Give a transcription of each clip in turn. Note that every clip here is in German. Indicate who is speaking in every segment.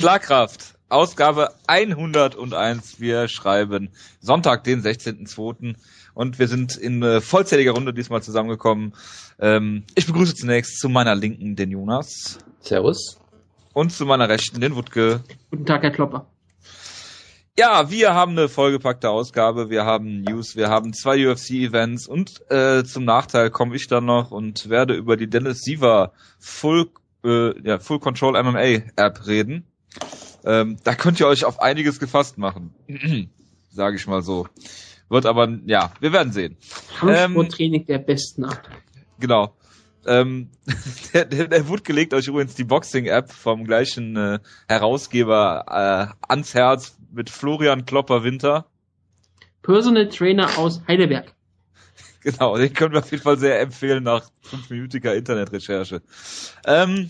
Speaker 1: Schlagkraft, Ausgabe 101. Wir schreiben Sonntag, den 16.02. Und wir sind in äh, vollzähliger Runde diesmal zusammengekommen. Ähm, ich begrüße zunächst zu meiner Linken den Jonas.
Speaker 2: Servus.
Speaker 1: Und zu meiner Rechten den Wutke.
Speaker 3: Guten Tag, Herr Klopper.
Speaker 1: Ja, wir haben eine vollgepackte Ausgabe, wir haben News, wir haben zwei UFC-Events und äh, zum Nachteil komme ich dann noch und werde über die Dennis Siever Full, äh, ja, Full Control MMA App reden. Ähm, da könnt ihr euch auf einiges gefasst machen, sage ich mal so. Wird aber, ja, wir werden sehen.
Speaker 3: Kampfsporttraining ähm, der besten Art.
Speaker 1: Genau. Ähm, der, der, der Wut gelegt euch übrigens die Boxing-App vom gleichen äh, Herausgeber äh, ans Herz mit Florian Klopper-Winter.
Speaker 3: Personal Trainer aus Heidelberg.
Speaker 1: Genau, den können wir auf jeden Fall sehr empfehlen nach fünfminütiger Internetrecherche. Ähm,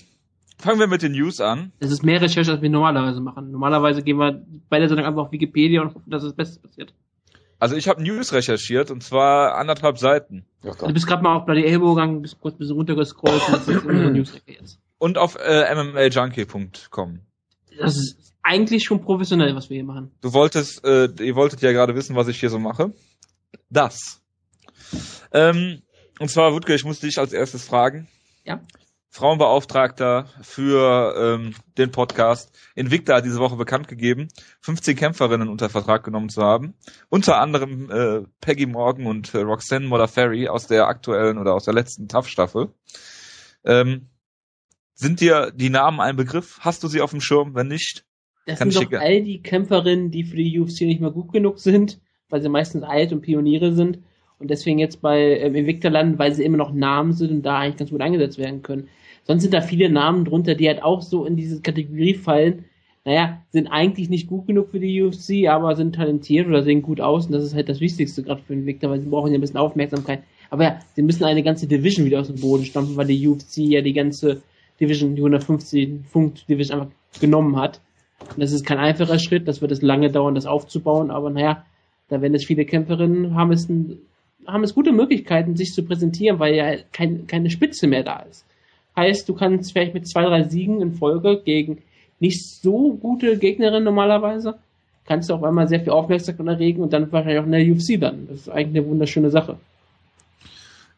Speaker 1: fangen wir mit den News an.
Speaker 3: Das ist mehr Recherche, als wir normalerweise machen. Normalerweise gehen wir bei der Sendung einfach auf Wikipedia und hoffen, dass das Beste passiert.
Speaker 1: Also ich habe News recherchiert und zwar anderthalb Seiten.
Speaker 3: Oh du bist gerade mal auf Bloody Elbow gegangen, bist kurz ein bisschen runtergescrollt und das ist unsere News jetzt.
Speaker 1: Und auf äh, mmaljunkie.com.
Speaker 3: Das ist eigentlich schon professionell, was wir hier machen.
Speaker 1: Du wolltest, äh, ihr wolltet ja gerade wissen, was ich hier so mache. Das. Ähm, und zwar, Wutke, ich muss dich als erstes fragen.
Speaker 3: Ja.
Speaker 1: Frauenbeauftragter für ähm, den Podcast. Invicta hat diese Woche bekannt gegeben, 15 Kämpferinnen unter Vertrag genommen zu haben. Unter anderem äh, Peggy Morgan und äh, Roxanne Modafferi aus der aktuellen oder aus der letzten TAF-Staffel. Ähm, sind dir die Namen ein Begriff? Hast du sie auf dem Schirm? Wenn nicht,
Speaker 3: das sind doch all die Kämpferinnen, die für die UFC nicht mehr gut genug sind, weil sie meistens alt und Pioniere sind und deswegen jetzt bei ähm, Invicta landen, weil sie immer noch Namen sind und da eigentlich ganz gut eingesetzt werden können. Sonst sind da viele Namen drunter, die halt auch so in diese Kategorie fallen. Naja, sind eigentlich nicht gut genug für die UFC, aber sind talentiert oder sehen gut aus und das ist halt das Wichtigste gerade für Invicta, weil sie brauchen ja ein bisschen Aufmerksamkeit. Aber ja, sie müssen eine ganze Division wieder aus dem Boden stampfen, weil die UFC ja die ganze Division, die 150 Punkt Division einfach genommen hat. Und das ist kein einfacher Schritt, das wird es lange dauern, das aufzubauen, aber naja, da werden es viele Kämpferinnen haben es, haben es gute Möglichkeiten, sich zu präsentieren, weil ja kein, keine Spitze mehr da ist. Heißt, du kannst vielleicht mit zwei, drei Siegen in Folge gegen nicht so gute Gegnerinnen normalerweise, kannst du auf einmal sehr viel Aufmerksamkeit erregen und dann wahrscheinlich auch in der UFC dann. Das ist eigentlich eine wunderschöne Sache.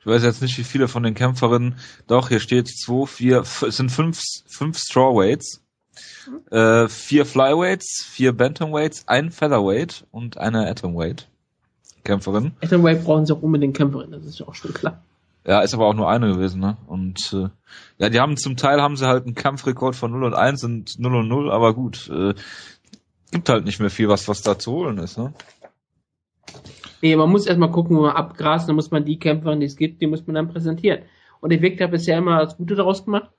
Speaker 1: Ich weiß jetzt nicht, wie viele von den Kämpferinnen, doch, hier steht zwei, vier, es sind fünf, fünf Strawweights, mhm. äh, vier Flyweights, vier Bantamweights, ein Featherweight und eine Atomweight. Kämpferin.
Speaker 3: Atomweight brauchen sie auch unbedingt Kämpferin, das ist ja auch schon klar.
Speaker 1: Ja, ist aber auch nur eine gewesen, ne? Und äh, ja, die haben zum Teil haben sie halt einen Kampfrekord von 0 und 1 und 0 und 0, aber gut, äh, gibt halt nicht mehr viel, was was da zu holen ist, ne?
Speaker 3: Nee, man muss erstmal gucken, wo man abgrasen, dann muss man die Kämpfer, die es gibt, die muss man dann präsentieren. Und Victor hat bisher immer das Gute daraus gemacht.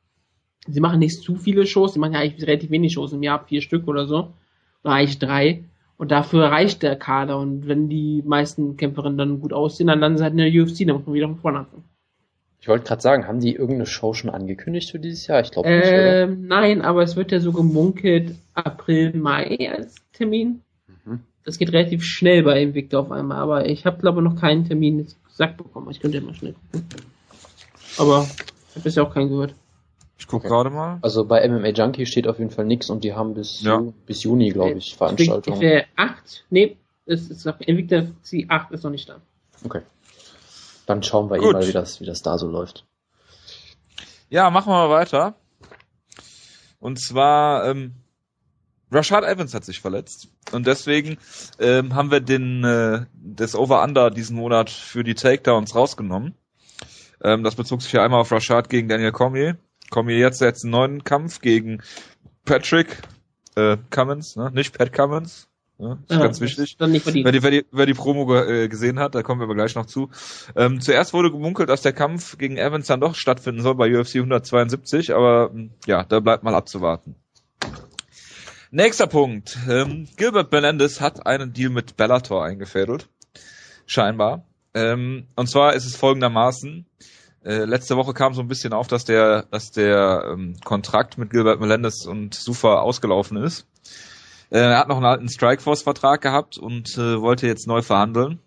Speaker 3: Sie machen nicht zu viele Shows, sie machen ja eigentlich relativ wenig Shows im Jahr, vier Stück oder so. Oder eigentlich drei. Und dafür reicht der Kader. Und wenn die meisten Kämpferinnen dann gut aussehen, dann landen sie halt in der UFC, dann muss man wieder von vorne anfangen.
Speaker 2: Ich wollte gerade sagen, haben die irgendeine Show schon angekündigt für dieses Jahr? Ich glaube
Speaker 3: nicht, äh? Nein, aber es wird ja so gemunkelt April, Mai als Termin. Mhm. Das geht relativ schnell bei Invicta auf einmal, aber ich habe glaube noch keinen Termin gesagt bekommen. Ich könnte ja mal schnell gucken. Aber ich habe bisher auch keinen gehört.
Speaker 1: Ich gucke okay. gerade mal.
Speaker 2: Also bei MMA Junkie steht auf jeden Fall nichts und die haben bis, ja. bis Juni, glaube ich, Veranstaltungen.
Speaker 3: Invicta 8, nee, es ist noch, Invicta C8 ist noch nicht da.
Speaker 2: Okay. Dann schauen wir Gut. eh mal, wie das, wie das da so läuft.
Speaker 1: Ja, machen wir mal weiter. Und zwar, ähm, Rashad Evans hat sich verletzt und deswegen ähm, haben wir den äh, das Over-Under diesen Monat für die Takedowns rausgenommen. Ähm, das bezog sich ja einmal auf Rashad gegen Daniel Cormier. Cormier jetzt jetzt einen neuen Kampf gegen Patrick äh, Cummins, ne? nicht Pat Cummins, ja, ist ja, ganz wichtig. Dann nicht wer, die, wer, die, wer die Promo äh, gesehen hat, da kommen wir aber gleich noch zu. Ähm, zuerst wurde gemunkelt, dass der Kampf gegen Evans dann doch stattfinden soll bei UFC 172, aber hm, ja, da bleibt mal abzuwarten. Nächster Punkt. Ähm, Gilbert Menendez hat einen Deal mit Bellator eingefädelt. Scheinbar. Ähm, und zwar ist es folgendermaßen. Äh, letzte Woche kam so ein bisschen auf, dass der, dass der ähm, Kontrakt mit Gilbert Melendez und Sufa ausgelaufen ist. Äh, er hat noch einen alten Strikeforce-Vertrag gehabt und äh, wollte jetzt neu verhandeln.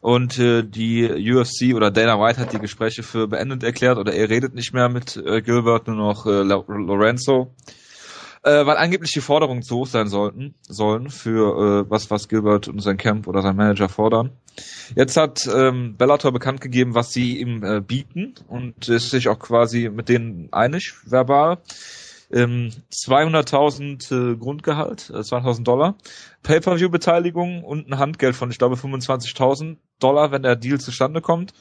Speaker 1: Und äh, die UFC oder Dana White hat die Gespräche für beendet erklärt oder er redet nicht mehr mit äh, Gilbert, nur noch äh, Lorenzo. Äh, weil angeblich die Forderungen zu hoch sein sollten, sollen für äh, was, was Gilbert und sein Camp oder sein Manager fordern. Jetzt hat ähm, Bellator bekannt gegeben, was sie ihm äh, bieten und ist sich auch quasi mit denen einig, verbal. Ähm, 200.000 äh, Grundgehalt, äh, 200.000 Dollar, Pay-per-view-Beteiligung und ein Handgeld von, ich glaube, 25.000 Dollar, wenn der Deal zustande kommt.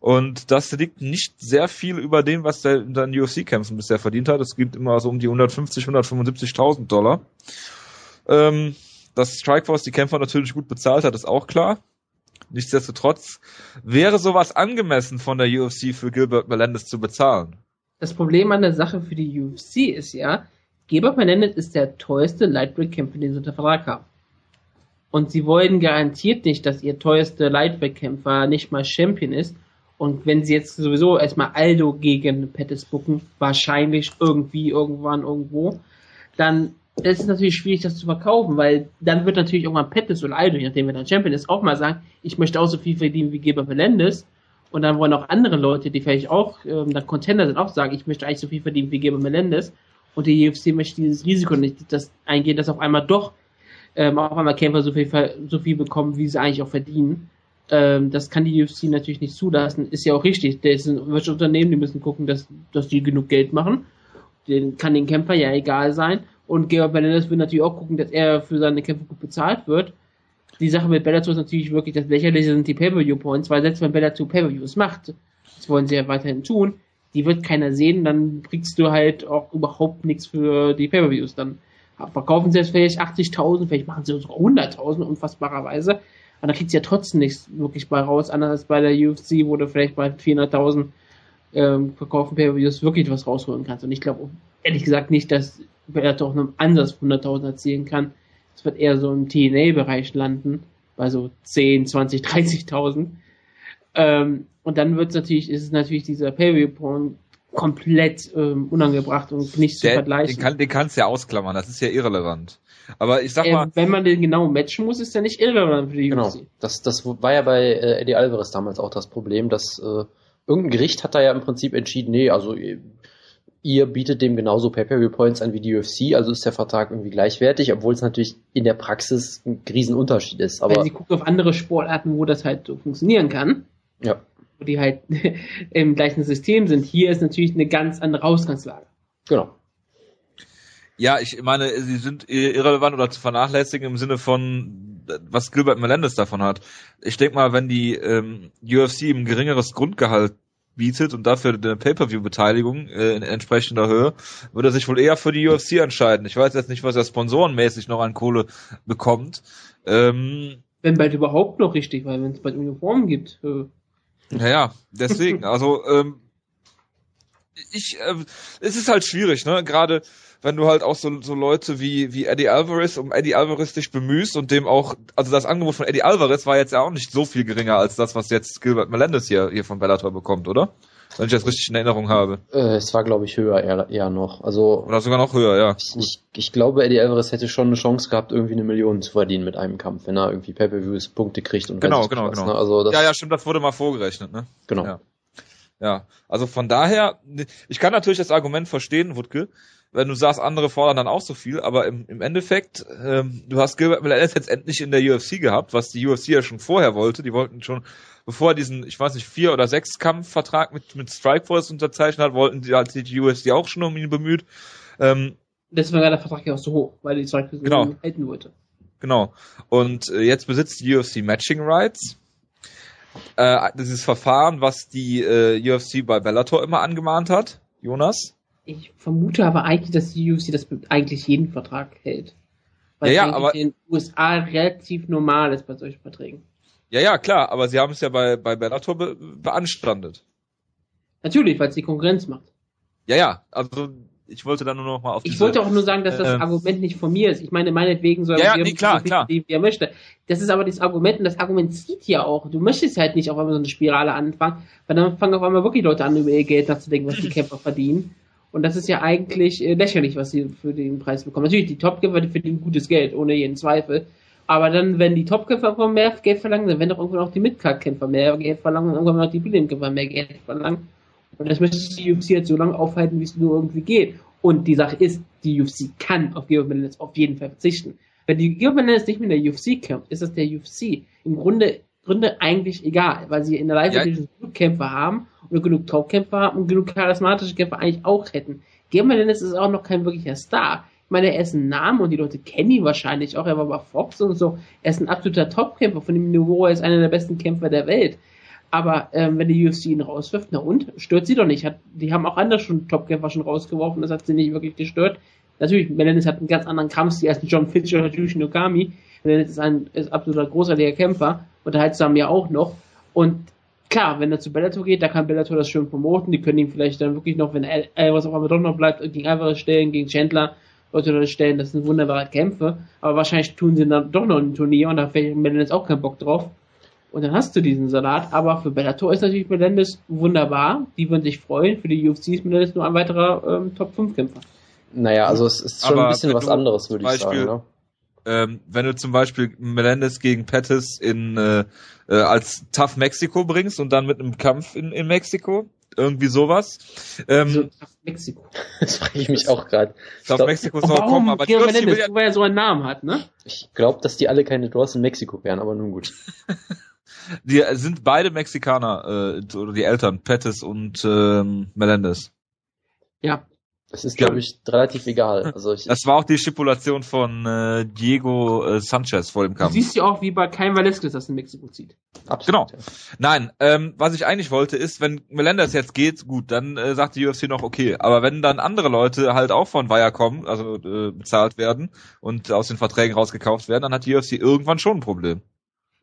Speaker 1: Und das liegt nicht sehr viel über dem, was der in seinen UFC-Kämpfen bisher verdient hat. Es gibt immer so um die 150, 175.000 Dollar. Ähm, dass Strikeforce die Kämpfer natürlich gut bezahlt hat, ist auch klar. Nichtsdestotrotz wäre sowas angemessen von der UFC für Gilbert Melendez zu bezahlen.
Speaker 3: Das Problem an der Sache für die UFC ist ja, Gilbert Melendez ist der teuerste Lightweight-Kämpfer, den sie unter Vertrag haben. Und sie wollen garantiert nicht, dass ihr teuerster Lightweight-Kämpfer nicht mal Champion ist und wenn sie jetzt sowieso erstmal Aldo gegen Pettis bucken, wahrscheinlich irgendwie, irgendwann, irgendwo, dann ist es natürlich schwierig, das zu verkaufen, weil dann wird natürlich irgendwann Pettis oder Aldo, je nachdem wer dann Champion ist, auch mal sagen, ich möchte auch so viel verdienen wie Geber Melendez. Und dann wollen auch andere Leute, die vielleicht auch ähm, dann Contender sind, auch sagen, ich möchte eigentlich so viel verdienen wie Geber Melendez. Und die UFC möchte dieses Risiko nicht das eingehen, dass auf einmal doch ähm, auf einmal Kämpfer so viel, so viel bekommen, wie sie eigentlich auch verdienen. Ähm, das kann die UFC natürlich nicht zulassen. Ist ja auch richtig. Das ist ein Wirtschaftsunternehmen, die müssen gucken, dass, dass die genug Geld machen. Den kann den Kämpfer ja egal sein. Und Georg Bellator will natürlich auch gucken, dass er für seine Kämpfe gut bezahlt wird. Die Sache mit Bellator ist natürlich wirklich das Lächerliche sind die Pay-Per-View-Points, weil selbst wenn Bellator Pay-Per-Views macht, das wollen sie ja weiterhin tun, die wird keiner sehen, dann kriegst du halt auch überhaupt nichts für die Pay-Per-Views. Dann verkaufen sie jetzt vielleicht 80.000, vielleicht machen sie sogar 100.000 unfassbarerweise. Aber da kriegst du ja trotzdem nichts wirklich bei raus, anders als bei der UFC, wo du vielleicht bei 400.000 ähm, verkaufen Pay-Per-Views wirklich was rausholen kannst. Und ich glaube ehrlich gesagt nicht, dass Bellator auch im Ansatz 100.000 erzielen kann. Es wird eher so im TNA-Bereich landen, bei so 10, 20, 30.000. Ähm, und dann wird es natürlich, ist es natürlich dieser Pay-Per-View komplett ähm, unangebracht und nicht zu vergleichen.
Speaker 1: Den, kann, den kannst du ja ausklammern, das ist ja irrelevant. Aber ich sag
Speaker 3: äh,
Speaker 1: mal.
Speaker 3: Wenn man den genau matchen muss, ist der nicht irrelevant für die
Speaker 2: genau.
Speaker 3: UFC.
Speaker 2: Das, das war ja bei äh, Eddie Alvarez damals auch das Problem, dass äh, irgendein Gericht hat da ja im Prinzip entschieden, nee, also ihr bietet dem genauso Pay-Per-View-Points an wie die UFC, also ist der Vertrag irgendwie gleichwertig, obwohl es natürlich in der Praxis ein Riesenunterschied ist. Aber
Speaker 3: Wenn sie gucken auf andere Sportarten, wo das halt so funktionieren kann,
Speaker 2: ja.
Speaker 3: Wo die halt im gleichen System sind, hier ist natürlich eine ganz andere Ausgangslage.
Speaker 2: Genau.
Speaker 1: Ja, ich meine, sie sind irrelevant oder zu vernachlässigen im Sinne von, was Gilbert Melendez davon hat. Ich denke mal, wenn die ähm, UFC ihm geringeres Grundgehalt bietet und dafür eine Pay-per-view-Beteiligung äh, in entsprechender Höhe, würde er sich wohl eher für die UFC entscheiden. Ich weiß jetzt nicht, was er sponsorenmäßig noch an Kohle bekommt. Ähm,
Speaker 3: wenn bald überhaupt noch richtig, weil wenn es bald Uniformen gibt. Äh.
Speaker 1: Naja, deswegen, also ähm, ich, äh, es ist halt schwierig, ne? Gerade wenn du halt auch so, so Leute wie, wie Eddie Alvarez um Eddie Alvarez dich bemühst und dem auch, also das Angebot von Eddie Alvarez war jetzt ja auch nicht so viel geringer als das, was jetzt Gilbert Melendez hier, hier von Bellator bekommt, oder? Wenn ich das richtig in Erinnerung habe.
Speaker 2: Äh, es war, glaube ich, höher eher, eher noch. Also
Speaker 1: Oder sogar noch höher, ja.
Speaker 2: Ich, ich, ich glaube, Eddie Alvarez hätte schon eine Chance gehabt, irgendwie eine Million zu verdienen mit einem Kampf, wenn er irgendwie Pay-Per-Views Punkte kriegt und
Speaker 1: genau, genau, was, genau.
Speaker 2: Ne? Also das,
Speaker 1: ja, ja, stimmt, das wurde mal vorgerechnet, ne?
Speaker 2: Genau.
Speaker 1: Ja. ja, also von daher, ich kann natürlich das Argument verstehen, Wutke, wenn du sagst, andere fordern dann auch so viel, aber im, im Endeffekt, ähm, du hast Gilbert Melendez jetzt endlich in der UFC gehabt, was die UFC ja schon vorher wollte. Die wollten schon, bevor er diesen, ich weiß nicht, vier oder sechs Kampfvertrag mit, mit Strikeforce unterzeichnet hat, wollten die, hat die UFC auch schon um ihn bemüht. Ähm,
Speaker 3: Deswegen war der Vertrag ja auch so hoch, weil die Strikeforce
Speaker 1: genau.
Speaker 3: halten wollte.
Speaker 1: Genau. Und äh, jetzt besitzt die UFC Matching Rights. Äh, dieses Verfahren, was die äh, UFC bei Bellator immer angemahnt hat. Jonas?
Speaker 3: Ich vermute aber eigentlich, dass die UFC das eigentlich jeden Vertrag hält. Weil
Speaker 1: ja, ja, aber
Speaker 3: in den USA relativ normal ist bei solchen Verträgen.
Speaker 1: Ja, ja, klar, aber sie haben es ja bei, bei Bellator be beanstandet.
Speaker 3: Natürlich, weil es die Konkurrenz macht.
Speaker 1: Ja, ja, also ich wollte da nur noch mal auf
Speaker 3: Ich
Speaker 1: diese,
Speaker 3: wollte auch nur sagen, dass das
Speaker 1: äh,
Speaker 3: Argument nicht von mir ist. Ich meine, meinetwegen soll
Speaker 1: Ja, ja, nee, klar, klar.
Speaker 3: wie er möchte. Das ist aber das Argument und das Argument zieht ja auch. Du möchtest halt nicht auf einmal so eine Spirale anfangen, weil dann fangen auf einmal wirklich Leute an, über ihr Geld nachzudenken, was die Kämpfer verdienen. Und das ist ja eigentlich äh, lächerlich, was sie für den Preis bekommen. Natürlich, die Topkämpfer, die verdienen gutes Geld, ohne jeden Zweifel. Aber dann, wenn die Topkämpfer von mehr Geld verlangen, dann werden doch irgendwann auch die Midcard-Kämpfer mehr Geld verlangen und irgendwann auch die Billion-Kämpfer mehr Geld verlangen. Und das möchte die UFC jetzt so lange aufhalten, wie es nur irgendwie geht. Und die Sache ist, die UFC kann auf Gilbert Melendez auf jeden Fall verzichten. Wenn die Gilbert Melendez nicht mehr in der UFC kämpft, ist das der UFC im Grunde, Grunde eigentlich egal, weil sie in der Live Division ja. Kämpfer haben und genug Top-Kämpfer haben und genug charismatische Kämpfer eigentlich auch hätten. Gilbert Melendez ist auch noch kein wirklicher Star. Ich meine, er ist ein Name und die Leute kennen ihn wahrscheinlich auch. Er war bei Fox und so. Er ist ein absoluter Top-Kämpfer von dem Niveau. Ist einer der besten Kämpfer der Welt. Aber ähm, wenn die UFC ihn rauswirft, na und? Stört sie doch nicht. Hat, die haben auch andere schon Topkämpfer schon rausgeworfen, das hat sie nicht wirklich gestört. Natürlich, Melendez hat einen ganz anderen Kampfstil als John Fitch oder Jushin Nogami. Melendez ist ein ist absoluter großartiger Kämpfer, unterhaltsam ja auch noch. Und klar, wenn er zu Bellator geht, da kann Bellator das schön promoten. Die können ihn vielleicht dann wirklich noch, wenn Alvarez auf einmal doch noch bleibt, gegen Alvarez stellen, gegen Chandler, Leute stellen, das sind wunderbare Kämpfe. Aber wahrscheinlich tun sie dann doch noch ein Turnier und da hat Melendez auch keinen Bock drauf. Und dann hast du diesen Salat. Aber für Bellator ist natürlich Melendez wunderbar. Die würden sich freuen. Für die UFC ist Melendez nur ein weiterer ähm, Top-5-Kämpfer.
Speaker 2: Naja, also es ist schon Aber ein bisschen was anderes, würde ich sagen. Ne?
Speaker 1: Ähm, wenn du zum Beispiel Melendez gegen Pettis in äh, äh, als Tough Mexiko bringst und dann mit einem Kampf in, in Mexiko, irgendwie sowas.
Speaker 2: Ähm, so, Tough Mexiko. Das frage ich mich auch gerade.
Speaker 1: Tough Mexiko soll kommen, aber
Speaker 3: die Melendez, ja, weil er so einen Namen hat, ne?
Speaker 2: Ich glaube, dass die alle keine Draws in Mexiko wären, aber nun gut.
Speaker 1: Die sind beide Mexikaner, äh, oder die Eltern, Pettis und ähm, Melendez.
Speaker 3: Ja.
Speaker 2: Das ist, glaube ich, relativ egal. Also ich,
Speaker 1: das war auch die Stipulation von äh, Diego äh, Sanchez vor dem Kampf.
Speaker 3: Du siehst ja auch, wie bei Kein Velasquez das in Mexiko zieht.
Speaker 1: Absolut, genau. Ja. Nein, ähm, was ich eigentlich wollte, ist, wenn Melendez jetzt geht, gut, dann äh, sagt die UFC noch okay. Aber wenn dann andere Leute halt auch von Viacom, also äh, bezahlt werden und aus den Verträgen rausgekauft werden, dann hat die UFC irgendwann schon ein Problem.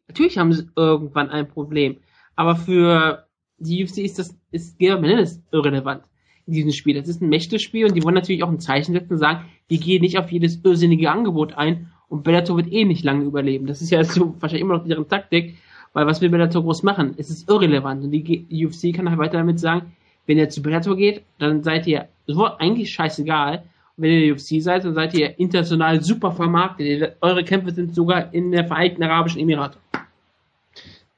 Speaker 3: Natürlich haben sie irgendwann ein Problem. Aber für die UFC ist das, ist Gilbert Menendez irrelevant in diesem Spiel. Das ist ein Mächtespiel und die wollen natürlich auch ein Zeichen setzen und sagen, die gehen nicht auf jedes irrsinnige Angebot ein und Bellator wird eh nicht lange überleben. Das ist ja so wahrscheinlich immer noch deren Taktik, weil was will Bellator groß machen? Es ist irrelevant und die UFC kann halt weiter damit sagen, wenn ihr zu Bellator geht, dann seid ihr so eigentlich scheißegal wenn ihr in der UFC seid, dann seid ihr international super vermarktet. Eure Kämpfe sind sogar in der Vereinigten Arabischen Emirate.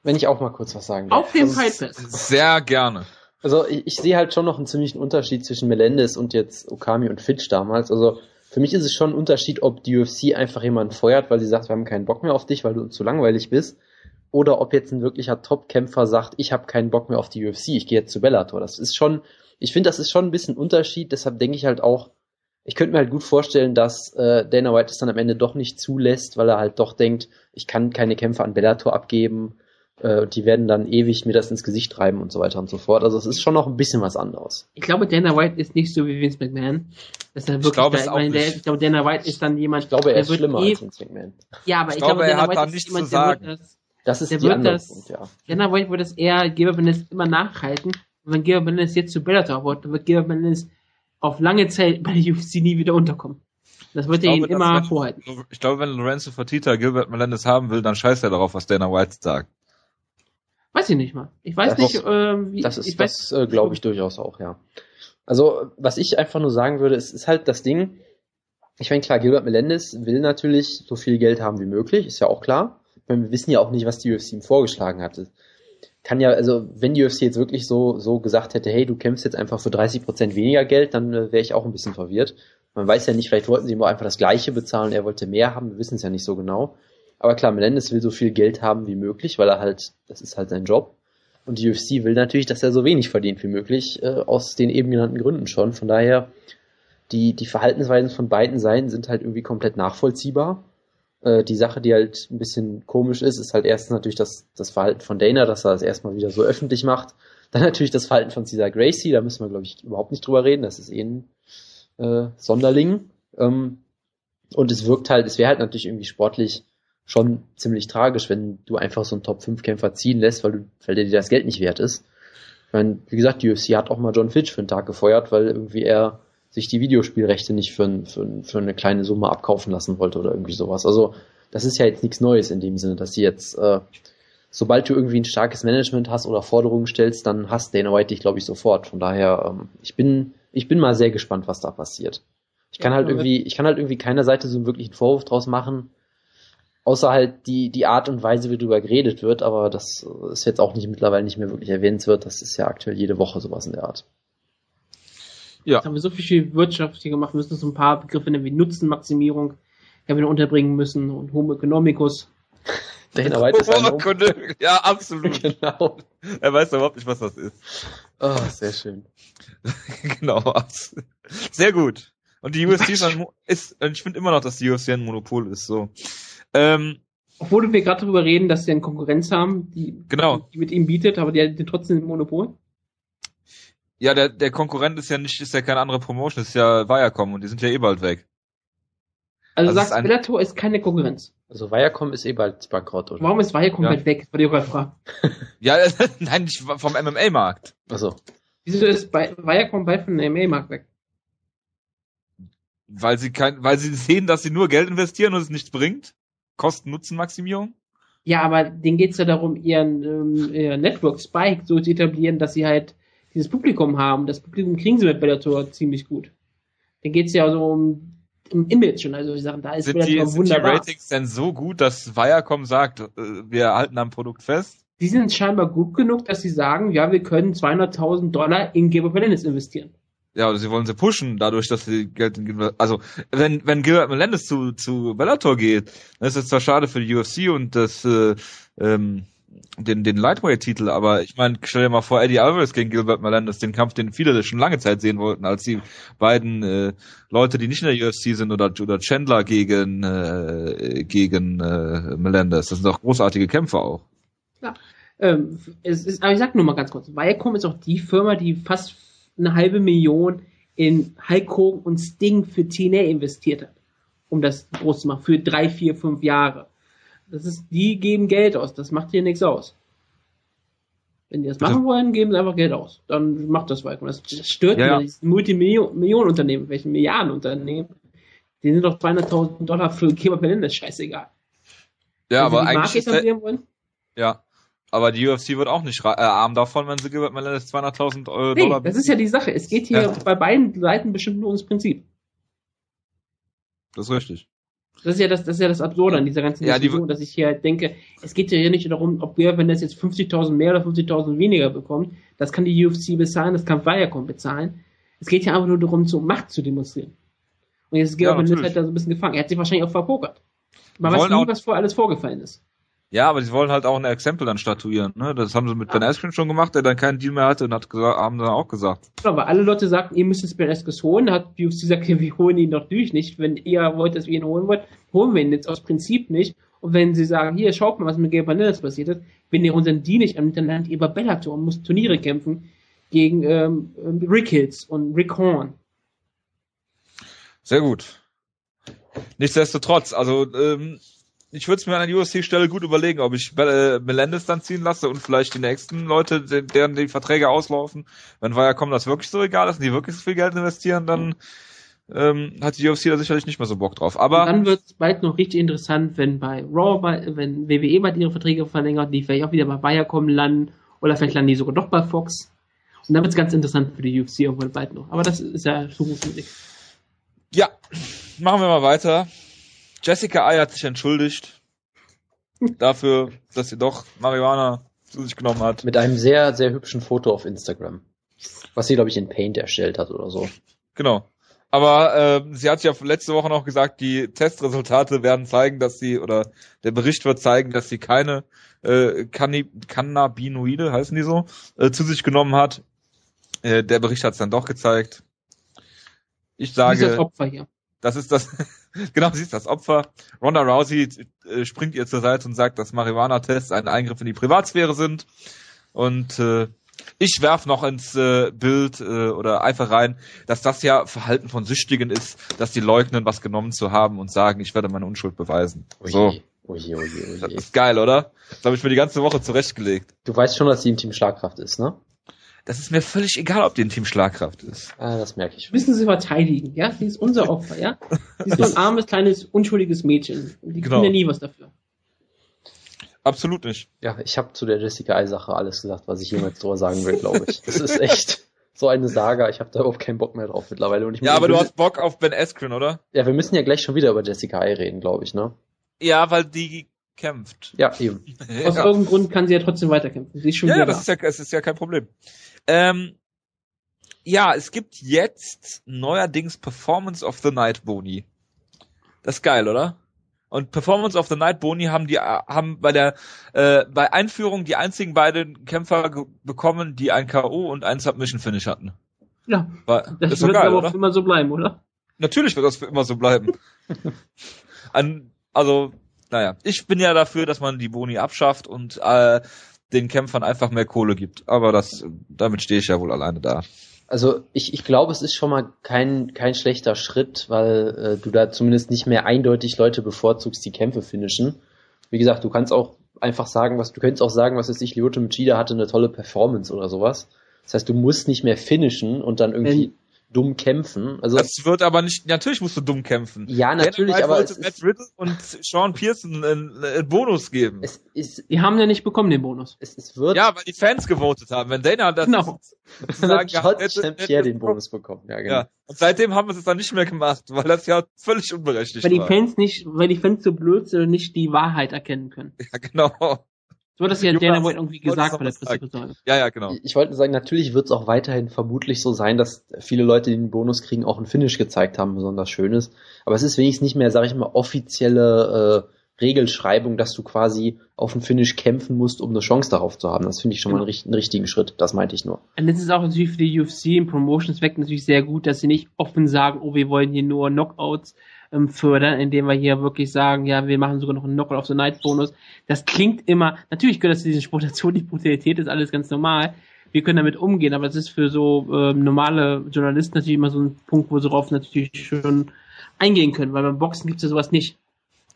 Speaker 2: Wenn ich auch mal kurz was sagen darf.
Speaker 3: Auf dem Fight Pass.
Speaker 1: Sehr gerne.
Speaker 2: Also ich, ich sehe halt schon noch einen ziemlichen Unterschied zwischen Melendez und jetzt Okami und Fitch damals. Also für mich ist es schon ein Unterschied, ob die UFC einfach jemanden feuert, weil sie sagt, wir haben keinen Bock mehr auf dich, weil du zu langweilig bist. Oder ob jetzt ein wirklicher Top-Kämpfer sagt, ich habe keinen Bock mehr auf die UFC, ich gehe jetzt zu Bellator. Das ist schon, ich finde, das ist schon ein bisschen ein Unterschied. Deshalb denke ich halt auch, ich könnte mir halt gut vorstellen, dass äh, Dana White es dann am Ende doch nicht zulässt, weil er halt doch denkt, ich kann keine Kämpfe an Bellator abgeben. Äh, die werden dann ewig mir das ins Gesicht treiben und so weiter und so fort. Also es ist schon noch ein bisschen was anderes.
Speaker 3: Ich glaube, Dana White ist nicht so wie Vince McMahon. Das ist wirklich ich glaube, der, ich, der, ich glaube, Dana White ist dann jemand.
Speaker 2: Ich glaube, er ist schlimmer eh, als Vince McMahon.
Speaker 3: Ja, aber ich, ich glaube,
Speaker 1: glaube, er hat da nichts zu sagen. Das,
Speaker 2: das ist der wird das, Punkt,
Speaker 3: ja. Dana White wird das eher Gilbert Melendez immer nachhalten. Und wenn Gilbert Melendez jetzt zu Bellator wird, dann wird Gilbert Melendez auf lange Zeit bei der UFC nie wieder unterkommen. Das wird er ihm immer wenn, vorhalten.
Speaker 1: Ich glaube, wenn Lorenzo Fertita Gilbert Melendez haben will, dann scheißt er darauf, was Dana White sagt.
Speaker 3: Weiß ich nicht mal. Ich weiß das nicht,
Speaker 2: ist, äh, wie. Das ist, ich das äh, glaube ich durchaus auch, ja. Also, was ich einfach nur sagen würde, ist, ist halt das Ding. Ich meine, klar, Gilbert Melendez will natürlich so viel Geld haben wie möglich, ist ja auch klar. Meine, wir wissen ja auch nicht, was die UFC ihm vorgeschlagen hatte kann ja, also wenn die UFC jetzt wirklich so, so gesagt hätte, hey, du kämpfst jetzt einfach für 30 Prozent weniger Geld, dann äh, wäre ich auch ein bisschen verwirrt. Man weiß ja nicht, vielleicht wollten sie ihm auch einfach das gleiche bezahlen, er wollte mehr haben, wir wissen es ja nicht so genau. Aber klar, Melendez will so viel Geld haben wie möglich, weil er halt, das ist halt sein Job. Und die UFC will natürlich, dass er so wenig verdient wie möglich, äh, aus den eben genannten Gründen schon. Von daher, die, die Verhaltensweisen von beiden Seiten sind halt irgendwie komplett nachvollziehbar. Äh, die Sache, die halt ein bisschen komisch ist, ist halt erstens natürlich das, das Verhalten von Dana, dass er das erstmal wieder so öffentlich macht. Dann natürlich das Verhalten von Cesar Gracie, da müssen wir, glaube ich, überhaupt nicht drüber reden. Das ist eh ein äh, Sonderling. Ähm, und es wirkt halt, es wäre halt natürlich irgendwie sportlich schon ziemlich tragisch, wenn du einfach so einen Top-5-Kämpfer ziehen lässt, weil, du, weil der dir das Geld nicht wert ist. Ich meine, wie gesagt, die UFC hat auch mal John Fitch für einen Tag gefeuert, weil irgendwie er sich die Videospielrechte nicht für, für, für eine kleine Summe abkaufen lassen wollte oder irgendwie sowas. Also das ist ja jetzt nichts Neues in dem Sinne, dass sie jetzt, äh, sobald du irgendwie ein starkes Management hast oder Forderungen stellst, dann hast Dana White dich, glaube ich, sofort. Von daher, ähm, ich bin, ich bin mal sehr gespannt, was da passiert. Ich kann ja, halt irgendwie, ich kann halt irgendwie keiner Seite so einen Vorwurf draus machen, außer halt die, die Art und Weise, wie darüber geredet wird, aber das ist jetzt auch nicht mittlerweile nicht mehr wirklich erwähnt wird. Das ist ja aktuell jede Woche sowas in der Art.
Speaker 1: Ja.
Speaker 3: Jetzt haben wir so viel wirtschaftlich gemacht, wir müssen so ein paar Begriffe nennen wie Nutzenmaximierung, ja, wir noch unterbringen müssen und Homo economicus.
Speaker 2: Der hinarbeitet ist ein.
Speaker 1: Ja, absolut.
Speaker 2: Genau.
Speaker 1: Er weiß überhaupt nicht, was das ist.
Speaker 2: Oh, sehr schön.
Speaker 1: genau. Sehr gut. Und die UFC ist, ein ist ich finde immer noch, dass die UFC ein Monopol ist, so. Ähm,
Speaker 3: Obwohl wir gerade darüber reden, dass sie eine Konkurrenz haben, die,
Speaker 1: Genau.
Speaker 3: die mit ihm bietet, aber die hat trotzdem ein Monopol.
Speaker 1: ja, der, der Konkurrent ist ja nicht, ist ja keine andere Promotion, ist ja Viacom und die sind ja eh bald weg.
Speaker 3: Also,
Speaker 1: Also
Speaker 3: sagst,
Speaker 1: ein-
Speaker 3: Bellator ist keine Konkurrenz.
Speaker 2: Also Viacom ist eh bald bankrott, oder?
Speaker 3: Warum ist Viacom
Speaker 1: Ja.
Speaker 3: weit weg? Das war die auch gerade Frage.
Speaker 1: Ja, nein, nicht vom MMA-Markt.
Speaker 2: Also,
Speaker 3: Wieso ist bei Viacom bald von der MA-Markt weg?
Speaker 1: Weil sie kein, weil sie sehen, dass sie nur Geld investieren und es nichts bringt. Kosten-Nutzen-Maximierung.
Speaker 3: Ja, aber denen geht's ja darum, ihren ähm, ihr Network Spike so zu etablieren, dass sie halt dieses Publikum haben. Das Publikum kriegen sie mit Bellator ziemlich gut. Denen geht's ja so um, um Image und also ich sagen, da ist
Speaker 1: Sind die,
Speaker 3: Bellator
Speaker 1: sind die
Speaker 3: wunderbar.
Speaker 1: Ratings denn so gut, dass Viacom sagt, äh, wir halten am Produkt fest?
Speaker 3: Die sind scheinbar gut genug, dass sie sagen, ja, wir können 200.000 Dollar in Gabriel Melendez investieren.
Speaker 1: Ja, sie wollen sie pushen, dadurch, dass sie Geld in, also, wenn, wenn Gilbert Melendez zu, zu Bellator geht, dann ist es zwar schade für die UFC und das, äh, ähm, den, den Lightweight-Titel, aber ich meine, stell dir mal vor, Eddie Alvarez gegen Gilbert Melendez, den Kampf, den viele schon lange Zeit sehen wollten, als die beiden äh, Leute, die nicht in der UFC sind, oder, oder Chandler gegen, äh, gegen äh, Melendez. Das sind doch großartige Kämpfe auch.
Speaker 3: Ähm, es ist, aber ich sag nur mal ganz kurz, Viacom ist auch die Firma, die fast eine halbe Million in Hulk Hogan und Sting für TNA investiert hat, um das groß zu machen, für drei, vier, fünf Jahre. Das ist, die geben Geld aus, das macht hier nichts aus. Wenn die das machen wollen, geben sie einfach Geld aus. Dann macht das Viacom. Das, stört
Speaker 1: Ja, ja.
Speaker 3: Das Multimillionenunternehmen, welche Milliardenunternehmen, die sind doch 200.000 Dollar für Kebab Melendez scheißegal.
Speaker 1: Ja,
Speaker 3: Wenn
Speaker 1: aber
Speaker 3: Marke
Speaker 1: eigentlich ist der,
Speaker 3: etablieren wollen,
Speaker 1: ja. Aber die UFC wird auch nicht äh, arm davon, wenn sie Gilbert Melendez 200.000 Euro
Speaker 3: Nee,
Speaker 1: Dollar
Speaker 3: das ist ja die Sache. Es geht hier
Speaker 1: Ja.
Speaker 3: bei beiden Seiten bestimmt nur ums Prinzip.
Speaker 1: Das ist richtig.
Speaker 3: Das ist ja das, das ist ja das Absurde an dieser ganzen
Speaker 1: Ja, die-
Speaker 3: Diskussion, dass ich hier halt denke, es geht ja hier nicht darum, ob wir, wenn das jetzt 50.000 mehr oder 50.000 weniger bekommt, das kann die UFC bezahlen, das kann Viacom bezahlen. Es geht ja einfach nur darum, so Macht zu demonstrieren. Und jetzt ist Georg ja, halt da so ein bisschen gefangen. Er hat sich wahrscheinlich auch verpokert. Man weiß nie, was vor alles vorgefallen ist.
Speaker 1: Ja, aber sie wollen halt auch ein Exempel dann statuieren. Ne? Das haben sie mit Ben Askren schon gemacht, der dann keinen Deal mehr hatte und hat gesagt, haben dann auch gesagt.
Speaker 3: Genau, weil alle Leute sagten, ihr müsst jetzt Berescus holen, da hat UFC gesagt, wir holen ihn doch durch nicht. Wenn ihr wollt, dass wir ihn holen wollt, holen wir ihn jetzt aus Prinzip nicht. Und wenn sie sagen, hier, schaut mal, was mit Gabriel Melendez passiert ist, wenn ihr unseren Deal nicht annimmt, dann lernt ihr über Bellator und muss Turniere kämpfen gegen ähm, Rick Hills und Rick Horn.
Speaker 1: Sehr gut. Nichtsdestotrotz, also ähm, ich würde es mir an der UFC-Stelle gut überlegen, ob ich äh, Melendez dann ziehen lasse und vielleicht die nächsten Leute, de- deren die Verträge auslaufen. Wenn Viacom das wirklich so egal ist und die wirklich so viel Geld investieren, dann ähm, hat die UFC da sicherlich nicht mehr so Bock drauf.
Speaker 3: Und
Speaker 1: Aber
Speaker 3: dann wird es bald noch richtig interessant, wenn bei Raw, bei, wenn WWE bald ihre Verträge verlängert, die vielleicht auch wieder bei Viacom landen oder vielleicht landen die sogar doch bei Fox. Und dann wird es ganz interessant für die UFC irgendwann bald noch. Aber das ist ja Zukunftsmusik.
Speaker 1: ja, machen wir mal weiter. Jessica Ai hat sich entschuldigt dafür, dass sie doch Marihuana zu sich genommen hat.
Speaker 2: mit einem sehr, sehr hübschen Foto auf Instagram. Was sie, glaube ich, in Paint erstellt hat oder so.
Speaker 1: Genau. Aber äh, sie hat ja letzte Woche noch gesagt, die Testresultate werden zeigen, dass sie, oder der Bericht wird zeigen, dass sie keine äh, Cannabinoide, heißen die so, äh, zu sich genommen hat. Äh, der Bericht hat es dann doch gezeigt. Ich
Speaker 3: Wie ist das
Speaker 1: sage,
Speaker 3: Opfer hier?
Speaker 1: Das ist das, genau, sie ist das Opfer. Ronda Rousey äh, springt ihr zur Seite und sagt, dass Marihuana-Tests ein Eingriff in die Privatsphäre sind. Und äh, ich werf noch ins äh, Bild äh, oder einfach rein, dass das ja Verhalten von Süchtigen ist, dass die leugnen, was genommen zu haben und sagen, ich werde meine Unschuld beweisen. So,
Speaker 2: Oje, oje, oje,
Speaker 1: das
Speaker 2: oje.
Speaker 1: ist geil, oder? Das habe ich mir die ganze Woche zurechtgelegt.
Speaker 2: Du weißt schon, dass sie im Team Schlagkraft ist, ne?
Speaker 1: Das ist mir völlig egal, ob die ein Team Schlagkraft ist.
Speaker 2: Ah, das merke ich.
Speaker 3: müssen sie verteidigen, ja? Sie ist unser Opfer, ja? Sie ist nur ein armes, kleines, unschuldiges Mädchen. Und die
Speaker 1: Genau.
Speaker 3: können ja nie was dafür.
Speaker 1: Absolut nicht.
Speaker 2: Ja, ich habe zu der Jessica Ei-Sache alles gesagt, was ich jemals drüber sagen will, glaube ich. Das ist echt so eine Saga. Ich habe da überhaupt keinen Bock mehr drauf mittlerweile. Und ich
Speaker 1: Ja, aber du hast Bock auf Ben Askren, oder?
Speaker 2: Ja, wir müssen ja gleich schon wieder über Jessica Ei reden, glaube ich, ne?
Speaker 1: Ja, weil die kämpft.
Speaker 2: Ja, eben.
Speaker 3: Aus
Speaker 1: Ja.
Speaker 3: irgendeinem Grund kann sie ja trotzdem weiterkämpfen. Sie ist schon
Speaker 1: Ja,
Speaker 3: wieder
Speaker 1: ja, das
Speaker 3: da.
Speaker 1: ist ja, es ist ja kein Problem. Ähm, ja, es gibt jetzt neuerdings Performance of the Night Boni. Das ist geil, oder? Und Performance of the Night Boni haben die haben bei der äh, bei Einführung die einzigen beiden Kämpfer bekommen, die ein KO und ein Submission Finish hatten.
Speaker 3: Ja. War, das ist wird geil, aber oder? immer so bleiben, oder?
Speaker 1: Natürlich wird das für immer so bleiben. An, also, naja, ich bin ja dafür, dass man die Boni abschafft und äh, den Kämpfern einfach mehr Kohle gibt. Aber das, damit stehe ich ja wohl alleine da.
Speaker 2: Also ich, ich glaube, es ist schon mal kein, kein schlechter Schritt, weil äh, du da zumindest nicht mehr eindeutig Leute bevorzugst, die Kämpfe finishen. Wie gesagt, du kannst auch einfach sagen, was du könntest auch sagen, was ist ich, Lyoto Machida hatte eine tolle Performance oder sowas. Das heißt, du musst nicht mehr finishen und dann irgendwie dumm kämpfen. Also
Speaker 1: das wird aber nicht. Natürlich musst du dumm kämpfen.
Speaker 2: Ja, natürlich, aber
Speaker 1: es Matt Riddle und Sean Pearson einen, einen, Bonus geben.
Speaker 3: Es ist, die haben ja nicht bekommen den Bonus.
Speaker 2: Es, es wird.
Speaker 1: Ja, weil die Fans gewotet haben. Wenn Dana das
Speaker 2: genau. sagen, hat Pierre den Bonus bekommen. Ja, genau. Ja.
Speaker 1: Und seitdem haben wir es dann nicht mehr gemacht, weil das ja völlig unberechtigt
Speaker 3: weil
Speaker 1: war.
Speaker 3: Weil die Fans nicht, weil die Fans so blöd sind und nicht die Wahrheit erkennen können.
Speaker 1: Ja, genau.
Speaker 3: So hat das ja Dana White irgendwie gesagt bei der Pressekonferenz.
Speaker 1: Ja, ja, genau.
Speaker 2: Ich wollte sagen, natürlich wird es auch weiterhin vermutlich so sein, dass viele Leute, die den Bonus kriegen, auch einen Finish gezeigt haben, besonders schönes. Aber es ist wenigstens nicht mehr, sage ich mal, offizielle äh, Regelschreibung, dass du quasi auf den Finish kämpfen musst, um eine Chance darauf zu haben. Das finde ich schon genau. mal einen, einen, richtigen Schritt. Das meinte ich nur.
Speaker 3: Und das ist auch natürlich für die UFC im Promotions-Weg natürlich sehr gut, dass sie nicht offen sagen, oh, wir wollen hier nur Knockouts ähm, fördern, indem wir hier wirklich sagen, ja, wir machen sogar noch einen Knockout of the Night Bonus. Das klingt immer, natürlich gehört das zu diesen Sport dazu, die Brutalität ist alles ganz normal. Wir können damit umgehen, aber es ist für so ähm, normale Journalisten natürlich immer so ein Punkt, wo sie darauf natürlich schon eingehen können, weil beim Boxen gibt es ja sowas nicht.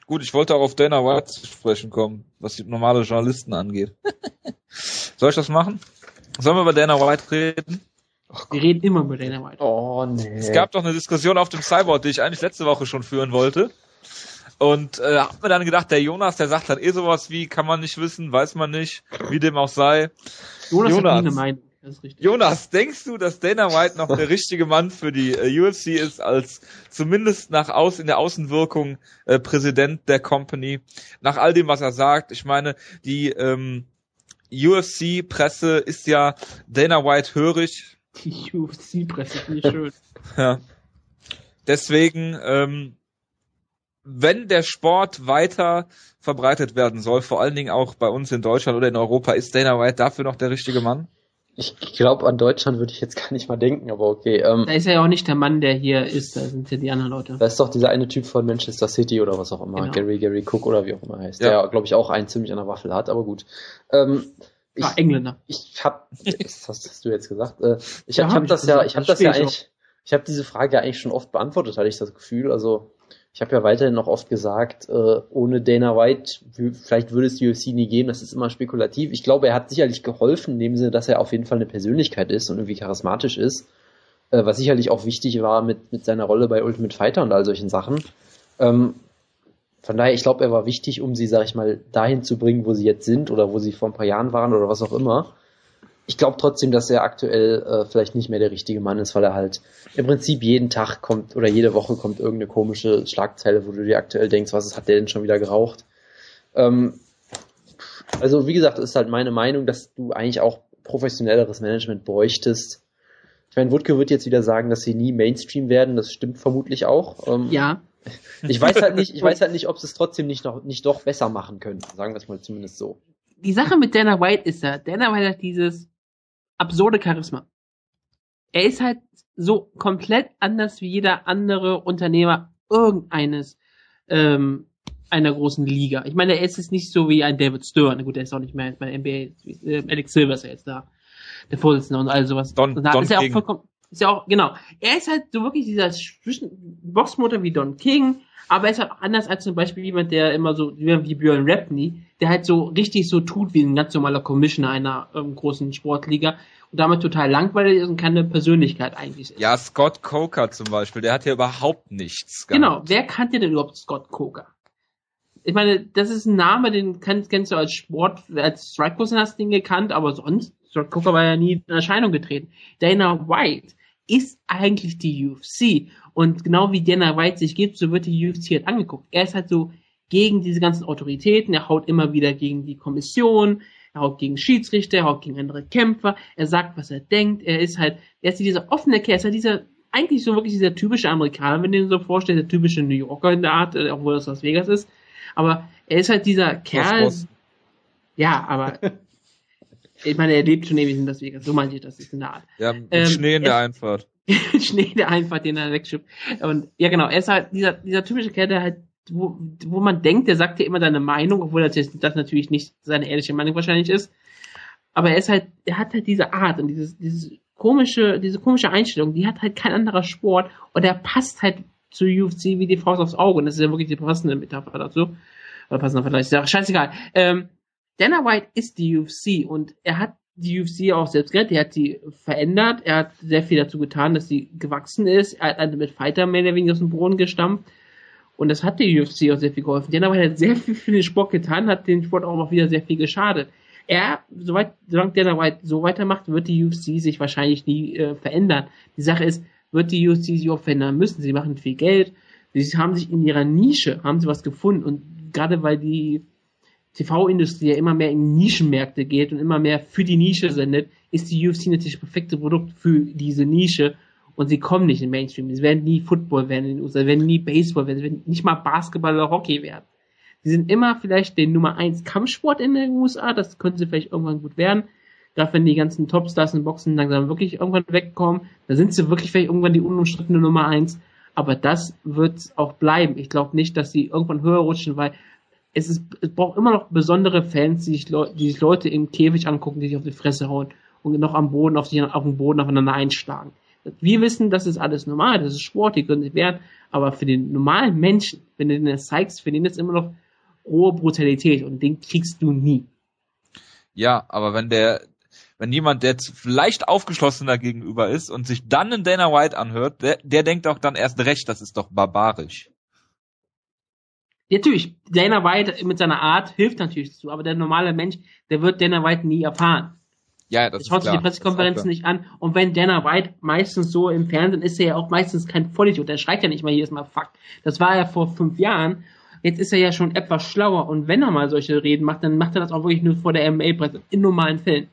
Speaker 1: Gut, ich wollte auch auf Dana White zu sprechen kommen, was die normale Journalisten angeht. Soll ich das machen? Sollen wir über Dana White reden?
Speaker 3: Wir reden immer über Dana White.
Speaker 2: Oh, nee.
Speaker 1: Es gab doch eine Diskussion auf dem Cyborg, die ich eigentlich letzte Woche schon führen wollte. Und äh, hab mir dann gedacht, der Jonas, der sagt dann eh sowas wie, kann man nicht wissen, weiß man nicht, wie dem auch sei.
Speaker 3: Jonas, Jonas hat nie eine Meinung. Das ist richtig.
Speaker 1: Jonas, denkst du, dass Dana White noch der richtige Mann für die äh, UFC ist, als zumindest nach aus in der Außenwirkung äh, Präsident der Company? Nach all dem, was er sagt, ich meine, die ähm, UFC-Presse ist ja Dana White hörig,
Speaker 3: die UFC-Presse finde ich schön.
Speaker 1: ja. Deswegen, ähm, wenn der Sport weiter verbreitet werden soll, vor allen Dingen auch bei uns in Deutschland oder in Europa, ist Dana White dafür noch der richtige Mann?
Speaker 2: Ich glaube, an Deutschland würde ich jetzt gar nicht mal denken, aber okay. Ähm,
Speaker 3: da ist ja auch nicht der Mann, der hier ist, da sind ja die anderen Leute.
Speaker 2: Da ist doch dieser eine Typ von Manchester City oder was auch immer, genau. Gary, Gary Cook oder wie auch immer heißt, ja. der, glaube ich, auch einen ziemlich an der Waffel hat, aber gut. Ähm,
Speaker 3: ich, ah, Engländer.
Speaker 2: Ich hab, was hast du jetzt gesagt? Äh, ich ja, hab, ich hab das ja, ich habe das ja eigentlich, ich habe diese Frage ja eigentlich schon oft beantwortet, hatte ich das Gefühl. Also ich habe ja weiterhin noch oft gesagt, äh, ohne Dana White, vielleicht würde es die UFC nie geben, das ist immer spekulativ. Ich glaube, er hat sicherlich geholfen, in dem Sinne, dass er auf jeden Fall eine Persönlichkeit ist und irgendwie charismatisch ist. Äh, was sicherlich auch wichtig war mit, mit seiner Rolle bei Ultimate Fighter und all solchen Sachen. Ähm, von daher, ich glaube, er war wichtig, um sie, sag ich mal, dahin zu bringen, wo sie jetzt sind oder wo sie vor ein paar Jahren waren oder was auch immer. Ich glaube trotzdem, dass er aktuell äh, vielleicht nicht mehr der richtige Mann ist, weil er halt im Prinzip jeden Tag kommt oder jede Woche kommt irgendeine komische Schlagzeile, wo du dir aktuell denkst, was hat der denn schon wieder geraucht? Ähm, also wie gesagt, ist halt meine Meinung, dass du eigentlich auch professionelleres Management bräuchtest. Ich meine, Wutke wird jetzt wieder sagen, dass sie nie Mainstream werden. Das stimmt vermutlich auch.
Speaker 3: Ähm, ja.
Speaker 2: Ich weiß halt nicht, ich weiß halt nicht, ob sie es trotzdem nicht noch, nicht doch besser machen können. Sagen wir es mal zumindest so.
Speaker 3: Die Sache mit Dana White ist ja, Dana White hat dieses absurde Charisma. Er ist halt so komplett anders wie jeder andere Unternehmer irgendeines ähm, einer großen Liga. Ich meine, er ist jetzt nicht so wie ein David Stern. Gut, er ist auch nicht mehr bei NBA. Äh, Alex Silver ist ja jetzt da. Der Vorsitzende und all sowas.
Speaker 1: Don,
Speaker 3: und da
Speaker 1: Don
Speaker 3: ist er auch vollkommen, ist ja auch, genau. Er ist halt so wirklich dieser Boxmotor wie Don King, aber er ist halt auch anders als zum Beispiel jemand, der immer so, wie Björn Rapney, der halt so richtig so tut wie ein ganz normaler Commissioner einer ähm, großen Sportliga und damit total langweilig ist und keine Persönlichkeit eigentlich ist.
Speaker 1: Ja, Scott Coker zum Beispiel, der hat ja überhaupt nichts
Speaker 3: gehabt. Genau, wer kannte denn überhaupt Scott Coker? Ich meine, das ist ein Name, den kennst, kennst du als Sport, als Strikeforce hast du den gekannt, aber sonst, Scott Coker war ja nie in Erscheinung getreten. Dana White, ist eigentlich die UFC. Und genau wie Dana White sich gibt, so wird die UFC halt angeguckt. Er ist halt so gegen diese ganzen Autoritäten, er haut immer wieder gegen die Kommission, er haut gegen Schiedsrichter, er haut gegen andere Kämpfer, er sagt, was er denkt, er ist halt, er ist dieser offene Kerl, er ist halt dieser, eigentlich so wirklich dieser typische Amerikaner, wenn du dir so vorstellst, der typische New Yorker in der Art, äh, obwohl das Las Vegas ist, aber er ist halt dieser Kerl, ja, aber ich meine, er lebt schon ewig in Las Vegas, so meinte ich das, ist in der Art.
Speaker 1: Ja, mit
Speaker 3: Ähm,
Speaker 1: Schnee in der
Speaker 3: er-
Speaker 1: Einfahrt.
Speaker 3: Schnee, der einfach den er wegschippt. Und ja, genau, er ist halt dieser, dieser typische Kerl, der halt, wo, wo man denkt, der sagt dir immer seine Meinung, obwohl das, jetzt, das natürlich nicht seine ehrliche Meinung wahrscheinlich ist. Aber er ist halt, er hat halt diese Art und dieses, dieses komische, diese komische Einstellung, die hat halt kein anderer Sport und er passt halt zu UFC wie die Faust aufs Auge und das ist ja wirklich die passende Metapher dazu. Oder passender Vergleich, ja scheißegal. Ähm, Dana White ist die UFC und er hat die UFC auch selbst gerettet. Er hat sie verändert. Er hat sehr viel dazu getan, dass sie gewachsen ist. Er hat mit Fighter mehr oder weniger aus dem Boden gestampft. Und das hat die UFC auch sehr viel geholfen. Dana White hat sehr viel für den Sport getan, hat den Sport auch noch wieder sehr viel geschadet. Er, soweit, solange Dana White so weitermacht, wird die UFC sich wahrscheinlich nie äh, verändern. Die Sache ist, wird die UFC sich auch verändern müssen. Sie machen viel Geld. Sie haben sich in ihrer Nische, haben sie was gefunden. Und gerade weil die TV-Industrie ja immer mehr in Nischenmärkte geht und immer mehr für die Nische sendet, ist die UFC natürlich das perfekte Produkt für diese Nische und sie kommen nicht in den Mainstream. Sie werden nie Football werden in den USA, werden nie Baseball werden, sie werden nicht mal Basketball oder Hockey werden. Sie sind immer vielleicht den Nummer 1 Kampfsport in den USA, das könnte sie vielleicht irgendwann gut werden. Gerade wenn die ganzen Topstars in Boxen langsam wirklich irgendwann wegkommen, da sind sie wirklich vielleicht irgendwann die unumstrittene Nummer 1. Aber das wird auch bleiben. Ich glaube nicht, dass sie irgendwann höher rutschen, weil es, ist, es braucht immer noch besondere Fans, die sich, Leu die sich Leute im Käfig angucken, die sich auf die Fresse hauen und noch am Boden auf, sich, auf dem Boden aufeinander einschlagen. Wir wissen, das ist alles normal, das ist Sport, die können sich wehren, aber für den normalen Menschen, wenn du den das zeigst, für den ist immer noch rohe Brutalität und den kriegst du nie.
Speaker 1: Ja, aber wenn der, wenn jemand, der jetzt vielleicht aufgeschlossener gegenüber ist und sich dann einen Dana White anhört, der, der denkt auch dann erst recht, das ist doch barbarisch.
Speaker 3: Natürlich, Dana White mit seiner Art hilft natürlich dazu, aber der normale Mensch, der wird Dana White nie erfahren.
Speaker 1: Ja, das
Speaker 3: Das schaut
Speaker 1: ist
Speaker 3: sich die Pressekonferenzen nicht an. Und wenn Dana White meistens so im Fernsehen ist, er ja auch meistens kein Vollidiot. Der schreit ja nicht mal jedes Mal Fuck. Das war er vor fünf Jahren. Jetzt ist er ja schon etwas schlauer. Und wenn er mal solche Reden macht, dann macht er das auch wirklich nur vor der MMA-Presse. In normalen Fällen.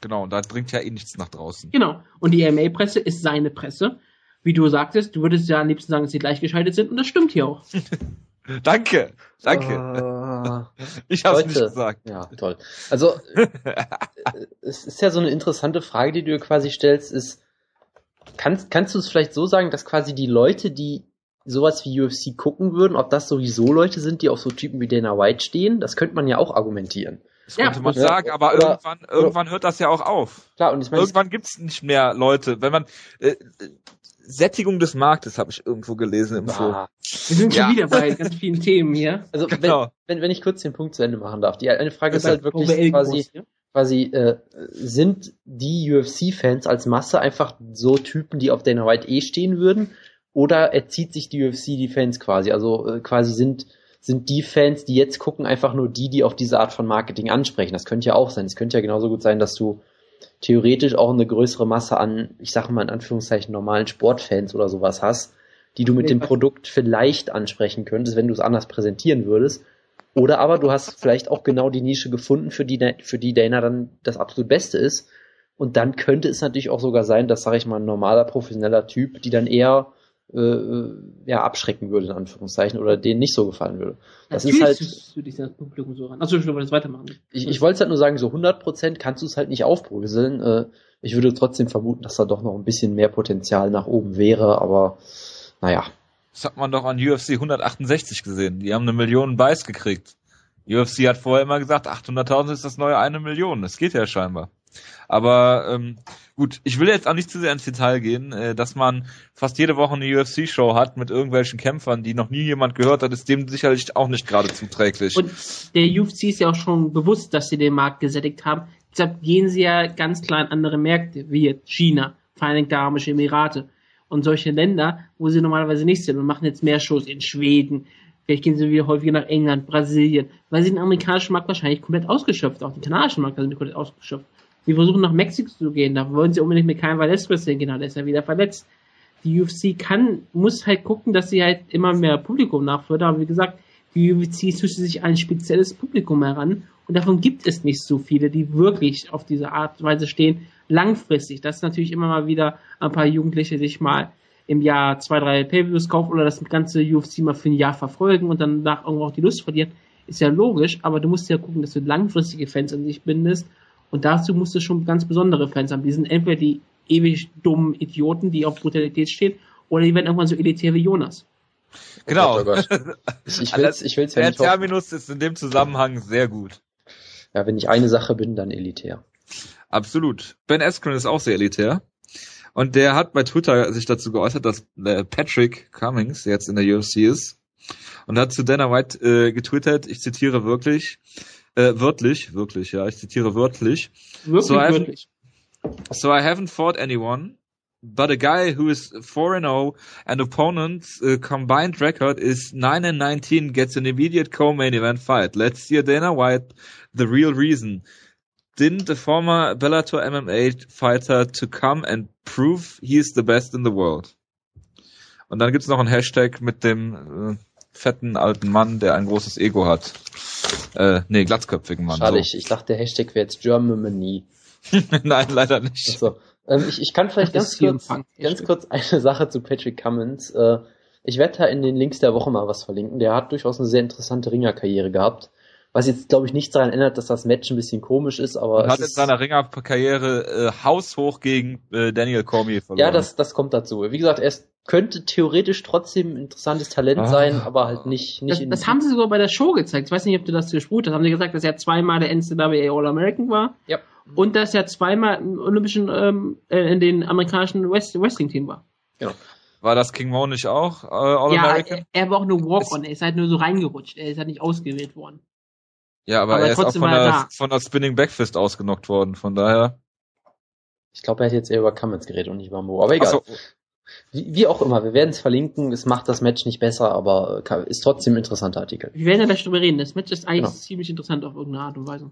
Speaker 1: Genau, und da dringt ja eh nichts nach draußen.
Speaker 3: Genau. Und die MMA-Presse ist seine Presse. Wie du sagtest, du würdest ja am liebsten sagen, dass sie gleichgeschaltet sind. Und das stimmt hier auch.
Speaker 1: Danke, danke.
Speaker 2: Ah.
Speaker 1: ich hab's
Speaker 2: Leute.
Speaker 1: nicht gesagt.
Speaker 2: Ja, toll. Also, es ist ja so eine interessante Frage, die du quasi stellst, ist, kannst, kannst du es vielleicht so sagen, dass quasi die Leute, die sowas wie UFC gucken würden, ob das sowieso Leute sind, die auf so Typen wie Dana White stehen? Das könnte man ja auch argumentieren.
Speaker 1: Das
Speaker 3: Ja,
Speaker 1: könnte man
Speaker 2: ja,
Speaker 1: sagen, aber
Speaker 2: oder-
Speaker 1: irgendwann, irgendwann hört das ja auch auf.
Speaker 2: Klar, und ich meine,
Speaker 1: Irgendwann gibt's nicht mehr Leute. Wenn man äh, Sättigung des Marktes habe ich irgendwo gelesen im Forum.
Speaker 3: Wir sind schon
Speaker 1: Ja.
Speaker 3: wieder bei ganz vielen Themen hier.
Speaker 2: also
Speaker 1: Genau.
Speaker 2: wenn, wenn, wenn ich kurz den Punkt zu Ende machen darf. Die eine Frage ist
Speaker 1: Bitte.
Speaker 2: halt wirklich quasi,
Speaker 3: groß,
Speaker 2: quasi äh, sind die UFC-Fans als Masse einfach so Typen, die auf Dana White eh stehen würden? Oder erzieht sich die UFC die Fans quasi? Also äh, quasi sind sind die Fans, die jetzt gucken, einfach nur die, die auf diese Art von Marketing ansprechen. Das könnte ja auch sein. Es könnte ja genauso gut sein, dass du theoretisch auch eine größere Masse an, ich sage mal in Anführungszeichen, normalen Sportfans oder sowas hast, die du mit
Speaker 3: Nee,
Speaker 2: dem Produkt vielleicht ansprechen könntest, wenn du es anders präsentieren würdest. Oder aber du hast vielleicht auch genau die Nische gefunden, für die, für die Dana dann das absolut Beste ist. Und dann könnte es natürlich auch sogar sein, dass, sage ich mal, ein normaler, professioneller Typ, die dann eher äh, äh, ja, abschrecken würde, in Anführungszeichen, oder denen nicht so gefallen würde. Das ist halt,
Speaker 3: Natürlich würde ich das Publikum so ran. Achso, ich wollte das weitermachen.
Speaker 2: ich, ich wollte es halt nur sagen, so 100% kannst du es halt nicht aufbröseln. Äh, ich würde trotzdem vermuten, dass da doch noch ein bisschen mehr Potenzial nach oben wäre, aber naja.
Speaker 1: Das hat man doch an UFC 168 gesehen. Die haben eine Million Buys gekriegt. UFC hat vorher immer gesagt, 800.000 ist das neue eine Million. Das geht ja scheinbar. Aber ähm, gut, ich will jetzt auch nicht zu sehr ins Detail gehen, äh, dass man fast jede Woche eine UFC-Show hat mit irgendwelchen Kämpfern, die noch nie jemand gehört hat, ist dem sicherlich auch nicht gerade zuträglich.
Speaker 3: Und der UFC ist ja auch schon bewusst, dass sie den Markt gesättigt haben. Deshalb gehen sie ja ganz klar in andere Märkte, wie China, Vereinigte Arabische Emirate und solche Länder, wo sie normalerweise nicht sind und machen jetzt mehr Shows in Schweden. Vielleicht gehen sie wieder häufiger nach England, Brasilien, weil sie den amerikanischen Markt wahrscheinlich komplett ausgeschöpft, auch den kanadischen Markt sind komplett ausgeschöpft. Die versuchen nach Mexiko zu gehen, da wollen sie unbedingt mit keinem Velasquez hingehen, da ist er wieder verletzt. Die UFC kann, muss halt gucken, dass sie halt immer mehr Publikum nachfördern, aber wie gesagt, Die UFC züchtet sich ein spezielles Publikum heran und davon gibt es nicht so viele, die wirklich auf diese Art und Weise stehen, langfristig. Das ist natürlich immer mal wieder ein paar Jugendliche, sich mal im Jahr zwei, drei Pay-Views kaufen oder das ganze UFC mal für ein Jahr verfolgen und dann nach irgendwo auch die Lust verlieren. Ist ja logisch, aber du musst ja gucken, dass du langfristige Fans an sich bindest und dazu musst du schon ganz besondere Fans haben. Die sind entweder die ewig dummen Idioten, die auf Brutalität stehen, oder die werden irgendwann so elitär wie Jonas.
Speaker 1: Genau.
Speaker 2: Oh Gott, oh Gott. Ich, will's, ich will's ja
Speaker 1: Der. Terminus ist in dem Zusammenhang sehr gut.
Speaker 2: Ja, wenn ich eine Sache bin, dann elitär.
Speaker 1: Absolut. Ben Askren ist auch sehr elitär. Und der hat bei Twitter sich dazu geäußert, dass äh, Patrick Cummings jetzt in der UFC ist. Und hat zu Dana White äh, getwittert, ich zitiere wirklich, äh, wörtlich, wirklich, ja, ich zitiere wörtlich.
Speaker 3: Wirklich,
Speaker 1: So,
Speaker 3: wirklich.
Speaker 1: So I haven't fought anyone, but a guy who is 4 and 0 and opponent's uh, combined record is 9 and 19 gets an immediate co-main event fight. Let's hear Dana White the real reason. Didn't the former Bellator MMA fighter to come and prove he is the best in the world? Und dann gibt's noch einen Hashtag mit dem äh, fetten alten Mann, der ein großes Ego hat. Äh, nee, glatzköpfigen Mann.
Speaker 2: Schade, ich, ich dachte, der Hashtag wäre jetzt Germany.
Speaker 1: So. Nein, leider nicht.
Speaker 2: So. Ähm, ich, ich kann vielleicht ganz kurz, ganz kurz eine Sache zu Patrick Cummins. Äh, ich werde da in den Links der Woche mal was verlinken. Der hat durchaus eine sehr interessante Ringerkarriere gehabt. Was jetzt, glaube ich, nichts daran ändert, dass das Match ein bisschen komisch ist, aber es
Speaker 1: hat in seiner Ringerkarriere äh, haushoch gegen äh, Daniel Cormier verloren.
Speaker 2: ja, das, das kommt dazu. Wie gesagt, er ist, könnte theoretisch trotzdem ein interessantes Talent
Speaker 1: Ah.
Speaker 2: sein, aber halt nicht, nicht
Speaker 3: Das,
Speaker 2: in,
Speaker 3: das haben sie sogar bei der Show gezeigt. Ich weiß nicht, ob du das gespult hast. Haben sie gesagt, dass er zweimal der NCAA All-American war
Speaker 2: Ja.
Speaker 3: und dass er zweimal im olympischen, ähm, äh, in den amerikanischen West Wrestling-Team war.
Speaker 1: War das King Mo nicht auch? Äh, All
Speaker 3: Ja, er, er war auch nur Walk-On. Er ist halt nur so reingerutscht. Er ist halt nicht ausgewählt worden.
Speaker 1: Ja, aber,
Speaker 3: aber
Speaker 1: er ist auch
Speaker 3: trotzdem
Speaker 1: von
Speaker 3: er
Speaker 1: der, von der Spinning Backfist ausgenockt worden. Von daher.
Speaker 2: ich glaube, er hat jetzt eher über Cummins geredet und nicht über Mo. Aber egal.
Speaker 1: Achso,
Speaker 2: Wie, wie auch immer, wir werden es verlinken. Es macht das Match nicht besser, aber äh, ist trotzdem ein interessanter Artikel.
Speaker 3: Wir werden ja gleich drüber reden. Das Match ist eigentlich
Speaker 2: Genau.
Speaker 3: ziemlich interessant auf irgendeine Art und Weise.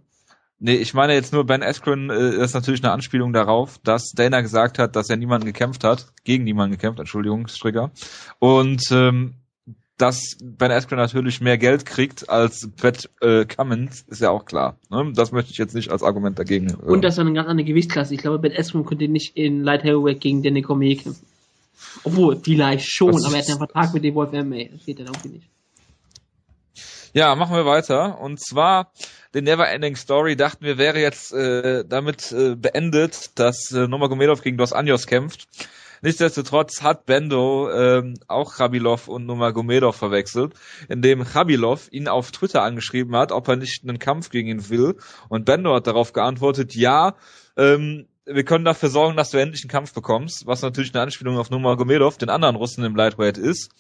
Speaker 1: nee, ich meine jetzt nur Ben Askren äh, ist natürlich eine Anspielung darauf, dass Dana gesagt hat, dass er niemanden gekämpft hat, gegen niemanden gekämpft, Entschuldigung, Strigger. Und ähm, dass Ben Askren natürlich mehr Geld kriegt als Pat äh, Cummins, ist ja auch klar. Ne? Das möchte ich jetzt nicht als Argument dagegen. Äh,
Speaker 3: Und das ist eine ganz andere Gewichtsklasse. Ich glaube, Ben Askren könnte nicht in Light Heavyweight gegen Danny Cormier kämpfen. Obwohl, vielleicht schon,
Speaker 1: Das
Speaker 3: aber er hat einen Vertrag mit dem Wolf MMA. Das geht dann irgendwie nicht.
Speaker 1: Ja, machen wir weiter. Und zwar den Neverending Story dachten wir wäre jetzt äh, damit äh, beendet, dass äh, Nomagomedov gegen Dos Anjos kämpft. Nichtsdestotrotz hat Bendo ähm, auch Khabilov und Nomagomedov verwechselt, indem Khabilov ihn auf Twitter angeschrieben hat, ob er nicht einen Kampf gegen ihn will. Und Bendo hat darauf geantwortet, ja, ähm, wir können dafür sorgen, dass du endlich einen Kampf bekommst, was natürlich eine Anspielung auf Nomagomedov, den anderen Russen im Lightweight ist.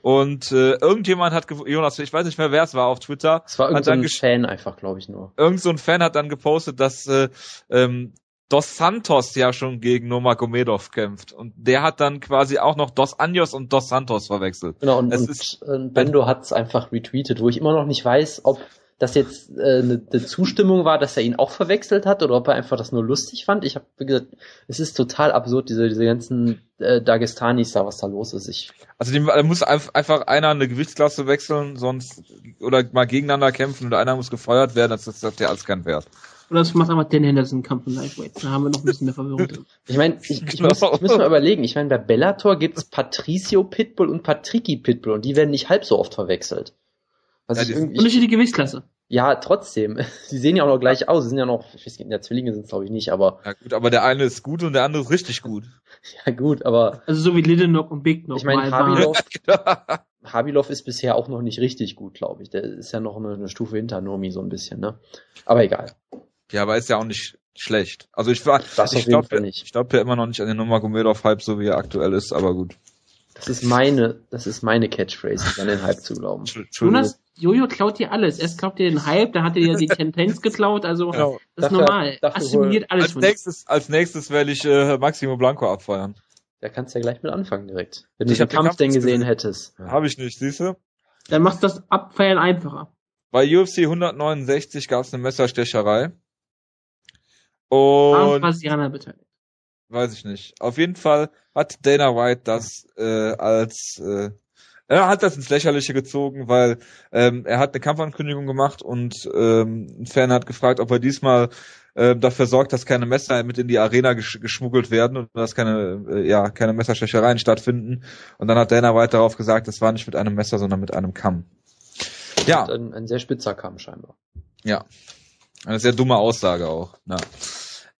Speaker 1: Und äh, irgendjemand hat, Jonas, ich weiß nicht mehr, wer es war auf Twitter,
Speaker 2: Es war irgendein so ein Fan einfach, glaube ich nur.
Speaker 1: irgend so ein Fan hat dann gepostet, dass äh, ähm, Dos Santos ja schon gegen Nomagomedov kämpft. Und der hat dann quasi auch noch Dos Anjos und Dos Santos verwechselt.
Speaker 2: Genau, und,
Speaker 1: Es
Speaker 2: und
Speaker 1: ist-
Speaker 2: Bendo hat es einfach retweetet, wo ich immer noch nicht weiß, ob das jetzt äh, eine, eine Zustimmung war, dass er ihn auch verwechselt hat oder ob er einfach das nur lustig fand. Ich habe gesagt, es ist total absurd, diese, diese ganzen äh, Dagestanis da, was da los ist. Ich,
Speaker 1: Also dem, da muss einf- einfach einer eine Gewichtsklasse wechseln, sonst oder mal gegeneinander kämpfen oder einer muss gefeuert werden, das, das hat ja alles keinen Wert.
Speaker 3: Oder das macht einfach Dan Henderson Kampf in Lightweight. Da haben wir noch ein bisschen mehr Verwirrung drin.
Speaker 2: ich meine, ich, ich,
Speaker 1: Genau.
Speaker 2: muss, ich muss mal überlegen. Ich meine, bei Bellator gibt's Patricio Pitbull und Patricky Pitbull und die werden nicht halb so oft verwechselt. Was
Speaker 1: Ja,
Speaker 3: Unterschiedliche Gewichtsklasse.
Speaker 2: ja, trotzdem. Die sehen ja auch noch gleich aus. Sie sind ja noch, ich weiß nicht, ja, Zwillinge sind glaube ich nicht, aber
Speaker 1: Ja gut, aber der eine ist gut und der andere ist richtig gut.
Speaker 2: ja gut, aber
Speaker 3: Also so wie Little Knock und Big Knock.
Speaker 2: Ich meine. Habilov, Habilov ist bisher auch noch nicht richtig gut, glaube ich. Der ist ja noch eine, eine Stufe hinter Nomi so ein bisschen, ne? Aber egal.
Speaker 1: Ja, aber ist ja auch nicht schlecht. Also ich war,
Speaker 2: Das
Speaker 1: ich glaube
Speaker 2: Fall nicht.
Speaker 1: ich glaub ja immer noch nicht an den Nomagomedov Hype, so wie er aktuell ist, aber gut.
Speaker 2: Das ist meine, das ist meine Catchphrase, an den Hype zu glauben.
Speaker 3: Jonas, Jojo klaut dir alles. Erst klaut dir den Hype, dann hat er dir die Tendenz geklaut. Also
Speaker 1: Genau.
Speaker 3: das ist
Speaker 2: Dafür-
Speaker 3: normal.
Speaker 2: dafür
Speaker 3: Assimiliert alles
Speaker 1: Als
Speaker 3: von
Speaker 1: nächstes, als nächstes werde ich äh, Maximo Blanco abfeiern.
Speaker 2: Da kannst du ja gleich mit anfangen direkt. Wenn du
Speaker 1: Ich
Speaker 2: den
Speaker 1: hab den
Speaker 2: Kampf
Speaker 1: Kampf
Speaker 2: denn gesehen
Speaker 1: gesehen.
Speaker 2: hättest.
Speaker 1: Habe ich nicht, siehst du?
Speaker 3: Dann machst du das Abfeiern einfacher.
Speaker 1: Bei UFC 169 gab es eine Messerstecherei.
Speaker 3: Warum
Speaker 1: Und
Speaker 3: war Siana beteiligt?
Speaker 1: weiß ich nicht. Auf jeden Fall hat Dana White das äh, als äh, Er hat das ins Lächerliche gezogen, weil ähm, er hat eine Kampfankündigung gemacht und ähm, ein Fan hat gefragt, ob er diesmal äh, dafür sorgt, dass keine Messer mit in die Arena gesch geschmuggelt werden und dass keine, äh, ja, keine Messerstechereien stattfinden. Und dann hat Dana White darauf gesagt, es war nicht mit einem Messer, sondern mit einem Kamm. Ja.
Speaker 2: Ein, ein sehr spitzer Kamm scheinbar.
Speaker 1: Ja. Eine sehr dumme Aussage auch. Ja.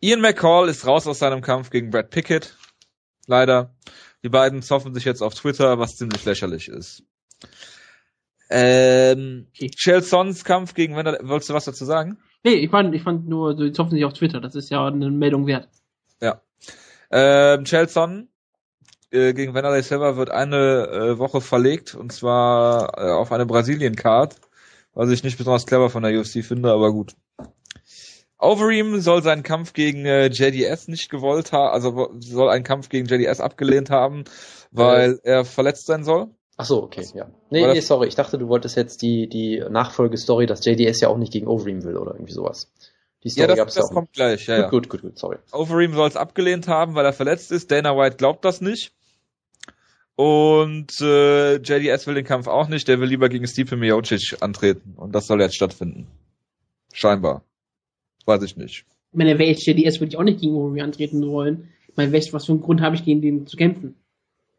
Speaker 1: Ian McCall ist raus aus seinem Kampf gegen Brad Pickett. Leider. Die beiden zoffen sich jetzt auf Twitter, was ziemlich lächerlich ist. Ähm,
Speaker 3: Okay.
Speaker 1: Chael Sons Kampf gegen Wender, wolltest du was dazu sagen?
Speaker 3: Nee, ich fand, ich fand nur, die zoffen sich auf Twitter. Das ist ja eine Meldung wert.
Speaker 1: Ähm, Chael Son äh, gegen Wanderlei Silva wird eine äh, Woche verlegt und zwar äh, auf eine Brasilien-Card, was ich nicht besonders clever von der UFC finde, aber gut. Overeem soll seinen Kampf gegen äh, JDS nicht gewollt haben, also soll einen Kampf gegen JDS abgelehnt haben, weil er verletzt sein soll.
Speaker 2: Ach so, okay, ja. Nee,
Speaker 1: das-
Speaker 2: nee, sorry, ich dachte, du wolltest jetzt die, die Nachfolgestory, dass JDS ja auch nicht gegen Overeem will oder irgendwie sowas. Die
Speaker 1: Ja,
Speaker 2: Story
Speaker 1: das,
Speaker 2: gab's
Speaker 1: das
Speaker 2: ja auch.
Speaker 1: kommt gleich, ja, ja.
Speaker 2: Gut, gut, gut, gut, sorry.
Speaker 1: Overeem soll es abgelehnt haben, weil er verletzt ist. Dana White glaubt das nicht. Und äh, JDS will den Kampf auch nicht. Der will lieber gegen Stipe Miocic antreten. Und das soll jetzt stattfinden. Scheinbar. Weiß ich nicht.
Speaker 3: Ich meine, wäre ich JDS, würde ich auch nicht gegen Warrior antreten wollen. Ich meine, welch- was für einen Grund habe ich, gegen den zu kämpfen?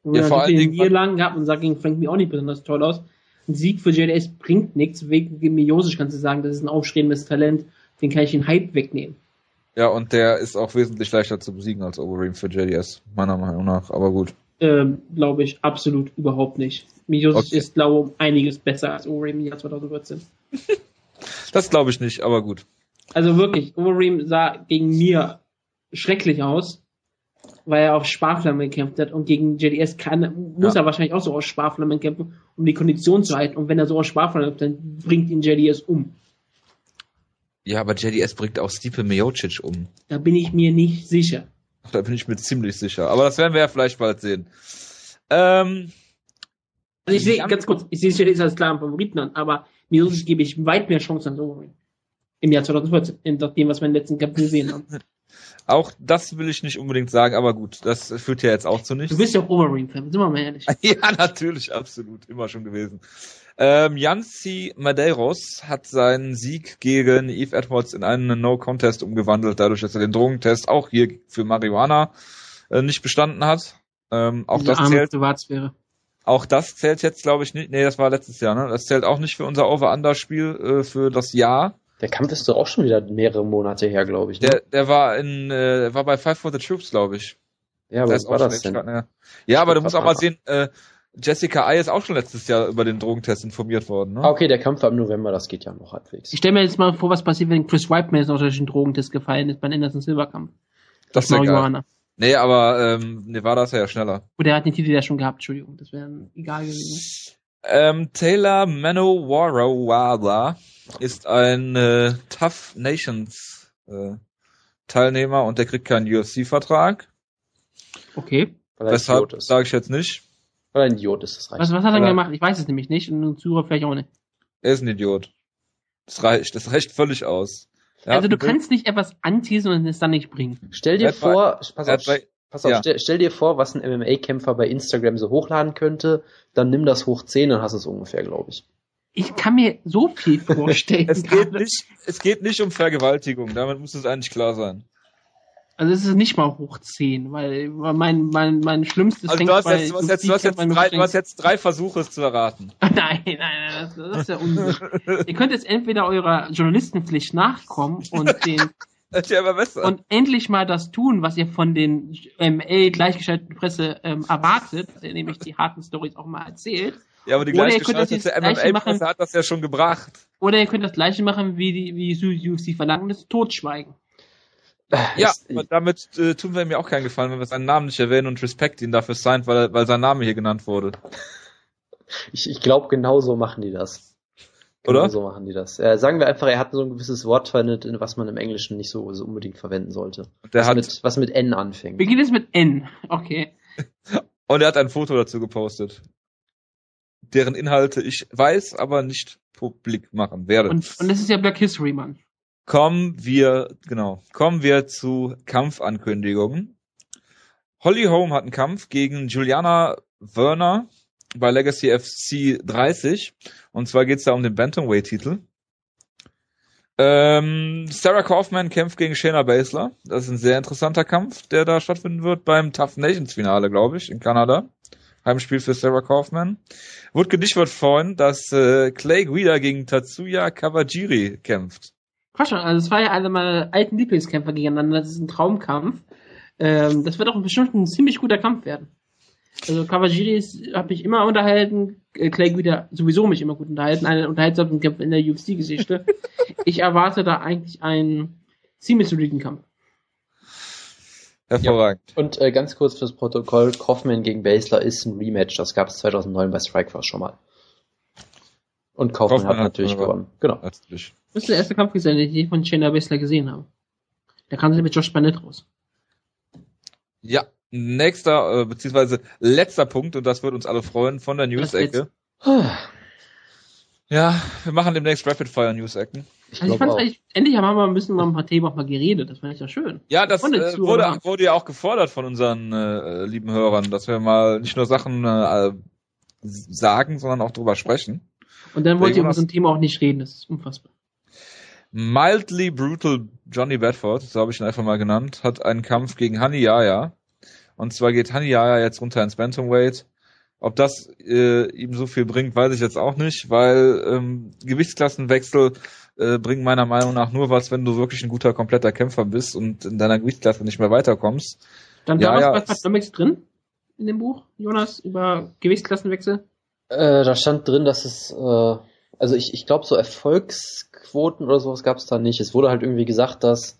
Speaker 3: Und
Speaker 1: Ja, vor allen Dingen-
Speaker 3: Niederlagen gehabt und sah gegen Frank mir auch nicht besonders toll aus. Ein Sieg für JDS bringt nichts. Wegen Miosic kannst du sagen, das ist ein aufstrebendes Talent. Den kann ich den Hype wegnehmen.
Speaker 1: Ja, und der ist auch wesentlich leichter zu besiegen als Overeem für JDS, meiner Meinung nach. Aber gut.
Speaker 3: Ähm, glaube ich absolut überhaupt nicht. Miosic
Speaker 1: Okay.
Speaker 3: ist, glaube ich, um einiges besser als Overeem im Jahr 2014.
Speaker 1: Das glaube ich nicht, aber gut.
Speaker 3: Also wirklich, Overeem sah gegen mir schrecklich aus, weil er auf Sparflamme gekämpft hat und gegen JDS kann, muss
Speaker 1: Ja.
Speaker 3: er wahrscheinlich auch so aus Sparflamme kämpfen, um die Kondition zu halten. Und wenn er so aus Sparflamme kämpft, dann bringt ihn JDS um.
Speaker 1: Ja, aber JDS bringt auch Stipe Miocic um.
Speaker 3: Da bin ich mir nicht sicher.
Speaker 1: Da bin ich mir ziemlich sicher. Aber das werden wir ja vielleicht bald sehen. Ähm,
Speaker 3: Also ich sehe, ganz kurz, ich sehe JDS als klaren Favoriten an, aber Miosic gebe ich weit mehr Chancen als Overeem. Im Jahr 2014, in dem, was wir in den letzten Kämpfen gesehen haben.
Speaker 1: auch das will ich nicht unbedingt sagen, aber gut, das führt ja jetzt auch zu nichts.
Speaker 3: Du bist ja auch Overeem-Fan, sind wir mal ehrlich.
Speaker 1: Ja, natürlich, absolut, immer schon gewesen. Ähm, Yancy Madeiros hat seinen Sieg gegen Eve Edwards in einen No-Contest umgewandelt, dadurch, dass er den Drogentest auch hier für Marihuana äh, nicht bestanden hat. Ähm, auch
Speaker 3: Diese
Speaker 1: das zählt,
Speaker 3: Privatsphäre.
Speaker 1: auch das zählt jetzt, glaube ich, nicht. Nee, das war letztes Jahr, ne? Das zählt auch nicht für unser Over-Under-Spiel äh, für das Jahr.
Speaker 2: Der Kampf ist doch auch schon wieder mehrere Monate her, glaube ich. Ne?
Speaker 1: Der, der war in, äh, war bei Five for the Troops, glaube ich.
Speaker 2: ja, aber
Speaker 1: Der
Speaker 2: was war das denn?
Speaker 1: echt- Ja, ja aber du musst
Speaker 2: was
Speaker 1: auch mal sehen, äh, Jessica Ai ist auch schon letztes Jahr über den Drogentest informiert worden. Ne?
Speaker 2: Ah, okay, der Kampf war im November, das geht ja noch halbwegs.
Speaker 3: Ich stelle mir jetzt mal vor, was passiert, wenn Chris Whiteman jetzt noch durch den Drogentest gefallen ist beim Anderson Silver Kampf.
Speaker 1: das ist.
Speaker 3: Marihuana.
Speaker 1: Nee, aber ähm, Nevada ist ja schneller.
Speaker 3: Oder er hat den Titel ja schon gehabt, Entschuldigung, das wäre egal gewesen.
Speaker 1: Ähm, Taylor Manowara ist ein äh, Tough Nations äh, Teilnehmer und der kriegt keinen UFC-Vertrag.
Speaker 3: Okay.
Speaker 1: Weshalb sage ich jetzt nicht.
Speaker 2: Weil er ein Idiot ist, das reicht.
Speaker 3: Was, was hat er denn
Speaker 1: Aber-
Speaker 3: gemacht? Ich weiß es nämlich nicht und ein Zuhörer vielleicht auch nicht.
Speaker 1: Er ist ein Idiot. Das reicht, das reicht völlig aus. Er
Speaker 3: also du kannst nicht etwas anteasen und es dann nicht bringen.
Speaker 2: Stell dir
Speaker 1: hat
Speaker 2: vor, pass
Speaker 1: er
Speaker 2: auf, pass auf
Speaker 1: ja.
Speaker 2: stell, stell dir vor, was ein MMA-Kämpfer bei Instagram so hochladen könnte, dann nimm das hoch 10, dann hast du es ungefähr, glaube ich.
Speaker 3: Ich kann mir so viel vorstellen.
Speaker 1: Es geht
Speaker 3: gerade.
Speaker 1: nicht, es geht nicht um Vergewaltigung. Damit muss es eigentlich klar sein.
Speaker 3: Also es ist nicht mal hoch 10, weil mein, mein, mein schlimmstes
Speaker 1: Also du hast jetzt, du hast jetzt, du hast jetzt, drei, du hast jetzt drei Versuche, es zu erraten.
Speaker 3: Nein, nein, nein, das, das ist ja Unsinn. Ihr könnt jetzt entweder eurer Journalistenpflicht nachkommen und den
Speaker 1: ja
Speaker 3: und endlich mal das tun, was ihr von den ML gleichgeschalteten Presse ähm, erwartet, dass ihr nämlich die harten Stories auch mal erzählt.
Speaker 1: Ja, aber die
Speaker 3: gleiche machen.
Speaker 1: MMA-Presse hat das ja schon gebracht.
Speaker 3: Oder ihr könnt das gleiche machen, wie die wie die UFC verlangen, das Totschweigen.
Speaker 1: Ja,
Speaker 2: Es-
Speaker 1: aber damit äh, tun wir ihm ja auch keinen Gefallen, wenn wir seinen Namen nicht erwähnen und Respect ihn dafür signed, weil, weil sein Name hier genannt wurde.
Speaker 2: Ich, ich glaube, genau so machen die das.
Speaker 1: Oder?
Speaker 2: Genau so machen die das. Äh, sagen wir einfach, er hat so ein gewisses Wort verwendet, was man im Englischen nicht so, so unbedingt verwenden sollte.
Speaker 1: Und der
Speaker 2: was,
Speaker 1: hat,
Speaker 2: mit, was mit N anfängt.
Speaker 3: Wir gehen jetzt mit N. Okay.
Speaker 1: und er hat ein Foto dazu gepostet. Deren Inhalte ich weiß, aber nicht publik machen werde.
Speaker 3: Und, und das ist ja Black History, Mann.
Speaker 1: Kommen wir, genau, kommen wir zu Kampfankündigungen. Holly Holm hat einen Kampf gegen Juliana Werner bei Legacy FC 30. Und zwar geht's da um den Bantamweight-Titel. Ähm, Sarah Kaufman kämpft gegen Shayna Baszler. Das ist ein sehr interessanter Kampf, der da stattfinden wird beim Tough Nations Finale, glaube ich, in Kanada. Heimspiel für Sarah Kaufman. Wurde gedicht wird freuen, dass äh, Clay Guida gegen Tatsuya Kawajiri kämpft.
Speaker 3: Quatsch, also es war ja einer meiner alten Lieblingskämpfer gegeneinander. Das ist ein Traumkampf. Ähm, das wird auch bestimmt ein ziemlich guter Kampf werden. Also Kawajiri habe mich immer unterhalten, äh, Clay Guida sowieso mich immer gut unterhalten, einen unterhaltsamen Kampf in der UFC-Geschichte. ich erwarte da eigentlich einen ziemlich soliden Kampf.
Speaker 1: Hervorragend.
Speaker 2: Und äh, ganz kurz fürs Protokoll, Kaufman gegen Basler ist ein Rematch, das gab es 2009 bei Strikeforce schon mal. Und Kaufman,
Speaker 1: Kaufmann
Speaker 2: hat
Speaker 1: hat
Speaker 2: natürlich
Speaker 1: gewonnen.
Speaker 2: gewonnen. Genau.
Speaker 1: Natürlich.
Speaker 3: Das ist der erste Kampf gewesen, den ich von Shayna Baszler gesehen habe. Da kam sie mit Josh Barnett raus.
Speaker 1: Ja, nächster, äh, beziehungsweise letzter Punkt, und das wird uns alle freuen, von der News-Ecke. Ja, wir machen demnächst Rapid-Fire News-Ecken.
Speaker 2: Ich
Speaker 3: Also ich fand eigentlich, endlich haben wir ein bisschen mal ein paar Themen auch mal geredet. Das fand ich ja schön.
Speaker 1: Ja, das äh, wurde, wurde ja auch gefordert von unseren äh, lieben Hörern, dass wir mal nicht nur Sachen äh, sagen, sondern auch drüber sprechen.
Speaker 3: Und dann wollt ihr über so ein Thema auch nicht reden. Das ist unfassbar.
Speaker 1: Mildly Brutal Johnny Bedford, so habe ich ihn einfach mal genannt, hat einen Kampf gegen Hani Yaya. Und zwar geht Hani Yaya jetzt runter ins Bantamweight. Ob das äh, ihm so viel bringt, weiß ich jetzt auch nicht, weil ähm, Gewichtsklassenwechsel äh, bringen meiner Meinung nach nur was, wenn du wirklich ein guter, kompletter Kämpfer bist und in deiner Gewichtsklasse nicht mehr weiterkommst.
Speaker 3: Dann
Speaker 1: Ja,
Speaker 3: da
Speaker 1: ja,
Speaker 3: was bei Fatnomics drin in dem Buch, Jonas, über Gewichtsklassenwechsel.
Speaker 2: Äh, da stand drin, dass es, äh, also ich, ich glaube, so Erfolgsquoten oder sowas gab es da nicht. Es wurde halt irgendwie gesagt, dass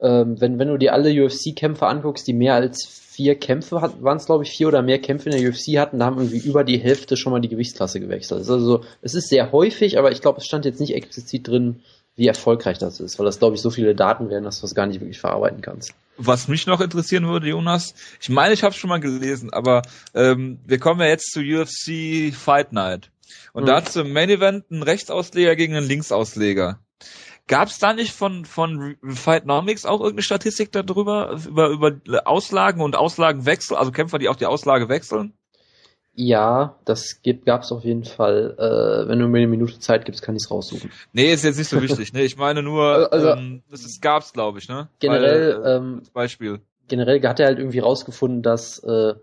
Speaker 2: ähm, wenn, wenn du dir alle UFC-Kämpfer anguckst, die mehr als vier Kämpfe hatten, waren es glaube ich vier oder mehr Kämpfe in der UFC hatten, da haben irgendwie über die Hälfte schon mal die Gewichtsklasse gewechselt. Es ist also, es ist sehr häufig, aber ich glaube, es stand jetzt nicht explizit drin, wie erfolgreich das ist, weil das glaube ich so viele Daten wären, dass du das gar nicht wirklich verarbeiten kannst.
Speaker 1: Was mich noch interessieren würde, Jonas, ich meine, ich habe schon mal gelesen, aber ähm, wir kommen ja jetzt zu UFC Fight Night. Und
Speaker 2: Mhm.
Speaker 1: da hat im Main Event einen Rechtsausleger gegen einen Linksausleger. Gab es da nicht von von Fightnomics auch irgendeine Statistik darüber über über Auslagen und Auslagenwechsel, also Kämpfer, die auch die Auslage wechseln?
Speaker 2: Ja, das gab es auf jeden Fall. Äh, wenn du mir eine Minute Zeit gibst, kann ich es raussuchen.
Speaker 1: Nee, ist jetzt nicht so wichtig. Ne, ich meine nur,
Speaker 2: Also-
Speaker 1: ähm, das ist, gab's, glaube ich, ne?
Speaker 2: Generell,
Speaker 1: Weil, äh,
Speaker 2: ähm,
Speaker 1: Beispiel.
Speaker 2: generell hat er halt irgendwie rausgefunden, dass äh,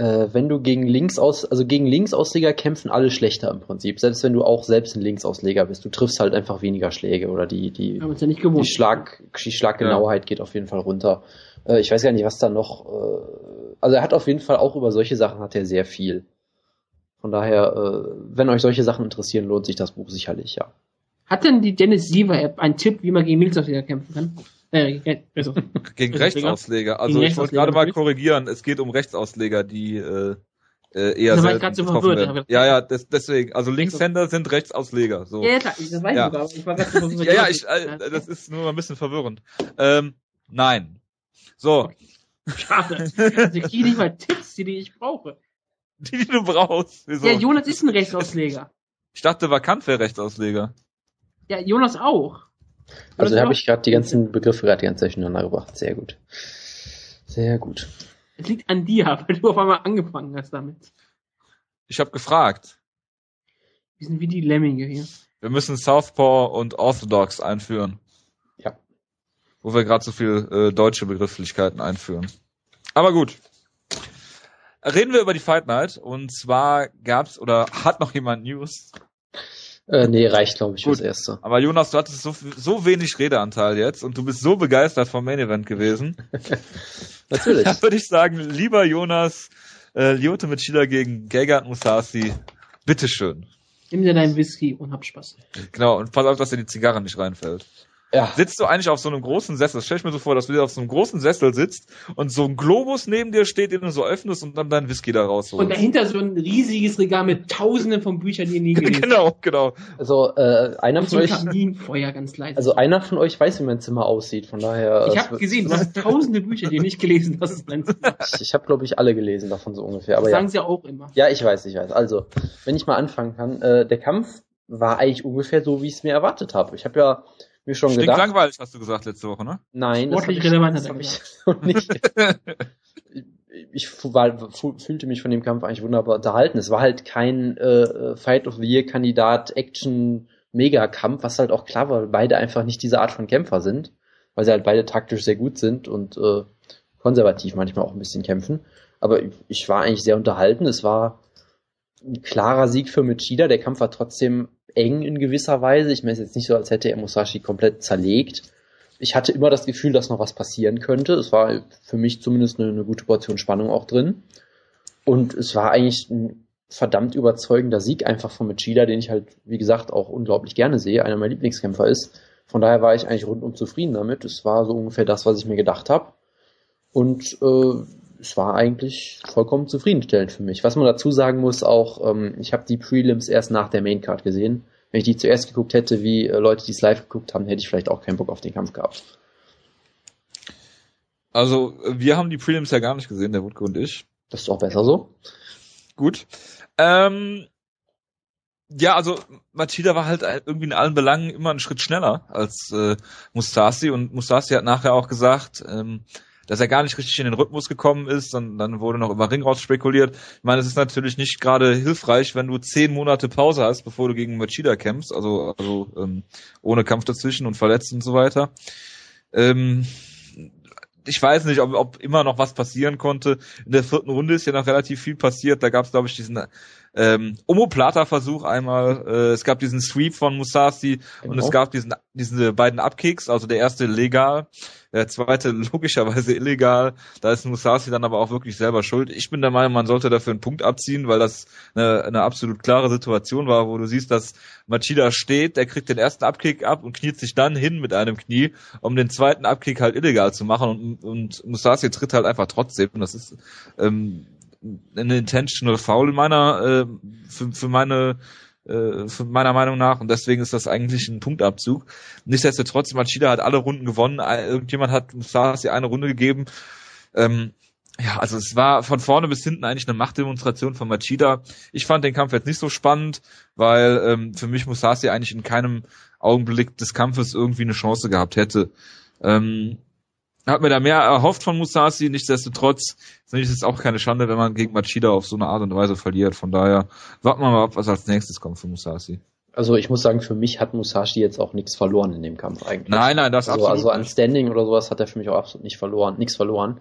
Speaker 2: äh, wenn du gegen links aus, also gegen Linksausleger kämpfen alle schlechter im Prinzip. Selbst wenn du auch selbst ein Linksausleger bist, du triffst halt einfach weniger Schläge oder die die
Speaker 3: ja
Speaker 2: die Schlag die Schlaggenauheit geht auf jeden Fall runter. Äh, ich weiß gar nicht, was da noch. Äh, also er hat auf jeden Fall auch über solche Sachen hat er sehr viel. Von daher, äh, wenn euch solche Sachen interessieren, lohnt sich das Buch sicherlich, ja.
Speaker 3: Hat denn die Dennis Siever App einen Tipp, wie man gegen Linksausleger kämpfen kann? Äh, also,
Speaker 1: Gegen
Speaker 3: Rechtsausleger?
Speaker 1: Rechtsausleger. Also
Speaker 3: Gegen
Speaker 1: ich wollte gerade mal korrigieren, es geht um Rechtsausleger, die äh, äh, eher
Speaker 3: Da war ich grad so verwirrt,
Speaker 1: Ja, ja, des, deswegen. Also Linkshänder sind Rechtsausleger. So.
Speaker 3: ja, ja, klar, das weiß
Speaker 1: Ja.
Speaker 3: ich sogar, ich war gerade so verwirrt.
Speaker 1: Ja, ja, ich, äh, das ist nur ein bisschen verwirrend. Ähm, nein. So,
Speaker 3: Schade. Also ich kriege nicht mal Tipps, die, die ich brauche.
Speaker 1: die, die du brauchst. Wieso?
Speaker 3: Ja, Jonas ist ein Rechtsausleger.
Speaker 1: ich dachte, vakant wäre Rechtsausleger.
Speaker 3: Ja, Jonas auch.
Speaker 2: Also da habe ich gerade die ganzen Begriffe gerade ganz durcheinander gebracht. Sehr gut. Sehr gut.
Speaker 3: Es liegt an dir, weil du auf einmal angefangen hast damit.
Speaker 1: Ich habe gefragt.
Speaker 3: Wir sind wie die Lemminge hier.
Speaker 1: Wir müssen Southpaw und Orthodox einführen.
Speaker 2: Ja.
Speaker 1: Wo wir gerade so viel äh, deutsche Begrifflichkeiten einführen. Aber gut. Reden wir über die Fight Night. Und zwar gab's oder hat noch jemand News?
Speaker 2: Äh, nee, reicht, glaube ich,
Speaker 1: Gut.
Speaker 2: fürs Erste.
Speaker 1: Aber Jonas, du hattest so, so wenig Redeanteil jetzt und du bist so begeistert vom Main Event gewesen.
Speaker 2: Natürlich.
Speaker 1: Da würde ich sagen, lieber Jonas, äh, Lyoto mit Shida gegen Gegard Musasi, bitteschön.
Speaker 3: Nimm dir deinen Whisky und hab Spaß.
Speaker 1: Genau, und pass auf, dass dir die Zigarre nicht reinfällt.
Speaker 2: Ja.
Speaker 1: Sitzt du eigentlich auf so einem großen Sessel? Das stell ich mir so vor, dass du dir auf so einem großen Sessel sitzt und so ein Globus neben dir steht, den du so öffnest und dann deinen Whisky da
Speaker 3: Und
Speaker 1: rausholst.
Speaker 3: dahinter so ein riesiges Regal mit tausenden von Büchern, die ihr nie gelesen habt.
Speaker 1: genau, genau.
Speaker 2: Also äh, einer
Speaker 3: Und
Speaker 2: von euch,
Speaker 3: Kaminfeuer ganz leise.
Speaker 2: also einer von euch weiß, wie mein Zimmer aussieht. Von daher.
Speaker 3: ich
Speaker 2: es
Speaker 3: habe gesehen, du hast tausende Bücher, die ihr nicht gelesen hast. Das ist mein Zimmer.
Speaker 2: Ich, ich habe, glaube ich, alle gelesen davon so ungefähr. Aber
Speaker 3: Das
Speaker 2: ja.
Speaker 3: sagen sie ja auch immer.
Speaker 2: Ja, ich weiß, ich weiß. Also, wenn ich mal anfangen kann, äh, der Kampf war eigentlich ungefähr so, wie ich es mir erwartet habe. Ich habe ja mir schon
Speaker 1: Stinkt
Speaker 2: gedacht,
Speaker 1: langweilig, hast du gesagt letzte Woche, ne?
Speaker 2: nein, das habe
Speaker 3: Sportlich
Speaker 2: ich,
Speaker 3: relevant
Speaker 2: das
Speaker 3: hat er
Speaker 2: hab ich nicht. ich war, fühlte mich von dem Kampf eigentlich wunderbar unterhalten. Es war halt kein äh, Fight of the Year Kandidat Action Mega-Kampf, was halt auch klar war, weil beide einfach nicht diese Art von Kämpfer sind, weil sie halt beide taktisch sehr gut sind und äh, konservativ manchmal auch ein bisschen kämpfen. Aber ich war eigentlich sehr unterhalten. Es war ein klarer Sieg für Machida. Der Kampf war trotzdem eng in gewisser Weise. Ich meine, es ist jetzt nicht so, als hätte er Musashi komplett zerlegt. Ich hatte immer das Gefühl, dass noch was passieren könnte. Es war für mich zumindest eine, eine gute Portion Spannung auch drin. Und es war eigentlich ein verdammt überzeugender Sieg einfach von Machida, den ich halt, wie gesagt, auch unglaublich gerne sehe, einer meiner Lieblingskämpfer ist. Von daher war ich eigentlich rundum zufrieden damit. Es war so ungefähr das, was ich mir gedacht habe. Und äh, es war eigentlich vollkommen zufriedenstellend für mich. Was man dazu sagen muss, auch ähm, ich habe die Prelims erst nach der Maincard gesehen. Wenn ich die zuerst geguckt hätte, wie äh, Leute, die es live geguckt haben, hätte ich vielleicht auch keinen Bock auf den Kampf gehabt.
Speaker 1: Also wir haben die Prelims ja gar nicht gesehen, der Wutke und ich.
Speaker 2: Das ist auch besser so.
Speaker 1: Gut. Ähm, ja, also Machida war halt irgendwie in allen Belangen immer einen Schritt schneller als äh, Mustasi und Mustasi hat nachher auch gesagt, ähm, dass er gar nicht richtig in den Rhythmus gekommen ist und dann wurde noch über Ring raus spekuliert. Ich meine, es ist natürlich nicht gerade hilfreich, wenn du zehn Monate Pause hast, bevor du gegen Machida kämpfst, also, also ähm, ohne Kampf dazwischen und verletzt und so weiter. Ähm, ich weiß nicht, ob, ob immer noch was passieren konnte. In der vierten Runde ist ja noch relativ viel passiert. Da gab es, glaube ich, diesen ähm, Omoplata-Versuch einmal. Äh, es gab diesen Sweep von Musasi genau. und es gab diesen diese beiden Upkicks. Also der erste legal, der zweite logischerweise illegal. Da ist Musasi dann aber auch wirklich selber schuld. Ich bin der Meinung, man sollte dafür einen Punkt abziehen, weil das eine, eine absolut klare Situation war, wo du siehst, dass Machida steht, der kriegt den ersten Upkick ab und kniet sich dann hin mit einem Knie, um den zweiten Upkick halt illegal zu machen und, und Musasi tritt halt einfach trotzdem. Das ist ähm, eine intentional Foul in meiner äh, für, für meine äh, für meiner Meinung nach und deswegen ist das eigentlich ein Punktabzug. Nichtsdestotrotz, Machida hat alle Runden gewonnen. Irgendjemand hat Musasi eine Runde gegeben. Ähm, ja, also es war von vorne bis hinten eigentlich eine Machtdemonstration von Machida. Ich fand den Kampf jetzt nicht so spannend, weil ähm, für mich Musasi eigentlich in keinem Augenblick des Kampfes irgendwie eine Chance gehabt hätte. Ähm, hat mir da mehr erhofft von Musasi, nichtsdestotrotz finde ich es auch keine Schande, wenn man gegen Machida auf so eine Art und Weise verliert. Von daher warten wir mal ab, was als nächstes kommt für Musasi.
Speaker 2: Also ich muss sagen, für mich hat Musashi jetzt auch nichts verloren in dem Kampf eigentlich.
Speaker 1: Nein, nein, das
Speaker 2: also, absolut. Also an Standing oder sowas hat er für mich auch absolut nicht verloren, nichts verloren.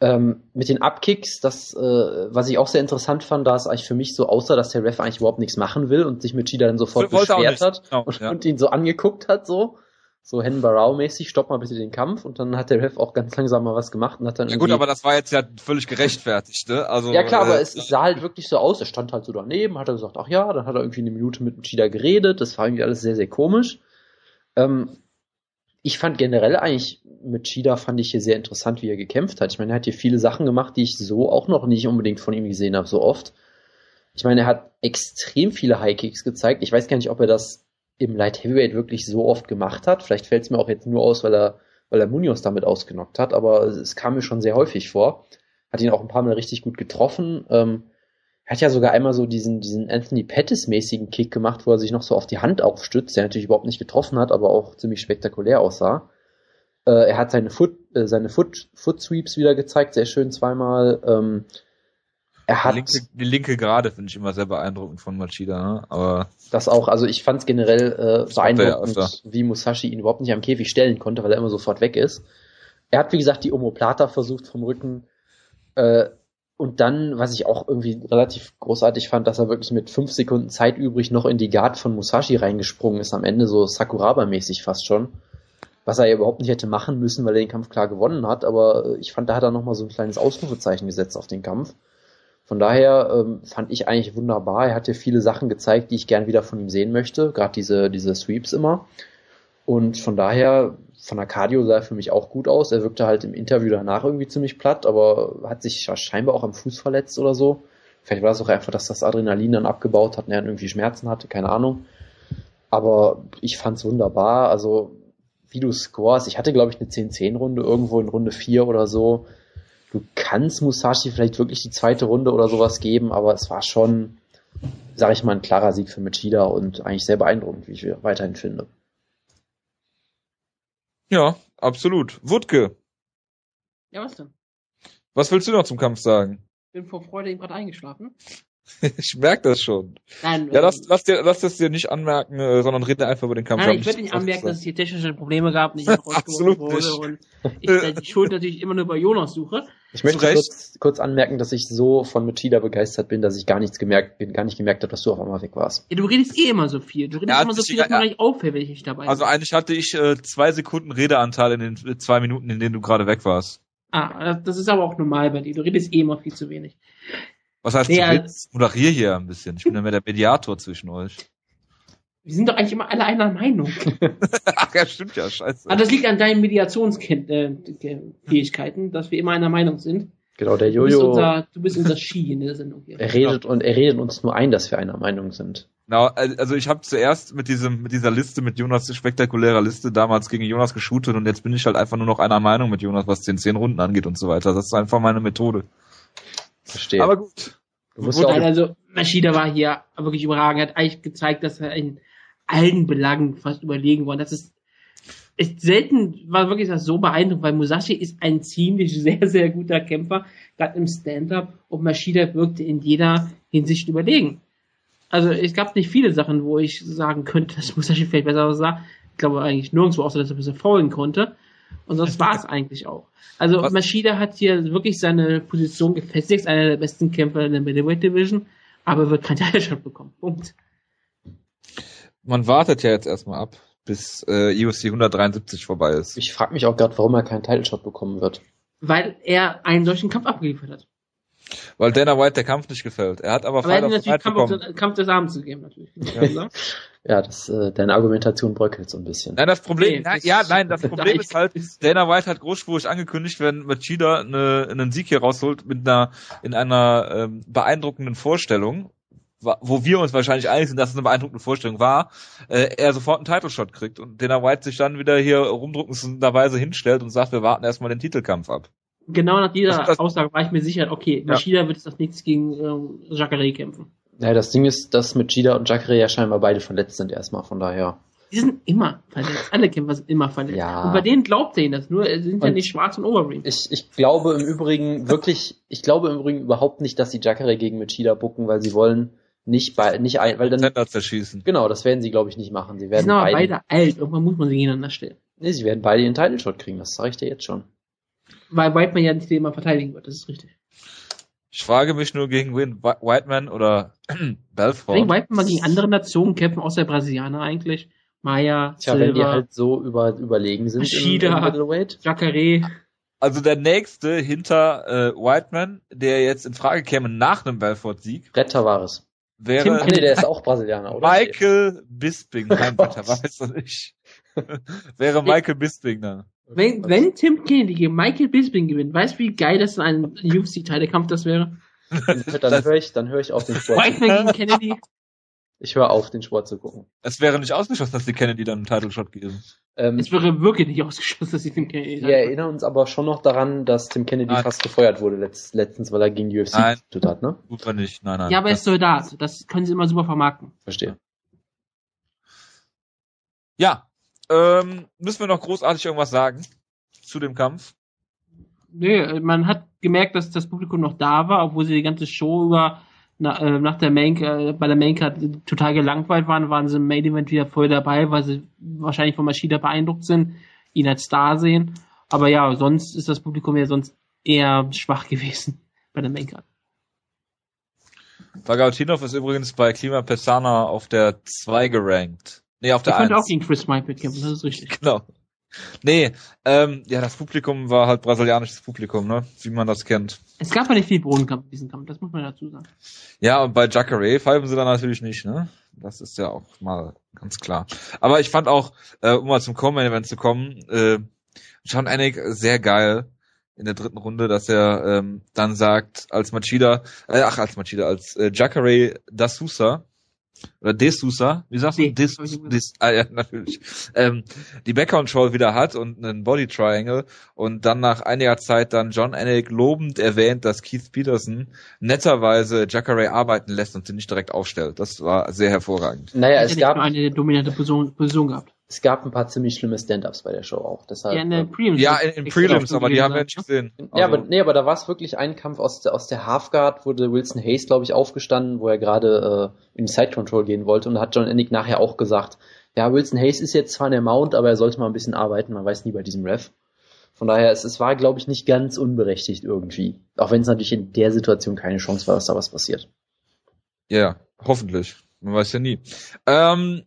Speaker 2: Ähm, mit den Upkicks, das, äh, was ich auch sehr interessant fand, da es eigentlich für mich so aussah, dass der Ref eigentlich überhaupt nichts machen will und sich mit Chida dann sofort beschwert hat genau, und, ja. und, ihn so angeguckt hat, so so Hen Barrow-mäßig, stopp mal bitte den Kampf und dann hat der Ref auch ganz langsam mal was gemacht und hat dann
Speaker 1: Ja gut, aber das war jetzt ja völlig gerechtfertigt, ne? Also,
Speaker 2: ja klar, äh, aber es, sah halt wirklich so aus, er stand halt so daneben, hat er gesagt, ach ja, dann hat er irgendwie eine Minute mit Chida geredet, das war irgendwie alles sehr, sehr komisch. Ähm, ich fand generell eigentlich mit Chida fand ich hier sehr interessant, wie er gekämpft hat. Ich meine, er hat hier viele Sachen gemacht, die ich so auch noch nicht unbedingt von ihm gesehen habe, so oft. Ich meine, er hat extrem viele High Kicks gezeigt. Ich weiß gar nicht, ob er das im Light Heavyweight wirklich so oft gemacht hat. Vielleicht fällt es mir auch jetzt nur aus, weil er, weil er Munoz damit ausgenockt hat, aber es kam mir schon sehr häufig vor. Hat ihn auch ein paar Mal richtig gut getroffen. Ähm, hat ja sogar einmal so diesen, diesen Anthony Pettis-mäßigen Kick gemacht, wo er sich noch so auf die Hand aufstützt, der natürlich überhaupt nicht getroffen hat, aber auch ziemlich spektakulär aussah. Äh, er hat seine Foot, äh, seine Foot, Foot Sweeps wieder gezeigt, sehr schön zweimal. Ähm,
Speaker 1: er hat die linke, die linke Gerade finde ich immer sehr beeindruckend von Machida, ne? aber
Speaker 2: das auch. Also ich fand es generell äh, beeindruckend, ja wie Musashi ihn überhaupt nicht am Käfig stellen konnte, weil er immer sofort weg ist. Er hat wie gesagt die Omoplata versucht vom Rücken äh, und dann, was ich auch irgendwie relativ großartig fand, dass er wirklich mit fünf Sekunden Zeit übrig noch in die Guard von Musashi reingesprungen ist am Ende, so Sakuraba-mäßig fast schon. Was er ja überhaupt nicht hätte machen müssen, weil er den Kampf klar gewonnen hat, aber ich fand, da hat er nochmal so ein kleines Ausrufezeichen gesetzt auf den Kampf. Von daher ähm, fand ich eigentlich wunderbar. Er hat hier viele Sachen gezeigt, die ich gern wieder von ihm sehen möchte. Gerade diese, diese Sweeps immer. Und von daher, von der Cardio sah er für mich auch gut aus. Er wirkte halt im Interview danach irgendwie ziemlich platt, aber hat sich scheinbar auch am Fuß verletzt oder so. Vielleicht war es auch einfach, dass das Adrenalin dann abgebaut hat und er irgendwie Schmerzen hatte, keine Ahnung. Aber ich fand's wunderbar. Also, wie du scores, ich hatte glaube ich eine 10-10-Runde irgendwo in Runde 4 oder so du kannst Musashi vielleicht wirklich die zweite Runde oder sowas geben, aber es war schon, sag ich mal, ein klarer Sieg für Machida und eigentlich sehr beeindruckend, wie ich weiterhin finde.
Speaker 1: Ja, absolut. Wutke.
Speaker 3: Ja, was denn?
Speaker 1: Was willst du noch zum Kampf sagen?
Speaker 3: Bin vor Freude eben gerade eingeschlafen.
Speaker 1: ich merke das schon.
Speaker 3: Nein,
Speaker 1: Ja,
Speaker 3: ähm,
Speaker 1: lass, lass, dir, lass das dir nicht anmerken, äh, sondern rede einfach über den Kampf.
Speaker 3: Nein, ich würde nicht anmerken, dass es hier technische Probleme gab, nicht
Speaker 1: Absolut
Speaker 3: wurde
Speaker 1: nicht.
Speaker 3: und ich äh, die Schuld natürlich immer nur bei Jonas suche.
Speaker 2: Ich möchte kurz, kurz anmerken, dass ich so von Machida begeistert bin, dass ich gar nichts gemerkt bin, gar nicht gemerkt habe, dass du auf einmal weg warst.
Speaker 3: Ja, du redest eh immer so viel. Du redest
Speaker 1: Ja,
Speaker 3: immer so viel, dass man gar nicht auffällt, wenn ich nicht dabei bin.
Speaker 1: Also eigentlich hatte ich äh, zwei Sekunden Redeanteil in den äh, zwei Minuten, in denen du gerade weg warst.
Speaker 3: ah, das ist aber auch normal bei dir. Du redest eh immer viel zu wenig.
Speaker 1: Was heißt,
Speaker 3: Nee,
Speaker 1: du
Speaker 3: also-
Speaker 1: moderier hier ein bisschen. Ich bin ja mehr der Mediator zwischen euch.
Speaker 3: Wir sind doch eigentlich immer alle einer Meinung.
Speaker 1: Ach ja, stimmt ja, scheiße.
Speaker 3: Aber das liegt an deinen Mediationsfähigkeiten, dass wir immer einer Meinung sind.
Speaker 2: Genau, der
Speaker 3: Du bist
Speaker 2: Jojo,
Speaker 3: unser, du bist unser Ski in der Sendung hier.
Speaker 2: er redet und er redet uns nur ein, dass wir einer Meinung sind.
Speaker 1: Genau, also ich habe zuerst mit diesem mit dieser Liste mit Jonas spektakulärer Liste damals gegen Jonas geshootet und jetzt bin ich halt einfach nur noch einer Meinung mit Jonas, was den zehn Runden angeht und so weiter. Das ist einfach meine Methode.
Speaker 2: Verstehe.
Speaker 1: Aber gut.
Speaker 2: du musst
Speaker 1: gut,
Speaker 2: auch,
Speaker 3: also Maschida war hier wirklich überragend. Er hat eigentlich gezeigt, dass er in allen Belangen fast überlegen war. Das ist, ist selten war wirklich das so beeindruckend, weil Musashi ist ein ziemlich sehr, sehr guter Kämpfer, gerade im Stand-up und Maschida wirkte in jeder Hinsicht überlegen. Also es gab nicht viele Sachen, wo ich sagen könnte, dass Musashi vielleicht besser sah. Ich glaube eigentlich nirgendwo, außer dass er ein bisschen faulen konnte. Und das war es eigentlich auch. Also
Speaker 1: Was-
Speaker 3: Maschida hat hier wirklich seine Position gefestigt, einer der besten Kämpfer in der Middleweight Division, aber wird kein Title bekommen. Punkt.
Speaker 1: Man wartet ja jetzt erstmal ab, bis äh, UFC 173 vorbei ist.
Speaker 2: ich frage mich auch gerade, warum er keinen Title Shot bekommen wird.
Speaker 3: Weil er einen solchen Kampf abgeliefert hat.
Speaker 1: Weil Dana White der Kampf nicht gefällt. Er hat aber,
Speaker 3: Aber er
Speaker 1: Fight
Speaker 3: hat
Speaker 1: the Night
Speaker 3: natürlich Kampf, Kampf des Abends gegeben, natürlich. Ja.
Speaker 2: Ja, das, äh, deine Argumentation bröckelt so ein bisschen.
Speaker 1: Nein, das Problem,
Speaker 3: Nee,
Speaker 1: nein, ja, nein, das Problem ist halt, Dana White hat großspurig angekündigt, wenn Machida eine, einen Sieg hier rausholt mit einer, in einer ähm, beeindruckenden Vorstellung, wo wir uns wahrscheinlich einig sind, dass es eine beeindruckende Vorstellung war, äh, er sofort einen Title Shot kriegt und Dana White sich dann wieder hier rumdruckenderweise hinstellt und sagt, wir warten erstmal den Titelkampf ab.
Speaker 3: Genau nach dieser
Speaker 1: Das- das-
Speaker 3: Aussage war ich mir sicher, okay,
Speaker 1: Ja.
Speaker 3: Maschida wird jetzt das nächste gegen ähm, Jacare kämpfen.
Speaker 2: Ja, das Ding ist, dass mit Gida und Jacare ja scheinbar beide verletzt sind erstmal, von daher.
Speaker 3: Die sind immer verletzt. Alle Kämpfer sind immer verletzt.
Speaker 2: Ja.
Speaker 3: Und bei denen glaubt er ihnen das. Nur, sie sind ja
Speaker 2: Und-
Speaker 3: nicht schwarz und Overeem.
Speaker 2: Ich, ich glaube im Übrigen wirklich, ich glaube im Übrigen überhaupt nicht, dass sie Jacare gegen Machida bucken, weil sie wollen nicht bei, nicht ein, weil dann,
Speaker 1: Sender zerschießen.
Speaker 2: genau, das werden sie glaube ich nicht machen. Sie
Speaker 3: Die
Speaker 2: werden
Speaker 3: sind aber
Speaker 2: beide,
Speaker 3: beide alt. Irgendwann muss man sie gegeneinander stellen.
Speaker 2: nee, sie werden beide ihren Title Shot kriegen, das sage ich dir jetzt schon.
Speaker 3: Weil Whiteman ja nicht den immer verteidigen wird. Das ist richtig.
Speaker 1: Ich frage mich nur gegen wen, Whi- Whiteman oder Belfort.
Speaker 3: Whiteman mal gegen andere Nationen kämpfen, außer der Brasilianer eigentlich. Maya,
Speaker 2: Tja, wenn die halt so über, überlegen sind Middleweight.
Speaker 3: Jacare.
Speaker 1: Also der nächste hinter äh, Whiteman, der jetzt in Frage käme nach einem Belfort-Sieg,
Speaker 2: Red Tavares.
Speaker 1: wäre
Speaker 3: Tim
Speaker 2: nee, der ist auch Brasilianer, oder?
Speaker 1: Michael Bisping. Nein, bitte, weiß doch nicht. wäre Michael Bisping dann.
Speaker 3: Wenn, wenn Tim Kennedy gegen Michael Bisping gewinnt, weißt du, wie geil das in einem UFC-Teilekampf das wäre?
Speaker 2: Dann höre ich, dann höre ich auf den Sport.
Speaker 3: Whiteman gegen Kennedy.
Speaker 2: Ich höre auf, den Sport zu gucken.
Speaker 1: Es wäre nicht ausgeschlossen, dass die Kennedy dann einen Title Shot geben.
Speaker 2: Ähm,
Speaker 3: Es wäre wirklich nicht ausgeschlossen, dass ich Tim Kennedy
Speaker 2: wir erinnern uns aber schon noch daran, dass Tim Kennedy
Speaker 1: Nein.
Speaker 2: fast gefeuert wurde letzt, letztens, weil er gegen die UFC
Speaker 1: Nein.
Speaker 2: tut hat, ne?
Speaker 1: Tut man nicht. Nein, nein.
Speaker 3: Ja, aber er ist
Speaker 1: das,
Speaker 3: Soldat. Das können sie immer super vermarkten.
Speaker 2: Verstehe.
Speaker 1: ja. Ähm, müssen wir noch großartig irgendwas sagen zu dem Kampf?
Speaker 3: Nee, man hat gemerkt, dass das Publikum noch da war, obwohl sie die ganze Show über na, äh, nach der Main, äh, bei der Main Card total gelangweilt waren, waren sie im Main Event wieder voll dabei, weil sie wahrscheinlich von Maschida beeindruckt sind, ihn als Star sehen. Aber ja, sonst ist das Publikum ja sonst eher schwach gewesen bei der Main Card.
Speaker 1: Vagautinov ist übrigens bei Klima Pesana auf der 2 gerankt. Nee, auf
Speaker 3: Der könnte
Speaker 1: 1.
Speaker 3: auch gegen Chris Michael kämpfen, das ist richtig.
Speaker 1: Genau. Nee, ähm, ja, das Publikum war halt brasilianisches Publikum, ne? Wie man das kennt.
Speaker 3: Es gab ja nicht viel Bodenkampf in diesem Kampf, das muss man dazu sagen.
Speaker 1: Ja, und bei Jacare pfeifen sie dann natürlich nicht, ne? Das ist ja auch mal ganz klar. Aber ich fand auch, äh, um mal zum Common Event zu kommen, äh, John Anik sehr geil in der dritten Runde, dass er ähm, dann sagt, als Machida, äh, ach, als Machida, als äh, Jacare da Sousa, oder De Sousa, wie sagst du?
Speaker 3: De,
Speaker 1: De. Des, ah, ja, natürlich. Ähm, die Background-Control wieder hat und einen Body Triangle und dann nach einiger Zeit dann John Anik lobend erwähnt, dass Keith Peterson netterweise Jacare arbeiten lässt und sie nicht direkt aufstellt. Das war sehr hervorragend.
Speaker 2: Naja,
Speaker 3: Er
Speaker 2: es
Speaker 3: hat
Speaker 2: gab,
Speaker 3: eine dominante Position, Position gehabt.
Speaker 2: Es gab ein paar ziemlich schlimme Stand-ups bei der Show auch. Deshalb,
Speaker 3: Ja, in der Prelims.
Speaker 1: Ja, in, in Prelims, aber die haben wir nicht gesehen.
Speaker 2: ja,
Speaker 1: Also-
Speaker 2: aber, nee, aber da war es wirklich ein Kampf aus der, aus der Halfguard, wurde Wilson Hayes, glaube ich, aufgestanden, wo er gerade äh, in die Side Control gehen wollte und hat John Ennick nachher auch gesagt, ja, Wilson Hayes ist jetzt zwar in der Mount, aber er sollte mal ein bisschen arbeiten, man weiß nie bei diesem Ref. Von daher, es, es war, glaube ich, nicht ganz unberechtigt irgendwie. Auch wenn es natürlich in der Situation keine Chance war, dass da was passiert.
Speaker 1: Ja, hoffentlich. Man weiß ja nie. Ähm,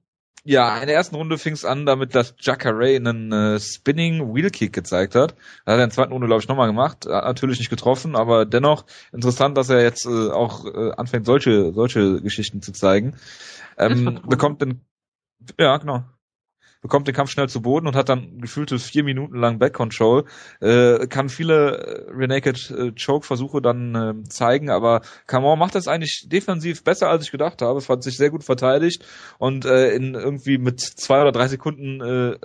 Speaker 1: ja, in der ersten Runde fing es an damit, dass Jacare einen äh, Spinning Wheel Kick gezeigt hat. Das hat er in der zweiten Runde, glaube ich, nochmal gemacht. Hat natürlich nicht getroffen, aber dennoch interessant, dass er jetzt äh, auch äh, anfängt, solche, solche Geschichten zu zeigen. Ähm, bekommt den, ja, genau. Bekommt den Kampf schnell zu Boden und hat dann gefühlte vier Minuten lang Back Control. Äh, kann viele äh, Renaked äh, Choke Versuche dann äh, zeigen, aber Camon macht das eigentlich defensiv besser, als ich gedacht habe. Fand sich sehr gut verteidigt und äh, in irgendwie mit zwei oder drei Sekunden äh,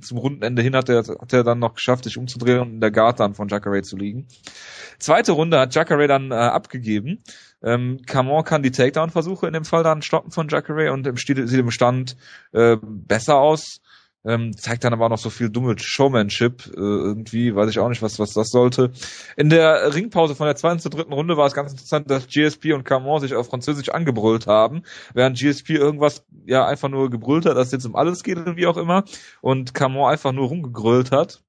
Speaker 1: zum Rundenende hin hat er, hat er dann noch geschafft, sich umzudrehen und in der Guard dann von Jacare zu liegen. Zweite Runde hat Jacare dann äh, abgegeben. Ähm, Camon kann die Takedown-Versuche in dem Fall dann stoppen von Jacare und im Stil, sieht im Stand äh, besser aus. Ähm, zeigt dann aber auch noch so viel dumme Showmanship äh, irgendwie, weiß ich auch nicht, was was das sollte. In der Ringpause von der zweiten zur dritten Runde war es ganz interessant, dass GSP und Camon sich auf Französisch angebrüllt haben, während GSP irgendwas ja einfach nur gebrüllt hat, dass es jetzt um alles geht und wie auch immer und Camon einfach nur rumgegrölt hat.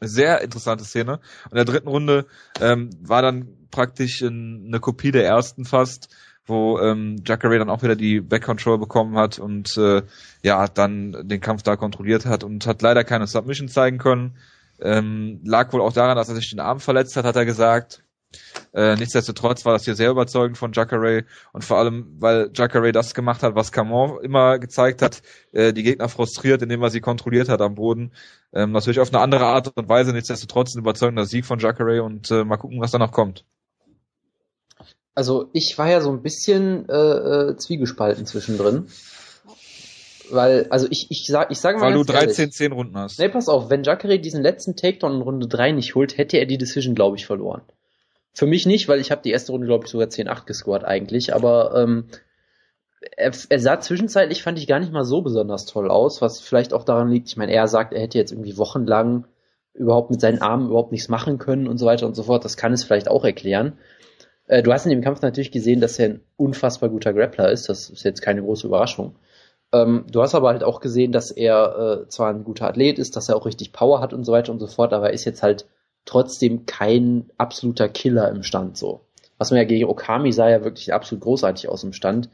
Speaker 1: Sehr interessante Szene. Und in der dritten Runde ähm, war dann praktisch in, eine Kopie der ersten fast, wo ähm, Jacare dann auch wieder die Back Control bekommen hat und äh, ja dann den Kampf da kontrolliert hat und hat leider keine Submission zeigen können. Ähm, lag wohl auch daran, dass er sich den Arm verletzt hat, hat er gesagt. Äh, nichtsdestotrotz war das hier sehr überzeugend von Jacare und vor allem, weil Jacare das gemacht hat, was Camon immer gezeigt hat, äh, die Gegner frustriert, indem er sie kontrolliert hat am Boden. Ähm, natürlich auf eine andere Art und Weise, nichtsdestotrotz ein überzeugender Sieg von Jacare und äh, mal gucken, was da noch kommt.
Speaker 2: Also ich war ja so ein bisschen äh, äh, zwiegespalten zwischendrin. Weil, also ich, ich sag, ich sage mal
Speaker 1: Weil du
Speaker 2: ganz ehrlich,
Speaker 1: 13, 10 Runden hast.
Speaker 2: Nee, pass auf, wenn Jacare diesen letzten Takedown in Runde 3 nicht holt, hätte er die Decision, glaube ich, verloren. Für mich nicht, weil ich habe die erste Runde, glaube ich, sogar 10-8 gescored eigentlich, aber ähm, er, er sah zwischenzeitlich, fand ich, gar nicht mal so besonders toll aus, was vielleicht auch daran liegt, ich meine, er sagt, er hätte jetzt irgendwie wochenlang überhaupt mit seinen Armen überhaupt nichts machen können und so weiter und so fort, das kann es vielleicht auch erklären. Äh, du hast in dem Kampf natürlich gesehen, dass er ein unfassbar guter Grappler ist, das ist jetzt keine große Überraschung. Ähm, du hast aber halt auch gesehen, dass er äh, zwar ein guter Athlet ist, dass er auch richtig Power hat und so weiter und so fort, aber er ist jetzt halt trotzdem kein absoluter Killer im Stand so. Was man ja gegen Okami sah ja wirklich absolut großartig aus im Stand.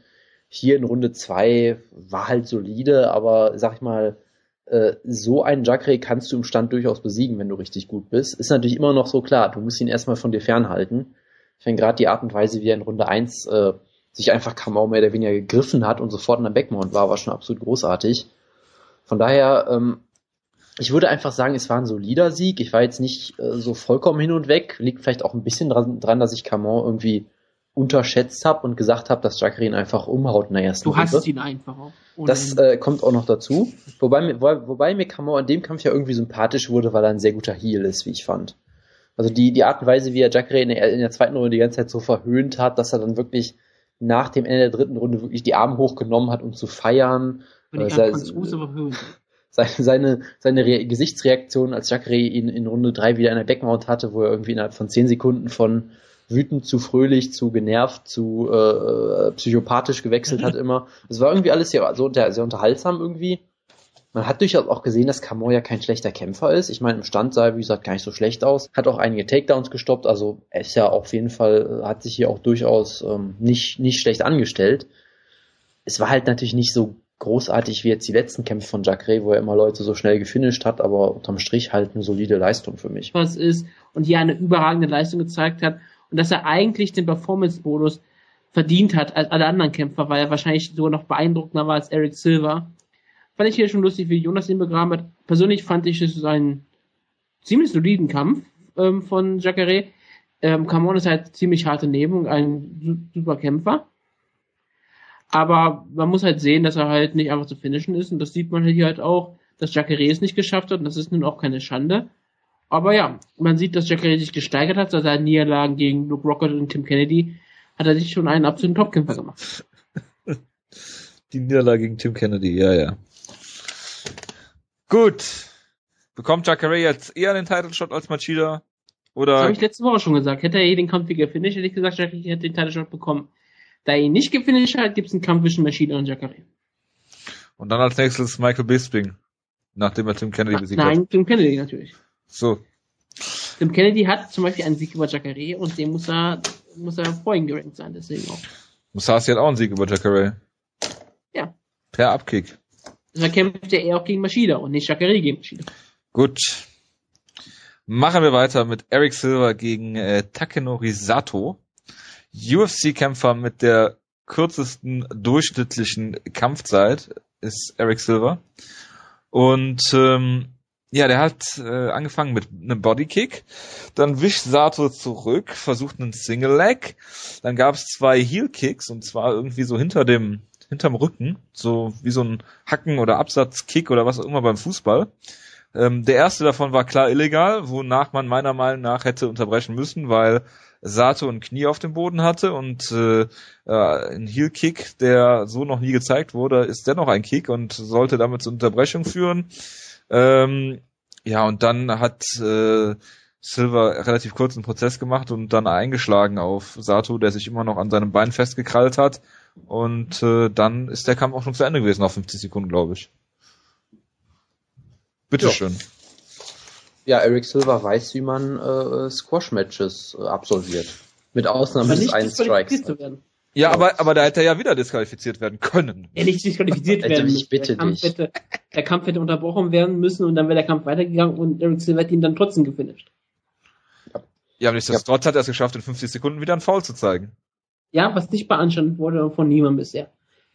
Speaker 2: Hier in Runde zwei war halt solide, aber sag ich mal, äh, so einen Jacare kannst du im Stand durchaus besiegen, wenn du richtig gut bist. Ist natürlich immer noch so klar, du musst ihn erstmal von dir fernhalten. Ich finde gerade die Art und Weise, wie er in Runde eins äh, sich einfach Kamau mehr oder weniger gegriffen hat und sofort in der Backmount war, war schon absolut großartig. Von daher, ähm, ich würde einfach sagen, es war ein solider Sieg. Ich war jetzt nicht äh, so vollkommen hin und weg. Liegt vielleicht auch ein bisschen dran, dran dass ich Camon irgendwie unterschätzt habe und gesagt habe, dass Jacare ihn einfach umhaut in der ersten
Speaker 3: Du hast
Speaker 2: Runde.
Speaker 3: ihn einfach auch.
Speaker 2: Das äh, kommt auch noch dazu. Wobei, mir- wo, wobei mir Camon in dem Kampf ja irgendwie sympathisch wurde, weil er ein sehr guter Heel ist, wie ich fand. Also die, die Art und Weise, wie er Jacare in der, in der zweiten Runde die ganze Zeit so verhöhnt hat, dass er dann wirklich nach dem Ende der dritten Runde wirklich die Arme hochgenommen hat, um zu feiern.
Speaker 3: Wenn ich
Speaker 2: äh,
Speaker 3: Franzose verhöhnt.
Speaker 2: Seine, seine, seine Re Gesichtsreaktion, als Jacare ihn in Runde 3 wieder in der Backmount hatte, wo er irgendwie innerhalb von 10 Sekunden von wütend zu fröhlich, zu genervt, zu äh, psychopathisch gewechselt hat immer. Es war irgendwie alles sehr, so unter, sehr unterhaltsam irgendwie. Man hat durchaus auch gesehen, dass Kamor ja kein schlechter Kämpfer ist. Ich meine, im Stand sah er, wie gesagt, gar nicht so schlecht aus. Hat auch einige Takedowns gestoppt, also er ist ja auf jeden Fall, äh, hat sich hier auch durchaus ähm, nicht, nicht schlecht angestellt. Es war halt natürlich nicht so großartig wie jetzt die letzten Kämpfe von Jacare, wo er immer Leute so schnell gefinisht hat, aber unterm Strich halt eine solide Leistung für mich.
Speaker 3: was ist und hier eine überragende Leistung gezeigt hat und dass er eigentlich den Performance-Bonus verdient hat als alle anderen Kämpfer, weil er wahrscheinlich sogar noch beeindruckender war als Eric Silver. Fand ich hier schon lustig, wie Jonas ihn begraben hat. Persönlich fand ich es einen ziemlich soliden Kampf ähm, von Jacare. Ähm, Camon ist halt ziemlich harte Neben, ein su- super Kämpfer. Aber man muss halt sehen, dass er halt nicht einfach zu finishen ist und das sieht man hier halt auch, dass Jacare es nicht geschafft hat und das ist nun auch keine Schande. Aber ja, man sieht, dass Jacare sich gesteigert hat, seit seinen Niederlagen gegen Luke Rockett und Tim Kennedy hat er sich schon einen absoluten Topkämpfer gemacht.
Speaker 1: Die Niederlage gegen Tim Kennedy, ja, ja. Gut. Bekommt Jacare jetzt eher den Title Shot als Machida? Oder?
Speaker 3: Das habe ich letzte Woche schon gesagt. Hätte er eh den Kampf hier gefinisht, hätte ich gesagt, Jacare hätte den Title Shot bekommen. Da er ihn nicht gefinisht hat, gibt es einen Kampf zwischen Machida und Jacare.
Speaker 1: Und dann als nächstes Michael Bisping. Nachdem er Tim Kennedy besiegt
Speaker 3: Nein,
Speaker 1: hat.
Speaker 3: Tim Kennedy natürlich.
Speaker 1: So.
Speaker 3: Tim Kennedy hat zum Beispiel einen Sieg über Jacare und den muss er, muss er vorhin gerankt sein, deswegen auch.
Speaker 1: Musashi hat auch einen Sieg über Jacare.
Speaker 3: Ja.
Speaker 1: Per Abkick.
Speaker 3: Deshalb kämpft er eher auch gegen Machida und nicht Jacare gegen Machida.
Speaker 1: Gut. Machen wir weiter mit Eric Silver gegen äh, Takenori Sato. UFC-Kämpfer mit der kürzesten durchschnittlichen Kampfzeit ist Eric Silver. Und ähm, ja, der hat äh, angefangen mit einem Bodykick, dann wischt Sato zurück, versucht einen Single Leg, dann gab es zwei Heel Kicks und zwar irgendwie so hinter dem hinterm Rücken, so wie so ein Hacken oder Absatzkick oder was auch immer beim Fußball. Ähm, der erste davon war klar illegal, wonach man meiner Meinung nach hätte unterbrechen müssen, weil Sato ein Knie auf dem Boden hatte und äh, äh, ein Heel Kick, der so noch nie gezeigt wurde, ist dennoch ein Kick und sollte damit zur Unterbrechung führen. Ähm, ja, und dann hat äh, Silver relativ kurzen Prozess gemacht und dann eingeschlagen auf Sato, der sich immer noch an seinem Bein festgekrallt hat. Und äh, dann ist der Kampf auch schon zu Ende gewesen, nach 50 Sekunden, glaube ich. Bitteschön.
Speaker 2: Ja, Eric Silver weiß, wie man äh, Squash-Matches äh, absolviert. Mit Ausnahme des einen Strikes.
Speaker 3: zu werden.
Speaker 1: Ja, aber, aber da hätte er ja wieder disqualifiziert werden können.
Speaker 3: Er nicht disqualifiziert
Speaker 2: Also
Speaker 3: werden
Speaker 2: ich
Speaker 3: müssen.
Speaker 2: bitte
Speaker 3: der, Kampf
Speaker 2: dich.
Speaker 3: hätte, der Kampf hätte unterbrochen werden müssen und dann wäre der Kampf weitergegangen und Eric Silver hätte ihn dann trotzdem gefinisht.
Speaker 1: Ja, aber nichtsdestotrotz hat er es geschafft, in 50 Sekunden wieder einen Foul zu zeigen.
Speaker 3: Ja, was nicht beanstandet wurde von niemandem bisher.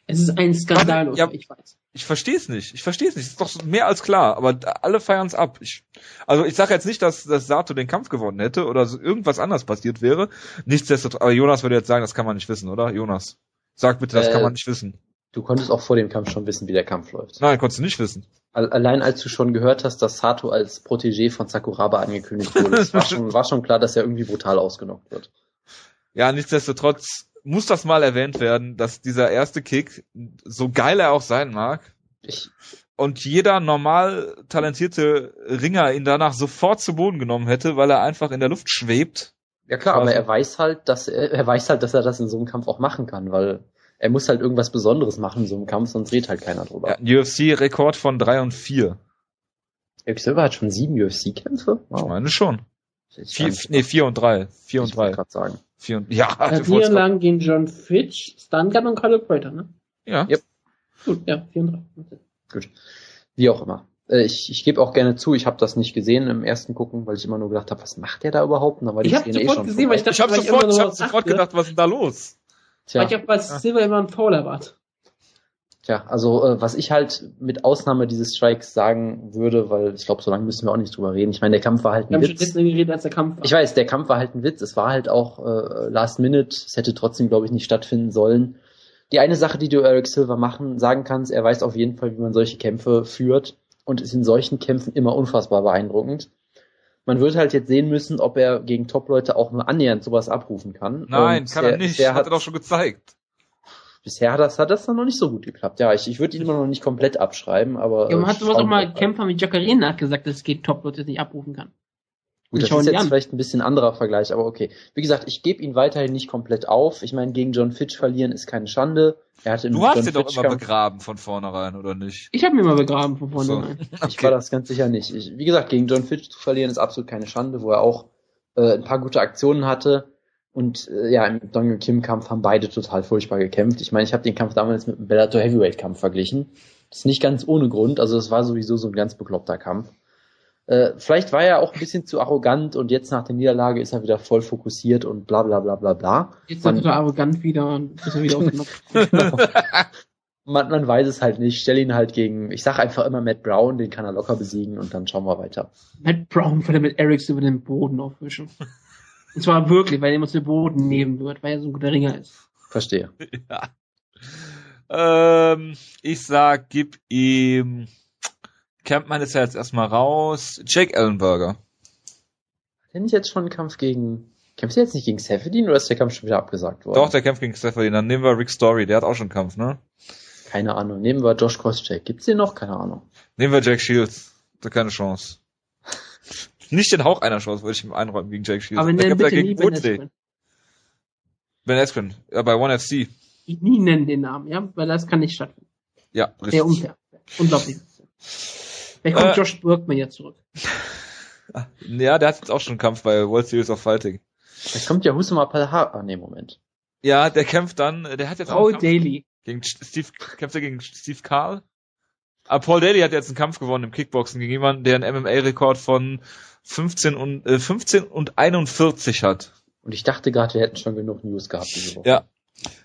Speaker 3: Es ist ein Skandal,
Speaker 1: ja.
Speaker 3: ich weiß.
Speaker 1: Ich verstehe es nicht. Ich verstehe es nicht. Es ist doch mehr als klar. Aber alle feiern es ab. Ich, also ich sage jetzt nicht, dass, dass Sato den Kampf gewonnen hätte oder so irgendwas anders passiert wäre. Nichtsdestotrotz. Aber Jonas würde jetzt sagen, das kann man nicht wissen, oder? Jonas, sag bitte, das
Speaker 2: Äh,
Speaker 1: kann man nicht wissen.
Speaker 2: Du konntest auch vor dem Kampf schon wissen, wie der Kampf läuft.
Speaker 1: Nein, konntest du nicht wissen.
Speaker 2: Al- Allein als du schon gehört hast, dass Sato als Protégé von Sakuraba angekündigt wurde, es war schon, war schon klar, dass er irgendwie brutal ausgenockt wird.
Speaker 1: Ja, nichtsdestotrotz muss das mal erwähnt werden, dass dieser erste Kick, so geil er auch sein mag,
Speaker 2: Ich,
Speaker 1: und jeder normal talentierte Ringer ihn danach sofort zu Boden genommen hätte, weil er einfach in der Luft schwebt.
Speaker 2: ja klar,
Speaker 1: Quasi.
Speaker 2: aber er weiß halt, dass er, er weiß halt, dass er das in so einem Kampf auch machen kann, weil er muss halt irgendwas Besonderes machen in so einem Kampf, sonst redet halt keiner drüber.
Speaker 1: Ja, UFC-Rekord von drei und vier.
Speaker 2: Eric Silver hat schon sieben UFC-Kämpfe?
Speaker 1: Ich meine schon.
Speaker 2: Ich
Speaker 1: Vier, nee, vier und drei. Vier und
Speaker 2: ich wollte
Speaker 1: drei.
Speaker 2: grad sagen.
Speaker 1: Vier und, ja,
Speaker 3: Er
Speaker 1: wollt's grad-
Speaker 3: Niederlagen gegen John Fitch, Stungun und Carlo Prater, ne?
Speaker 1: ja.
Speaker 2: Yep.
Speaker 3: Gut, ja, 34.
Speaker 2: Gut. Wie auch immer. Äh, Ich, ich gebe auch gerne zu, ich habe das nicht gesehen im ersten Gucken, weil ich immer nur gedacht habe, was macht der da überhaupt? Und dann war die
Speaker 3: Ich hab
Speaker 2: Szene eh
Speaker 3: sofort
Speaker 2: schon
Speaker 3: gesehen, weil ich dachte,
Speaker 1: Ich habe
Speaker 3: weil
Speaker 1: sofort, ich hab
Speaker 3: was
Speaker 1: sofort gedacht, was ist denn da los?
Speaker 3: Weil
Speaker 2: Tja,
Speaker 3: ich hab bei Silver immer einen Foul erwartet.
Speaker 2: Tja, also äh, was ich halt mit Ausnahme dieses Strikes sagen würde, weil ich glaube, so lange müssen wir auch nicht drüber reden. Ich meine, der Kampf war halt
Speaker 3: Wir
Speaker 2: ein
Speaker 3: haben schon
Speaker 2: Witz.
Speaker 3: geredet, als der Kampf war.
Speaker 2: Ich weiß, der Kampf war halt ein Witz. Es war halt auch äh, Last Minute. Es hätte trotzdem, glaube ich, nicht stattfinden sollen. Die eine Sache, die du Eric Silver machen, sagen kannst, er weiß auf jeden Fall, wie man solche Kämpfe führt und ist in solchen Kämpfen immer unfassbar beeindruckend. Man wird halt jetzt sehen müssen, ob er gegen Top-Leute auch nur annähernd sowas abrufen kann.
Speaker 1: Nein,
Speaker 2: Und
Speaker 1: kann er
Speaker 2: bisher-
Speaker 1: nicht. Hat
Speaker 2: hat,
Speaker 1: er doch schon gezeigt.
Speaker 2: Bisher hat das, hat das dann noch nicht so gut geklappt. Ja, ich, ich würde ihn immer noch nicht komplett abschreiben, aber.
Speaker 3: ja, man hat sowas auch mal Kämpfer mit Jacare nachgesagt, dass es gegen Top-Leute nicht abrufen kann.
Speaker 2: Gut, das ist
Speaker 3: ihn
Speaker 2: jetzt
Speaker 3: an.
Speaker 2: vielleicht ein bisschen anderer Vergleich, aber okay. Wie gesagt, ich gebe ihn weiterhin nicht komplett auf. Ich meine, gegen John Fitch verlieren ist keine Schande. Er hatte
Speaker 1: Du hast
Speaker 2: John
Speaker 1: ihn doch
Speaker 2: Fitch
Speaker 1: immer
Speaker 2: Kampf-
Speaker 1: begraben von vornherein, oder nicht?
Speaker 3: Ich habe mir mal begraben von
Speaker 1: So.
Speaker 3: vornherein.
Speaker 2: Ich war das ganz sicher nicht. Ich, wie gesagt, gegen John Fitch zu verlieren ist absolut keine Schande, wo er auch äh, ein paar gute Aktionen hatte. Und äh, ja, im Dong Kim Kampf haben beide total furchtbar gekämpft. Ich meine, ich habe den Kampf damals mit dem Bellator Heavyweight Kampf verglichen. Das ist nicht ganz ohne Grund. Also es war sowieso so ein ganz bekloppter Kampf. Äh, vielleicht war er auch ein bisschen zu arrogant und jetzt nach der Niederlage ist er wieder voll fokussiert und bla bla bla bla bla.
Speaker 3: Jetzt
Speaker 2: Man-
Speaker 3: ist er arrogant wieder und ist er wieder ausgenockt.
Speaker 2: Man, man weiß es halt nicht. Stell ihn halt gegen, ich sag einfach immer Matt Brown, den kann er locker besiegen und dann schauen wir weiter.
Speaker 3: Matt Brown würde mit Erics über den Boden aufwischen. Und zwar wirklich, weil er uns den Boden nehmen wird, weil er so ein guter Ringer ist.
Speaker 2: Verstehe.
Speaker 1: ja. Ähm, ich sag, gib ihm. Campman ist ja jetzt erstmal raus. Jake Ellenberger.
Speaker 2: Hat er nicht jetzt schon einen Kampf gegen, kämpft er jetzt nicht gegen Seferdin oder ist der Kampf schon wieder abgesagt worden?
Speaker 1: Doch, der kämpft gegen Stephanie. Dann nehmen wir Rick Story. Der hat auch schon einen Kampf, ne?
Speaker 2: Keine Ahnung. Nehmen wir Josh Koscheck. Gibt's den noch? Keine Ahnung.
Speaker 1: Nehmen wir Jack Shields. Da keine Chance. Nicht den Hauch einer Chance, würde ich ihm einräumen gegen Jack Shields.
Speaker 3: Aber
Speaker 1: kämpft
Speaker 3: bitte
Speaker 1: ja
Speaker 3: nie
Speaker 1: gegen
Speaker 3: Ben
Speaker 1: Woodley.
Speaker 3: Askren.
Speaker 1: Ben Askren. Ja, bei One FC.
Speaker 3: Ich nie nennen den Namen, ja, weil das kann nicht stattfinden.
Speaker 1: Ja, richtig.
Speaker 3: Sehr unfair. Unglaublich. Vielleicht kommt
Speaker 1: Äh.
Speaker 3: Josh Burkman ja zurück.
Speaker 1: Ja, der hat jetzt auch schon einen Kampf bei World Series of Fighting.
Speaker 2: Jetzt kommt ja Husama Palha. Ah, nee, Moment.
Speaker 1: Ja, der kämpft dann, der hat jetzt auch
Speaker 3: Paul
Speaker 1: einen Kampf
Speaker 3: Daly.
Speaker 1: gegen Steve, kämpft er gegen Steve Carl? Aber Paul Daly hat jetzt einen Kampf gewonnen im Kickboxen gegen jemanden, der einen MMA-Rekord von 15 und, äh, 15 und 41 hat.
Speaker 2: Und ich dachte gerade, wir hätten schon genug News gehabt diese Woche.
Speaker 1: Ja.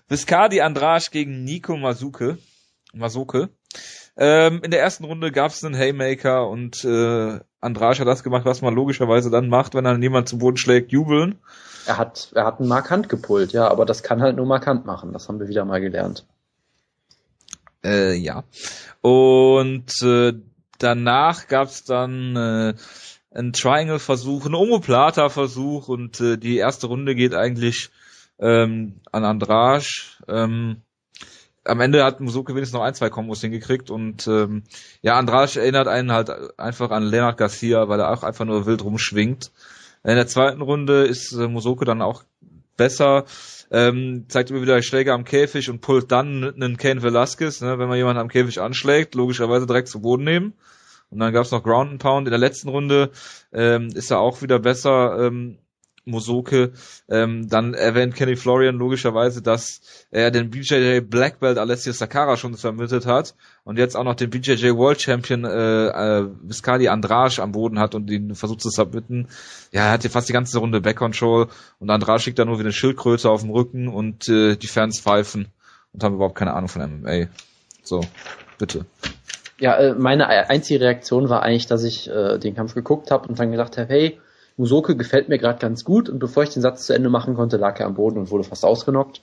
Speaker 1: Viscardi Andrasch gegen Nico Masuke. Masuke. Ähm, in der ersten Runde gab es einen Haymaker und äh, Andrasch hat das gemacht, was man logischerweise dann macht, wenn dann jemand zu Boden schlägt, jubeln.
Speaker 2: Er hat, er hat einen Markant gepult, ja, aber das kann halt nur Markant machen. Das haben wir wieder mal gelernt.
Speaker 1: Äh, ja. Und äh, danach gab's dann äh, einen Triangle-Versuch, einen Omoplata-Versuch und äh, die erste Runde geht eigentlich ähm, an Andrasch. Ähm, am Ende hat Musoke wenigstens noch ein, zwei Kombos hingekriegt und ähm, ja, Andrasch erinnert einen halt einfach an Leonard Garcia, weil er auch einfach nur wild rumschwingt. In der zweiten Runde ist äh, Musoke dann auch besser, ähm, zeigt immer wieder Schläge am Käfig und pullt dann einen Ken Velasquez, ne, wenn man jemanden am Käfig anschlägt, logischerweise direkt zu Boden nehmen. Und dann gab's noch Ground and Pound. In der letzten Runde ähm, ist er auch wieder besser, ähm, Mosoke. Ähm, dann erwähnt Kenny Florian logischerweise, dass er den BJJ Black Belt Alessio Sakara schon vermittelt hat und jetzt auch noch den BJJ World Champion äh, äh, Viscardi Andrasch am Boden hat und ihn versucht zu submitten. Ja, er hat hier fast die ganze Runde Back Control und Andrasch liegt da nur wie eine Schildkröte auf dem Rücken und äh, die Fans pfeifen und haben überhaupt keine Ahnung von MMA. So, bitte.
Speaker 2: Ja, äh, meine einzige Reaktion war eigentlich, dass ich äh, den Kampf geguckt habe und dann gedacht habe, hey, Musoke gefällt mir gerade ganz gut und bevor ich den Satz zu Ende machen konnte, lag er am Boden und wurde fast ausgenockt.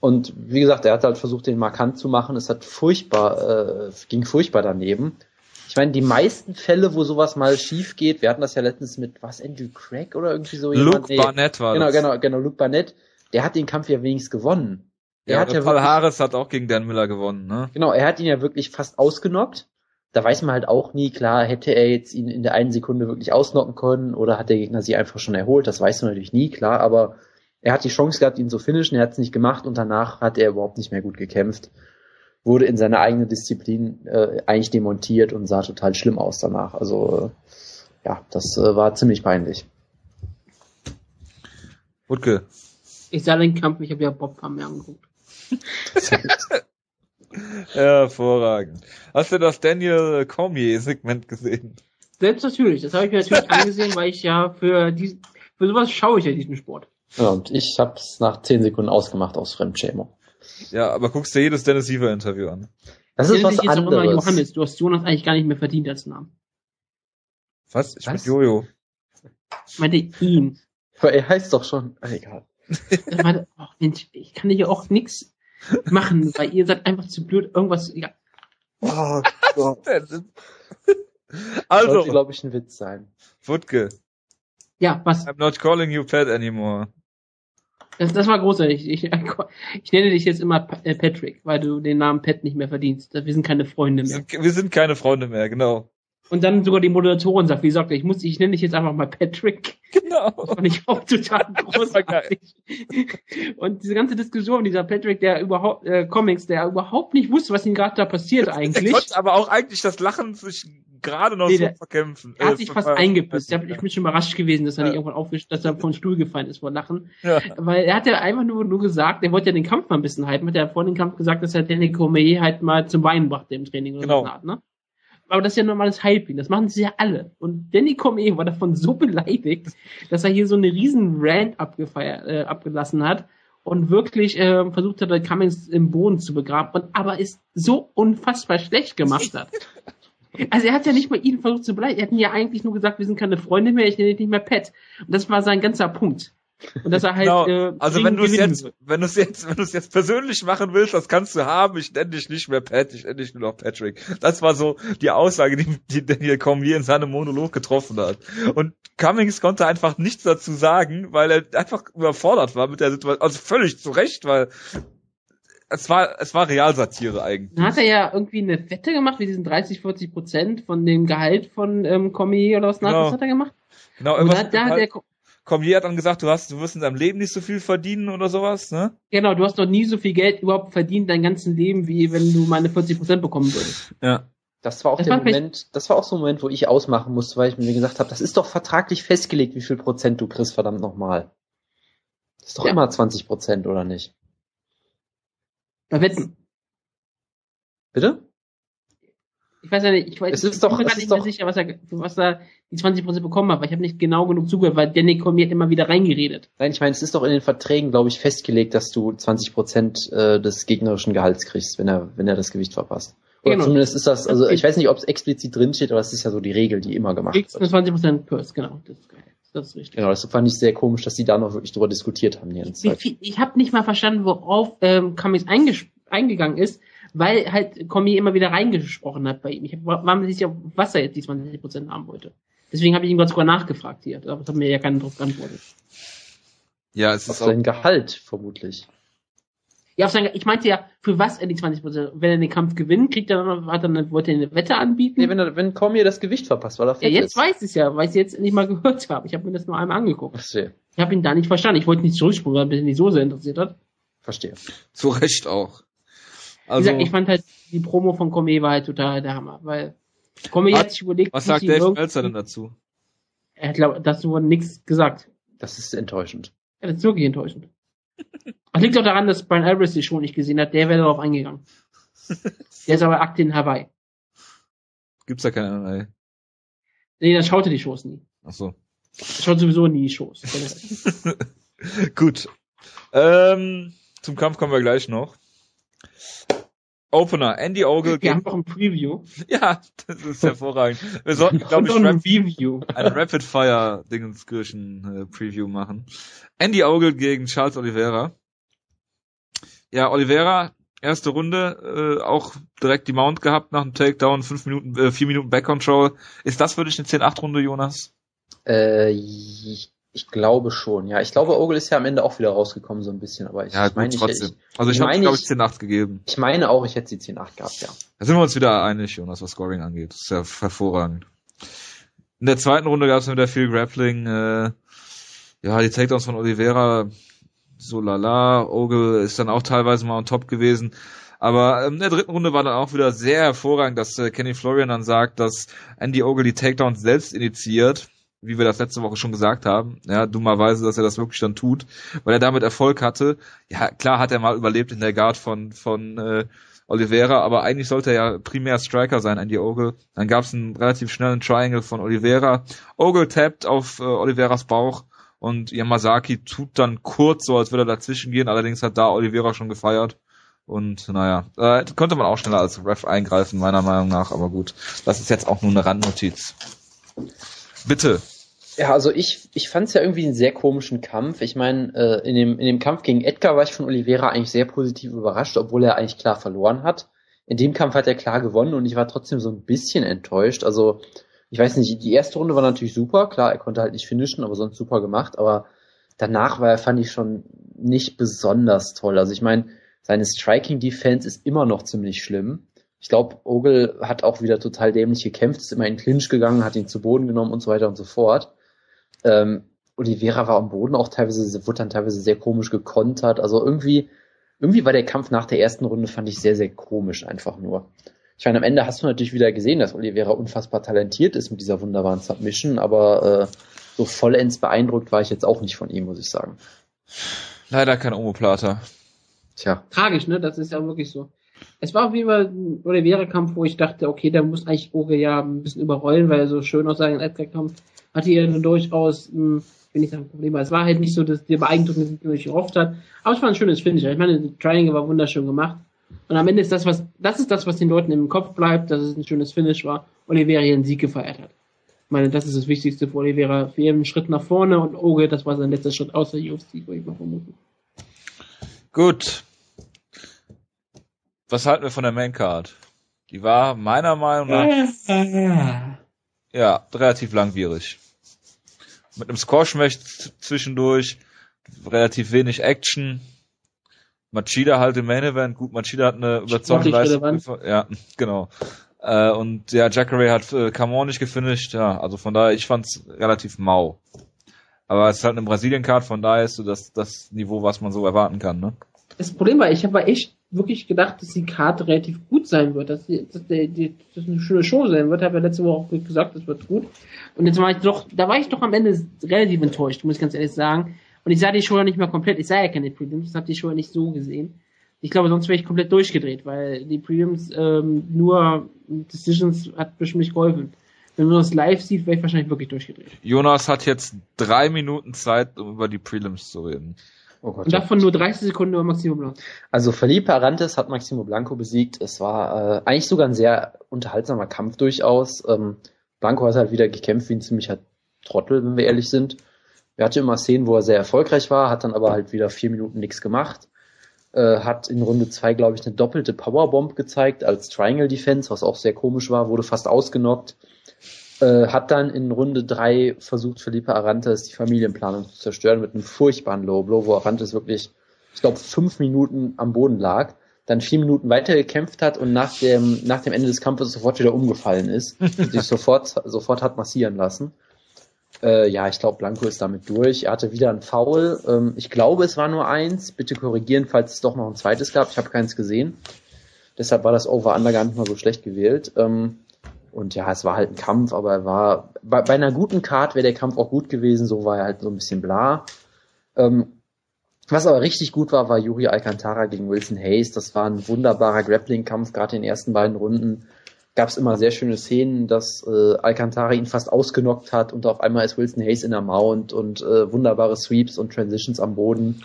Speaker 2: Und wie gesagt, er hat halt versucht, den markant zu machen. Es hat furchtbar, äh, ging furchtbar daneben. Ich meine, die meisten Fälle, wo sowas mal schief geht, wir hatten das ja letztens mit, was, Andrew Craig oder irgendwie so
Speaker 1: Luke Barnett war
Speaker 2: genau,
Speaker 1: das.
Speaker 2: genau, genau, Luke Barnett, der hat den Kampf ja wenigstens gewonnen. Er
Speaker 1: Ja,
Speaker 2: hat ja
Speaker 1: Paul
Speaker 2: wirklich-
Speaker 1: Harris hat auch gegen Dan Miller gewonnen, ne?
Speaker 2: Genau, er hat ihn ja wirklich fast ausgenockt. Da weiß man halt auch nie, klar, hätte er jetzt ihn in der einen Sekunde wirklich ausnocken können oder hat der Gegner sie einfach schon erholt, das weiß man natürlich nie, klar, aber er hat die Chance gehabt, ihn zu finishen, er hat es nicht gemacht und danach hat er überhaupt nicht mehr gut gekämpft. Wurde in seiner eigenen Disziplin äh, eigentlich demontiert und sah total schlimm aus danach. Also äh, ja, das äh, war ziemlich peinlich.
Speaker 1: Wutke.
Speaker 3: Ich sah den Kampf, ich habe ja Bob mir angeguckt.
Speaker 1: Hervorragend. Hast du das Daniel Cormier-Segment gesehen?
Speaker 3: Selbst natürlich, das habe ich mir natürlich angesehen, weil ich ja für die, für sowas schaue ich ja diesen Sport.
Speaker 2: Ja, und ich habe es nach zehn Sekunden ausgemacht aus Fremdschämung.
Speaker 1: Ja, aber guckst dir jedes Dennis Siever-Interview an.
Speaker 2: Das ist was
Speaker 3: jetzt auch immer
Speaker 2: anderes.
Speaker 3: Johannes, du hast Jonas eigentlich gar nicht mehr verdient als Namen.
Speaker 1: Was? Ich
Speaker 2: Was?
Speaker 1: bin Jojo.
Speaker 3: Ich meinte ihn.
Speaker 2: Aber er heißt doch schon. Egal.
Speaker 3: Ich meinte, oh Mensch, ich kann hier auch nix machen, weil ihr seid einfach zu blöd, irgendwas, ja,
Speaker 2: Oh Gott.
Speaker 1: Also,
Speaker 2: Sollte, glaube ich, ein Witz sein.
Speaker 1: Wutke,
Speaker 3: ja was,
Speaker 1: I'm not calling you Pat anymore.
Speaker 3: das, das war großartig. Ich, ich nenne dich jetzt immer äh, Patrick, weil du den Namen Pat nicht mehr verdienst. Wir sind keine Freunde
Speaker 1: Wir
Speaker 3: mehr.
Speaker 1: sind, wir sind keine Freunde mehr, genau.
Speaker 3: Und dann sogar die Moderatorin sagt, wie sagt er, ich muss, ich nenne dich jetzt einfach mal Patrick.
Speaker 1: Genau.
Speaker 3: Das fand ich auch total großartig. Und diese ganze Diskussion, dieser Patrick, der überhaupt, äh, Comics, der überhaupt nicht wusste, was ihm gerade da passiert
Speaker 1: Er
Speaker 3: eigentlich.
Speaker 1: konnte aber auch eigentlich das Lachen sich gerade noch
Speaker 3: Nee,
Speaker 1: so
Speaker 3: der-
Speaker 1: verkämpfen.
Speaker 3: Er hat
Speaker 1: Äh,
Speaker 3: sich fast eingepisst. Ich, hab, ich bin schon überrascht gewesen, dass er
Speaker 1: Ja.
Speaker 3: nicht irgendwann aufgesch dass er vom Stuhl gefallen ist vor Lachen.
Speaker 1: Ja.
Speaker 3: Weil er hat ja einfach nur, nur gesagt, er wollte ja den Kampf mal ein bisschen hypen. Hat ja vor dem Kampf gesagt, dass er Danny Cormier halt mal zum Weinen brachte im Training oder
Speaker 1: Genau.
Speaker 3: so eine Art, ne? Aber das ist ja normales Hyping. Das machen sie ja alle. Und Danny Cormier war davon so beleidigt, dass er hier so eine riesen Rant abgefeiert, äh, abgelassen hat und wirklich äh, versucht hat, Cummings im Boden zu begraben und aber es so unfassbar schlecht gemacht hat. Also er hat ja nicht mal ihn versucht zu beleidigen. Er hat ihm ja eigentlich nur gesagt, wir sind keine Freunde mehr, ich nenne dich nicht mehr Pet. Und das war sein ganzer Punkt. Und dass er halt
Speaker 1: Genau.
Speaker 3: äh,
Speaker 1: Also wenn du es jetzt, wenn du es jetzt, wenn du es jetzt persönlich machen willst, das kannst du haben. Ich nenne dich nicht mehr Pat, ich nenne dich nur noch Patrick. Das war so die Aussage, die, die Daniel Cormier in seinem Monolog getroffen hat. Und Cummings konnte einfach nichts dazu sagen, weil er einfach überfordert war mit der Situation. Also völlig zu Recht, weil es war, es war Realsatire eigentlich.
Speaker 3: Dann hat er ja irgendwie eine Wette gemacht, wie diesen 30, 40 Prozent von dem Gehalt von ähm, Cormier oder was
Speaker 1: Genau.
Speaker 3: hat er gemacht?
Speaker 1: Genau,
Speaker 3: Und
Speaker 1: irgendwas.
Speaker 3: da, da hat der,
Speaker 1: Cormier hat dann gesagt, du hast, du wirst in deinem Leben nicht so viel verdienen oder sowas, ne?
Speaker 3: genau, du hast noch nie so viel Geld überhaupt verdient dein ganzen Leben, wie wenn du meine 40 Prozent bekommen würdest.
Speaker 1: Ja.
Speaker 2: Das war auch
Speaker 3: Das
Speaker 2: der Moment, das war auch so ein Moment, wo ich ausmachen musste, weil ich mir gesagt habe, das ist doch vertraglich festgelegt, wie viel Prozent du kriegst, verdammt nochmal. Das ist doch
Speaker 3: Ja.
Speaker 2: immer 20 Prozent, oder nicht?
Speaker 3: Bei Wetten.
Speaker 2: Bitte?
Speaker 3: Ich weiß ja nicht, ich weiß
Speaker 2: Es ist
Speaker 3: ich
Speaker 2: doch-
Speaker 3: bin mir nicht mehr
Speaker 2: doch-
Speaker 3: sicher, was er, für was er die 20 Prozent bekommen hat, weil ich habe nicht genau genug zugehört, weil Danny hat immer wieder reingeredet.
Speaker 2: Nein, ich meine, es ist doch in den Verträgen, glaube ich, festgelegt, dass du 20 Prozent äh, des gegnerischen Gehalts kriegst, wenn er, wenn er das Gewicht verpasst. Oder
Speaker 3: Genau.
Speaker 2: zumindest ist das, also ich weiß nicht, ob es explizit drinsteht, aber es ist ja so die Regel, die immer gemacht wird.
Speaker 3: eine 20 Prozent Purse, genau. Das ist geil. Das ist richtig.
Speaker 2: Genau, das fand ich sehr komisch, dass die da noch wirklich drüber diskutiert haben die ganze
Speaker 3: Wie
Speaker 2: Zeit.
Speaker 3: viel, ich habe nicht mal verstanden, worauf ähm, Cummings eingegangen ist, weil halt Cormier immer wieder reingesprochen hat bei ihm. Ich hab, war mir nicht sicher, was er jetzt die 20% haben wollte. Deswegen habe ich ihn gerade sogar nachgefragt hier, aber das hat mir ja keiner drauf geantwortet.
Speaker 1: Ja, es
Speaker 2: Auf
Speaker 1: ist auch,
Speaker 2: sein Gehalt, vermutlich.
Speaker 3: Ja, auf sein, ich meinte ja, für was er die 20%, wenn er den Kampf gewinnt, kriegt er dann, hat er eine, wollte er eine Wette anbieten?
Speaker 2: Nee, wenn, er, wenn Cormier das Gewicht verpasst, weil er
Speaker 3: ja, jetzt
Speaker 2: ist.
Speaker 3: weiß ich ja, weil ich es jetzt nicht mal gehört habe. Ich habe mir das nur einmal angeguckt.
Speaker 2: Verstehe.
Speaker 3: Ich habe ihn da nicht verstanden. Ich wollte nicht zurückspulen, weil mich nicht so sehr interessiert hat.
Speaker 2: Verstehe.
Speaker 1: zu Recht auch.
Speaker 3: Wie
Speaker 1: Also,
Speaker 3: gesagt, ich fand halt, die Promo von Cormier war halt total der Hammer, weil
Speaker 1: Was-
Speaker 3: hat sich überlegt,
Speaker 1: was sagt Dave Meltzer denn dazu?
Speaker 3: Er hat, glaub, dazu wurde nichts gesagt.
Speaker 2: Das ist enttäuschend.
Speaker 3: Ja, das ist wirklich enttäuschend. Das liegt auch daran, dass Brian Alvarez die Show nicht gesehen hat. Der wäre darauf eingegangen. Der ist aber Akte in Hawaii.
Speaker 1: Gibt's da keine MMA?
Speaker 3: Nee, der schaute die Shows nie.
Speaker 1: Ach so.
Speaker 3: Er schaut sowieso nie die Shows.
Speaker 1: Gut. Ähm, zum Kampf kommen wir gleich noch. Opener, Andy Ogle
Speaker 3: Wir
Speaker 1: gegen,
Speaker 3: haben noch ein Preview.
Speaker 1: ja, das ist hervorragend. Wir sollten, glaube
Speaker 3: Und
Speaker 1: ich,
Speaker 3: ein Review.
Speaker 1: ein Rapid Fire Dingenskirchen äh, Preview machen. Andy Ogle gegen Charles Oliveira. Ja, Oliveira, erste Runde, äh, auch direkt die Mount gehabt nach dem Takedown, fünf Minuten, äh, vier Minuten Back Control. Ist das für dich eine 10-8 Runde, Jonas?
Speaker 2: Äh, ich, ich glaube schon, ja. Ich glaube, Ogle ist ja am Ende auch wieder rausgekommen, so ein bisschen, aber ich,
Speaker 1: Ja,
Speaker 2: ich meine,
Speaker 1: gut,
Speaker 2: ich,
Speaker 1: trotzdem.
Speaker 2: ich,
Speaker 1: also ich
Speaker 2: ich
Speaker 1: habe,
Speaker 2: meine,
Speaker 1: glaube ich,
Speaker 2: ich-
Speaker 1: 10-8 gegeben.
Speaker 2: ich meine auch, ich hätte die 10-8 gehabt, ja.
Speaker 1: Da sind wir uns wieder einig, Jonas, was Scoring angeht. Das ist ja hervorragend. In der zweiten Runde gab es wieder viel Grappling. Äh, ja, die Takedowns von Oliveira, so lala. Ogle ist dann auch teilweise mal on top gewesen. Aber ähm, in der dritten Runde war dann auch wieder sehr hervorragend, dass äh, Kenny Florian dann sagt, dass Andy Ogle die Takedowns selbst initiiert, wie wir das letzte Woche schon gesagt haben. Ja, dummerweise, dass er das wirklich dann tut, weil er damit Erfolg hatte. Ja, klar hat er mal überlebt in der Guard von, von äh, Oliveira, aber eigentlich sollte er ja primär Striker sein, Andy Ogle. Dann gab es einen relativ schnellen Triangle von Oliveira. Ogle tappt auf äh, Oliveras Bauch und Yamazaki tut dann kurz so, als würde er dazwischen gehen. Allerdings hat da Oliveira schon gefeiert. Und naja, äh, konnte man auch schneller als Ref eingreifen, meiner Meinung nach. Aber gut, das ist jetzt auch nur eine Randnotiz. Bitte.
Speaker 2: Ja, also ich, ich fand es ja irgendwie einen sehr komischen Kampf. Ich meine, äh, in, dem, in dem Kampf gegen Edgar war ich von Oliveira eigentlich sehr positiv überrascht, obwohl er eigentlich klar verloren hat. In dem Kampf hat er klar gewonnen und ich war trotzdem so ein bisschen enttäuscht. Also, ich weiß nicht, die erste Runde war natürlich super, klar, er konnte halt nicht finishen, aber sonst super gemacht, aber danach war er, fand ich schon nicht besonders toll. Also ich meine, seine Striking Defense ist immer noch ziemlich schlimm. Ich glaube, Ogle hat auch wieder total dämlich gekämpft, ist immer in den Clinch gegangen, hat ihn zu Boden genommen und so weiter und so fort. Ähm, Oliveira war am Boden auch teilweise, wurde dann teilweise sehr komisch gekontert. Also irgendwie, irgendwie war der Kampf nach der ersten Runde, fand ich sehr, sehr komisch einfach nur. Ich meine, am Ende hast du natürlich wieder gesehen, dass Oliveira unfassbar talentiert ist mit dieser wunderbaren Submission, aber äh, so vollends beeindruckt war ich jetzt auch nicht von ihm, muss ich sagen.
Speaker 1: Leider kein Omoplata.
Speaker 2: Tja.
Speaker 3: Tragisch, ne? Das ist ja wirklich so. Es war auf jeden Fall ein Oliveira-Kampf, wo ich dachte, okay, da muss eigentlich Oge ja ein bisschen überrollen, weil er so schön aussah in Edgar-Kampf. Hatte er dann durchaus, mh, bin ich ein Problem, weil es war halt nicht so, dass der beeindruckende Sieg, den ich gehofft hat. Aber es war ein schönes Finisher. Ich meine, der Triangle war wunderschön gemacht. Und am Ende ist das, was, das ist das, was den Leuten im Kopf bleibt, dass es ein schönes Finish war. Oliveira hier einen Sieg gefeiert hat. Ich meine, das ist das Wichtigste für Oliveira. Für jeden Schritt nach vorne und Oge, das war sein letzter Schritt außer UFC, würde ich mal vermuten.
Speaker 1: Gut. Was halten wir von der Maincard? Die war meiner Meinung nach ja relativ langwierig. Mit einem Squash-Match zwischendurch, relativ wenig Action. Machida halt im Main Event. Gut, Machida hat eine überzeugende Leistung. Ja, genau. Äh, und ja, Jacare hat äh, Camon nicht gefinisht. Ja, also von daher, ich fand's relativ mau. Aber es ist halt eine Brasilien-Card, von daher ist so das, das Niveau, was man so erwarten kann, ne?
Speaker 3: Das Problem war, ich habe echt wirklich gedacht, dass die Karte relativ gut sein wird, dass, die, dass, die, die, dass eine schöne Show sein wird. Habe ja letzte Woche auch gesagt, das wird gut. Und jetzt war ich doch, da war ich doch am Ende relativ enttäuscht, muss ich ganz ehrlich sagen. Und ich sah die Show ja nicht mehr komplett. Ich sah ja keine Prelims, habe die Show ja nicht so gesehen. Ich glaube, sonst wäre ich komplett durchgedreht, weil die Prelims ähm, nur Decisions hat bestimmt nicht geholfen. Wenn man das live sieht, wäre ich wahrscheinlich wirklich durchgedreht.
Speaker 1: Jonas hat jetzt drei Minuten Zeit, um über die Prelims zu reden.
Speaker 3: Oh Gott, Und davon nur 30 Sekunden über Maximo Blanco.
Speaker 2: Also Felipe Arantes hat Maximo Blanco besiegt. Es war äh, eigentlich sogar ein sehr unterhaltsamer Kampf durchaus. Ähm, Blanco hat halt wieder gekämpft wie ein ziemlicher Trottel, wenn wir ehrlich sind. Er hatte immer Szenen, wo er sehr erfolgreich war, hat dann aber halt wieder vier Minuten nichts gemacht. Äh, hat in Runde zwei, glaube ich, eine doppelte Powerbomb gezeigt als Triangle Defense, was auch sehr komisch war, wurde fast ausgenockt. Äh, hat dann in Runde drei versucht, Felipe Arantes die Familienplanung zu zerstören mit einem furchtbaren Low Blow, wo Arantes wirklich, ich glaube, fünf Minuten am Boden lag, dann vier Minuten weiter gekämpft hat und nach dem, nach dem Ende des Kampfes sofort wieder umgefallen ist und sich sofort, sofort hat massieren lassen. Äh, ja, ich glaube, Blanco ist damit durch. Er hatte wieder einen Foul. Ähm, ich glaube, es war nur eins. Bitte korrigieren, falls es doch noch ein zweites gab. Ich habe keins gesehen. Deshalb war das Over-Under gar nicht mal so schlecht gewählt. Ähm, und ja, es war halt ein Kampf, aber er war, bei, bei einer guten Card wäre der Kampf auch gut gewesen, so war er halt so ein bisschen bla. Ähm, was aber richtig gut war, war Yuri Alcantara gegen Wilson Hayes. Das war ein wunderbarer Grappling-Kampf, gerade in den ersten beiden Runden. Gab es immer sehr schöne Szenen, dass äh, Alcantara ihn fast ausgenockt hat und auf einmal ist Wilson Hayes in der Mount und äh, wunderbare Sweeps und Transitions am Boden.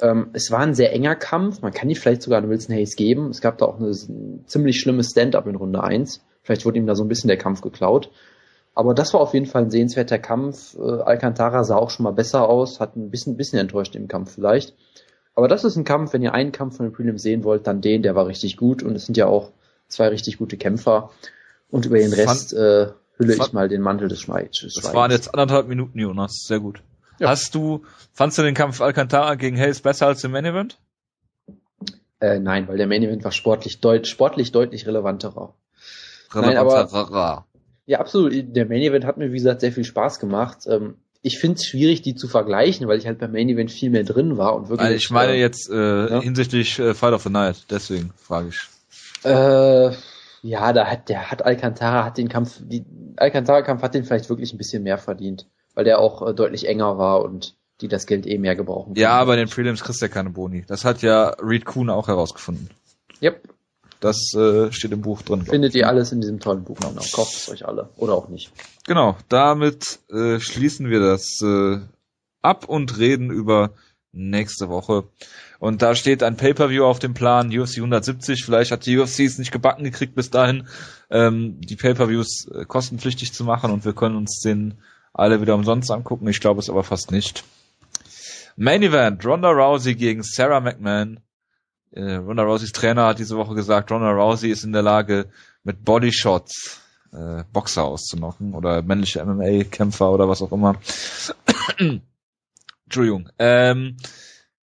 Speaker 2: Ähm, es war ein sehr enger Kampf. Man kann die vielleicht sogar an Wilson Hayes geben. Es gab da auch eine ziemlich schlimme Stand-up in Runde 1. Vielleicht wurde ihm da so ein bisschen der Kampf geklaut. Aber das war auf jeden Fall ein sehenswerter Kampf. Äh, Alcantara sah auch schon mal besser aus, hat ein bisschen, bisschen enttäuscht im Kampf vielleicht. Aber das ist ein Kampf, wenn ihr einen Kampf von den Prelims sehen wollt, dann den, der war richtig gut und es sind ja auch zwei richtig gute Kämpfer. Und über den Rest äh, hülle ich mal den Mantel des Schweigens.
Speaker 1: Das waren jetzt anderthalb Minuten, Jonas. Sehr gut. Ja. Hast du, fandst du den Kampf Alcantara gegen Hayes besser als im Main Event?
Speaker 2: Äh, nein, weil der Main Event war sportlich, deut sportlich deutlich relevanterer. Nein, aber, ja, absolut. Der Main Event hat mir, wie gesagt, sehr viel Spaß gemacht. Ähm, ich finde es schwierig, die zu vergleichen, weil ich halt beim Main Event viel mehr drin war und wirklich. Also
Speaker 1: ich meine äh, jetzt äh, ja? hinsichtlich äh, Fight of the Night, deswegen frage ich.
Speaker 2: Äh, ja, da hat der hat Alcantara hat den Kampf, die Alcantara Kampf hat den vielleicht wirklich ein bisschen mehr verdient, weil der auch äh, deutlich enger war und die das Geld eh mehr gebrauchen.
Speaker 1: Ja, aber den Prelims kriegst du ja keine Boni. Das hat ja Reed Kuhn auch herausgefunden.
Speaker 2: Yep.
Speaker 1: Das äh, steht im Buch drin.
Speaker 2: Findet ihr alles in diesem tollen Buch. Genau. Kauft es euch alle. Oder auch nicht.
Speaker 1: Genau. Damit äh, schließen wir das äh, ab und reden über nächste Woche. Und da steht ein Pay-Per-View auf dem Plan, UFC 170. Vielleicht hat die UFC es nicht gebacken gekriegt bis dahin, ähm, die Pay-Per-Views äh, kostenpflichtig zu machen und wir können uns den alle wieder umsonst angucken. Ich glaube es aber fast nicht. Main Event, Ronda Rousey gegen Sarah McMahon äh, Ronda Rouseys Trainer hat diese Woche gesagt, Ronda Rousey ist in der Lage, mit Bodyshots äh, Boxer auszunocken oder männliche MMA-Kämpfer oder was auch immer. Entschuldigung. Ähm,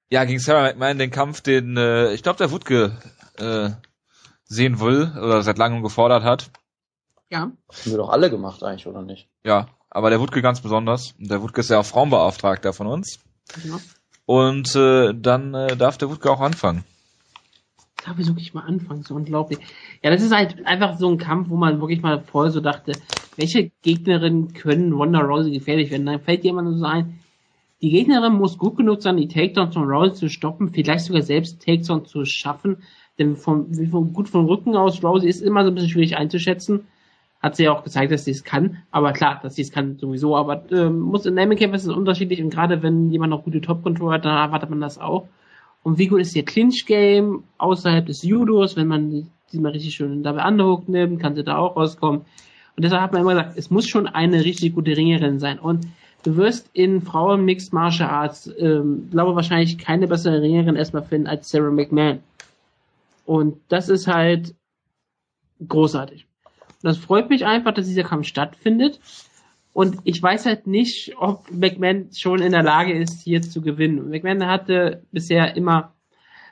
Speaker 1: ja, gegen Sarah McMahon den Kampf, den äh, ich glaube der Wutke äh, sehen will oder seit langem gefordert hat.
Speaker 2: Ja. Haben wir doch alle gemacht eigentlich, oder nicht?
Speaker 1: Ja, aber der Wutke ganz besonders. Der Wutke ist ja auch Frauenbeauftragter von uns. Ja. Und äh, dann äh, darf der Wutke auch anfangen
Speaker 3: darf ich wirklich mal anfangen, so unglaublich. Ja, das ist halt einfach so ein Kampf, wo man wirklich mal vorher so dachte, welche Gegnerinnen können Ronda Rousey gefährlich werden? Dann fällt jemand so ein, die Gegnerin muss gut genug sein, die Takedowns von Rousey zu stoppen, vielleicht sogar selbst Takedowns zu schaffen, denn vom, vom, gut vom Rücken aus, Rousey ist immer so ein bisschen schwierig einzuschätzen. Hat sie ja auch gezeigt, dass sie es kann. Aber klar, dass sie es kann sowieso. Aber ähm, muss in Naming Camp ist es unterschiedlich und gerade wenn jemand noch gute Top-Control hat, dann erwartet man das auch. Und wie gut ist ihr Clinch-Game außerhalb des Judos, wenn man sie mal richtig schön dabei angehuckt nimmt, kann sie da auch rauskommen. Und deshalb hat man immer gesagt, es muss schon eine richtig gute Ringerin sein. Und du wirst in Frauen Mixed Martial Arts, ähm, glaube wahrscheinlich keine bessere Ringerin erstmal finden als Sarah McMahon. Und das ist halt großartig. Und das freut mich einfach, dass dieser Kampf stattfindet. Und ich weiß halt nicht, ob McMahon schon in der Lage ist, hier zu gewinnen. McMahon hatte bisher immer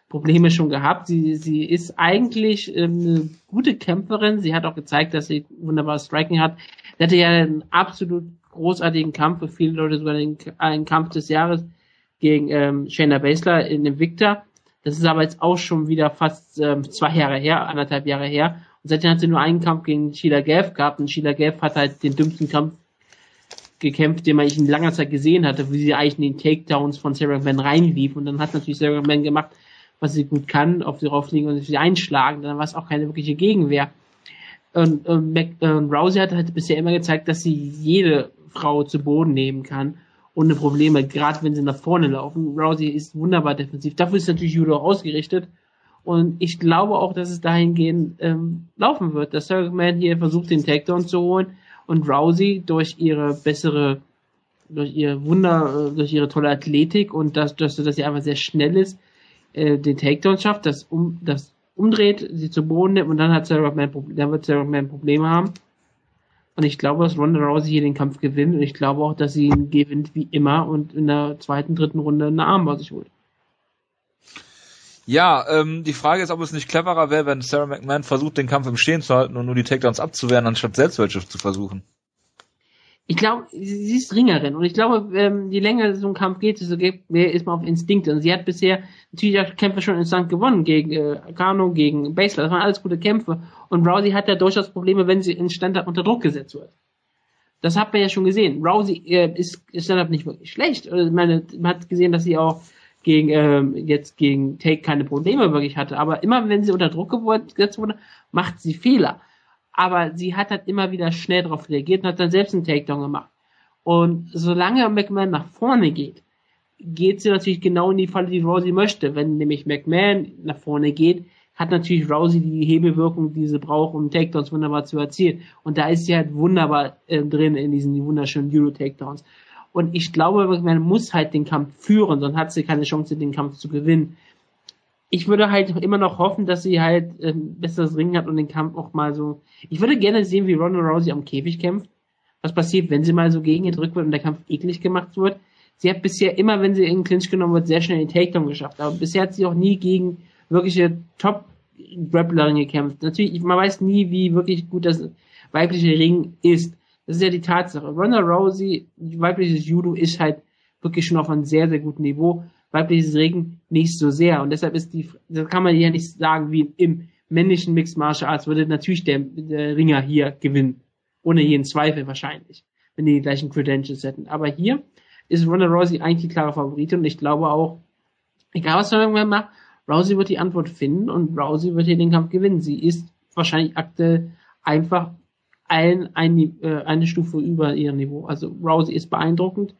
Speaker 3: Probleme schon gehabt. Sie, sie ist eigentlich ähm, eine gute Kämpferin. Sie hat auch gezeigt, dass sie wunderbar Striking hat. Sie hatte ja einen absolut großartigen Kampf, für viele Leute sogar den, einen Kampf des Jahres gegen ähm, Shayna Baszler in Invicta. Das ist aber jetzt auch schon wieder fast ähm, zwei Jahre her, anderthalb Jahre her. Und seitdem hat sie nur einen Kampf gegen Sheila Gav gehabt und Sheila Gav hat halt den dümmsten Kampf gekämpft, den man in langer Zeit gesehen hatte, wie sie eigentlich in den Takedowns von Sarah McMahon reinlief und dann hat natürlich Sarah McMahon gemacht, was sie gut kann, auf sie raufliegen und sie einschlagen, dann war es auch keine wirkliche Gegenwehr. Und, und, Mac, und Rousey hat halt bisher immer gezeigt, dass sie jede Frau zu Boden nehmen kann ohne Probleme, gerade wenn sie nach vorne laufen. Rousey ist wunderbar defensiv. Dafür ist natürlich Judo ausgerichtet. Und ich glaube auch, dass es dahingehend ähm, laufen wird, dass Sarah McMahon hier versucht, den Takedown zu holen und Rousey durch ihre bessere, durch ihr Wunder, äh, durch ihre tolle Athletik und das, dass, dass sie einfach sehr schnell ist, äh, den Takedown schafft, das um, das umdreht, sie zu Boden nimmt und dann hat Sarah McMahon, dann wird Sarah McMahon Probleme haben. Und ich glaube, dass Ronda Rousey hier den Kampf gewinnt und ich glaube auch, dass sie ihn gewinnt wie immer und in der zweiten, dritten Runde eine Armbar sich holt.
Speaker 1: Ja, ähm, die Frage ist, ob es nicht cleverer wäre, wenn Sarah McMahon versucht, den Kampf im Stehen zu halten und nur die Takedowns abzuwehren, anstatt selbst welche zu versuchen.
Speaker 3: Ich glaube, sie ist Ringerin und ich glaube, ähm, je länger so ein Kampf geht, desto mehr ist man auf Instinkte. Und sie hat bisher natürlich auch Kämpfe schon instant gewonnen gegen äh, Kano, gegen Basler. Das waren alles gute Kämpfe. Und Rousey hat ja durchaus Probleme, wenn sie in Stand-up unter Druck gesetzt wird. Das hat man ja schon gesehen. Rousey äh, ist, ist Stand-up nicht wirklich schlecht. Also, ich meine, man hat gesehen, dass sie auch gegen ähm, jetzt gegen Take keine Probleme wirklich hatte. Aber immer wenn sie unter Druck gesetzt wurde, macht sie Fehler. Aber sie hat halt immer wieder schnell darauf reagiert und hat dann selbst einen Takedown gemacht. Und solange McMahon nach vorne geht, geht sie natürlich genau in die Falle, die Rousey möchte. Wenn nämlich McMahon nach vorne geht, hat natürlich Rousey die Hebelwirkung, die sie braucht, um Takedowns wunderbar zu erzielen. Und da ist sie halt wunderbar äh, drin in diesen wunderschönen Euro-Takedowns. Und ich glaube, man muss halt den Kampf führen, sonst hat sie keine Chance, den Kampf zu gewinnen. Ich würde halt immer noch hoffen, dass sie halt ähm, besseres Ringen hat und den Kampf auch mal so. Ich würde gerne sehen, wie Ronda Rousey am Käfig kämpft. Was passiert, wenn sie mal so gegengedrückt wird und der Kampf eklig gemacht wird. Sie hat bisher immer, wenn sie in den Clinch genommen wird, sehr schnell den Takedown geschafft. Aber bisher hat sie auch nie gegen wirkliche Top-Grapplerin gekämpft. Natürlich, man weiß nie, wie wirklich gut das weibliche Ring ist. Das ist ja die Tatsache. Ronda Rousey, weibliches Judo ist halt wirklich schon auf einem sehr, sehr guten Niveau. Weibliches Ring nicht so sehr. Und deshalb ist die, das kann man ja nicht sagen, wie im männlichen Mixed Martial Arts würde natürlich der, der Ringer hier gewinnen. Ohne jeden Zweifel wahrscheinlich. Wenn die, die gleichen Credentials hätten. Aber hier ist Ronda Rousey eigentlich die klare Favoritin und ich glaube auch, egal was man irgendwann macht, Rousey wird die Antwort finden und Rousey wird hier den Kampf gewinnen. Sie ist wahrscheinlich aktuell einfach ein, ein, äh, eine Stufe über ihr Niveau. Also Rousey ist beeindruckend.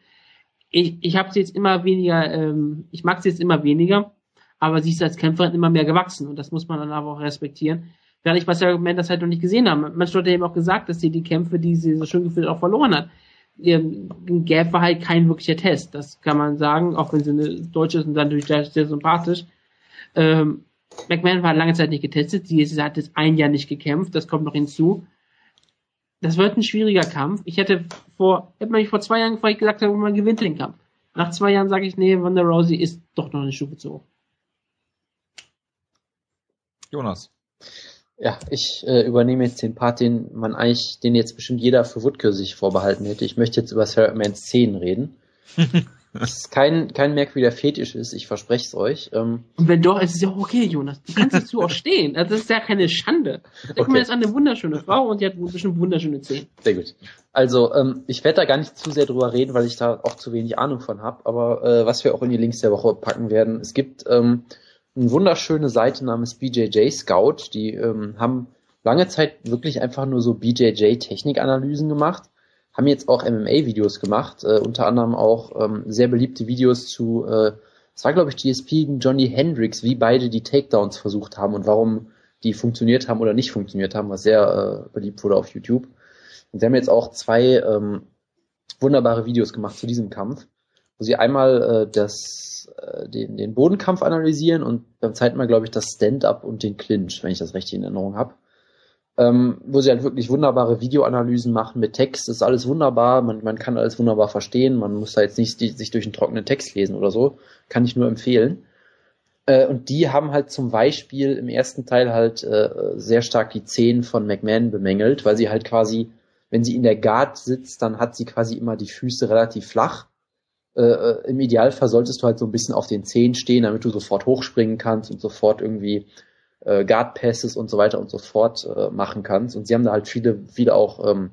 Speaker 3: Ich, ich habe sie jetzt immer weniger, ähm, ich mag sie jetzt immer weniger, aber sie ist als Kämpferin immer mehr gewachsen und das muss man dann aber auch respektieren. Während ich bei Man das halt noch nicht gesehen habe. Manche Leute haben auch gesagt, dass sie die Kämpfe, die sie so schön gefühlt auch verloren hat. Ihr Gap war halt kein wirklicher Test. Das kann man sagen, auch wenn sie eine Deutsche ist und dann natürlich sehr sympathisch. Ähm, McMahon war lange Zeit nicht getestet. Sie hat jetzt ein Jahr nicht gekämpft. Das kommt noch hinzu das wird ein schwieriger Kampf. Ich hätte vor, hätte man vor zwei Jahren vielleicht gesagt, man gewinnt den Kampf. Nach zwei Jahren sage ich, nee, Wanda Rousey ist doch noch eine Stufe zu hoch.
Speaker 1: Jonas.
Speaker 2: Ja, ich äh, übernehme jetzt den Part, den man eigentlich, den jetzt bestimmt jeder für Woodke sich vorbehalten hätte. Ich möchte jetzt über Sarah Mans 10 reden. Das ist kein, kein merkwürdiger Fetisch ist, ich verspreche es euch. Ähm,
Speaker 3: und wenn doch, ist es ja okay, Jonas. Du kannst dazu auch stehen. Also das ist ja keine Schande. Denk okay. mal jetzt an eine wunderschöne Frau und die hat bestimmt wunderschöne Zähne.
Speaker 2: Sehr gut. Also, ähm, ich werde da gar nicht zu sehr drüber reden, weil ich da auch zu wenig Ahnung von habe. Aber äh, was wir auch in die Links der Woche packen werden, es gibt ähm, eine wunderschöne Seite namens BJJ Scout. Die ähm, haben lange Zeit wirklich einfach nur so BJJ-Technikanalysen gemacht haben jetzt auch MMA-Videos gemacht, äh, unter anderem auch ähm, sehr beliebte Videos zu, äh, das war glaube ich GSP gegen Johnny Hendricks, wie beide die Takedowns versucht haben und warum die funktioniert haben oder nicht funktioniert haben, was sehr äh, beliebt wurde auf YouTube. Und sie haben jetzt auch zwei ähm, wunderbare Videos gemacht zu diesem Kampf, wo sie einmal äh, das, äh, den, den Bodenkampf analysieren und beim zweiten Mal, glaube ich, das Stand-up und den Clinch, wenn ich das richtig in Erinnerung habe ähm, wo sie halt wirklich wunderbare Videoanalysen machen mit Text. Das ist alles wunderbar, man, man kann alles wunderbar verstehen, man muss da jetzt nicht die, sich durch einen trockenen Text lesen oder so. Kann ich nur empfehlen. Äh, und die haben halt zum Beispiel im ersten Teil halt äh, sehr stark die Zehen von McMahon bemängelt, weil sie halt quasi, wenn sie in der Guard sitzt, dann hat sie quasi immer die Füße relativ flach. Äh, äh Im Idealfall solltest du halt so ein bisschen auf den Zehen stehen, damit du sofort hochspringen kannst und sofort irgendwie äh, Guard Passes und so weiter und so fort äh, machen kannst. Und sie haben da halt viele, viele auch ähm,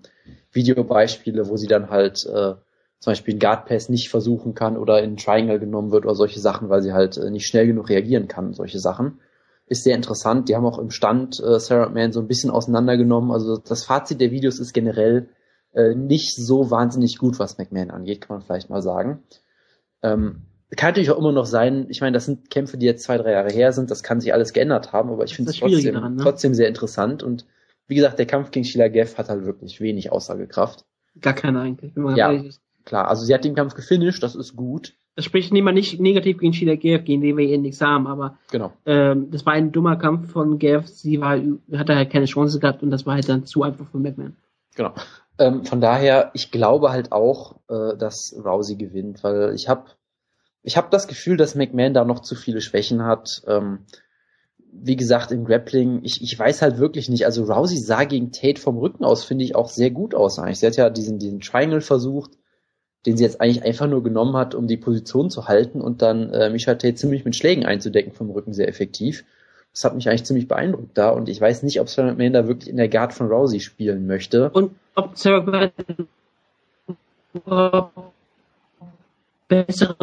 Speaker 2: Videobeispiele, wo sie dann halt äh, zum Beispiel einen Guard Pass nicht versuchen kann oder in Triangle genommen wird oder solche Sachen, weil sie halt äh, nicht schnell genug reagieren kann, solche Sachen. Ist sehr interessant. Die haben auch im Stand äh, Sarah Man so ein bisschen auseinandergenommen. Also das Fazit der Videos ist generell äh, nicht so wahnsinnig gut, was McMahon angeht, kann man vielleicht mal sagen. Ähm, kann natürlich auch immer noch sein, ich meine, das sind Kämpfe, die jetzt zwei, drei Jahre her sind, das kann sich alles geändert haben, aber ich finde es trotzdem, daran, ne? trotzdem sehr interessant und wie gesagt, der Kampf gegen Sheila Geff hat halt wirklich wenig Aussagekraft.
Speaker 3: Gar keine eigentlich,
Speaker 2: wenn man ja. ehrlich ist. Klar, also sie hat den Kampf gefinisht, das ist gut.
Speaker 3: Das spricht niemand nicht negativ gegen Sheila Gav, gegen den wir eh nichts haben, aber
Speaker 2: genau.
Speaker 3: ähm, das war ein dummer Kampf von Gav, sie war, hat halt keine Chance gehabt und das war halt dann zu einfach für McMahon.
Speaker 2: Genau. Ähm, von daher, ich glaube halt auch, äh, dass Rousey gewinnt, weil ich habe ich hab das Gefühl, dass McMahon da noch zu viele Schwächen hat. Ähm, wie gesagt, im Grappling, ich, ich weiß halt wirklich nicht. Also Rousey sah gegen Tate vom Rücken aus, finde ich, auch sehr gut aus eigentlich. Sie hat ja diesen, diesen Triangle versucht, den sie jetzt eigentlich einfach nur genommen hat, um die Position zu halten und dann äh, Misha Tate ziemlich mit Schlägen einzudecken vom Rücken sehr effektiv. Das hat mich eigentlich ziemlich beeindruckt da und ich weiß nicht, ob Sarah McMahon da wirklich in der Guard von Rousey spielen möchte.
Speaker 3: Und ob Sarah bessere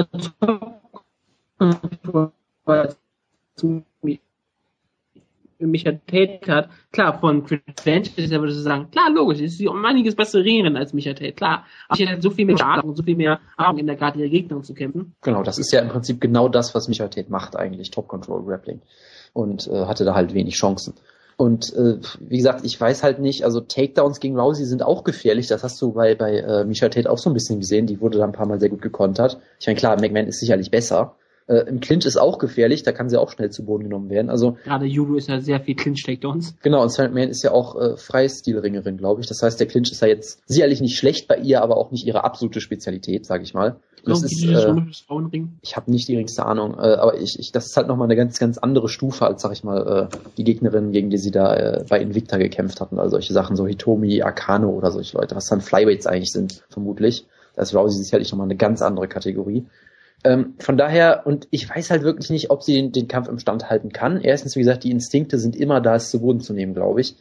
Speaker 3: Micha Tate hat, klar, von Credentials her würde ich sagen, klar, logisch, ist sie um einiges bessere Ringerin als Micha Tate, klar. Aber sie hat so viel mehr Erfahrung und so viel mehr Erfahrung in der Karte ihrer Gegner zu kämpfen.
Speaker 2: Genau, das ist ja im Prinzip genau das, was Micha Tate macht eigentlich, Top Control Grappling. Und äh, hatte da halt wenig Chancen. Und äh, wie gesagt, ich weiß halt nicht, also Takedowns gegen Rousey sind auch gefährlich. Das hast du bei, bei äh, Micha Tate auch so ein bisschen gesehen. Die wurde da ein paar Mal sehr gut gekontert. Ich meine, klar, McMahon ist sicherlich besser. Äh, Im Clinch ist auch gefährlich, da kann sie auch schnell zu Boden genommen werden. Also
Speaker 3: gerade Judo ist ja sehr viel Clinch-Takedowns.
Speaker 2: Genau, und Sandman ist ja auch äh, Freistilringerin, glaube ich. Das heißt, der Clinch ist ja jetzt sicherlich nicht schlecht bei ihr, aber auch nicht ihre absolute Spezialität, sage ich mal. Das ist, äh, ich habe nicht die geringste Ahnung, äh, aber ich, ich, das ist halt nochmal eine ganz, ganz andere Stufe als, sag ich mal, äh, die Gegnerin, gegen die sie da äh, bei Invicta gekämpft hatten. Also solche Sachen, so Hitomi, Akano oder solche Leute, was dann Flyweights eigentlich sind, vermutlich. Da ist Rousey sicherlich nochmal eine ganz andere Kategorie. Ähm, von daher, und ich weiß halt wirklich nicht, ob sie den, den, Kampf im Stand halten kann. Erstens, wie gesagt, die Instinkte sind immer da, es zu Boden zu nehmen, glaube ich.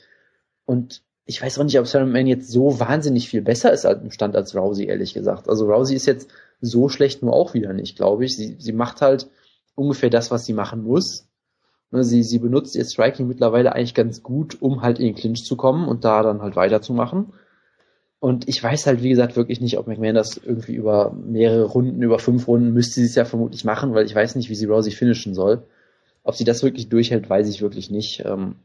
Speaker 2: Und ich weiß auch nicht, ob Sarah Man jetzt so wahnsinnig viel besser ist im Stand als Rousey, ehrlich gesagt. Also Rousey ist jetzt so schlecht nur auch wieder nicht, glaube ich. Sie, sie macht halt ungefähr das, was sie machen muss. Ne, sie, sie benutzt ihr Striking mittlerweile eigentlich ganz gut, um halt in den Clinch zu kommen und da dann halt weiterzumachen. Und ich weiß halt, wie gesagt, wirklich nicht, ob McMahon das irgendwie über mehrere Runden, über fünf Runden müsste sie es ja vermutlich machen, weil ich weiß nicht, wie sie Rousey finishen soll. Ob sie das wirklich durchhält, weiß ich wirklich nicht. Ähm,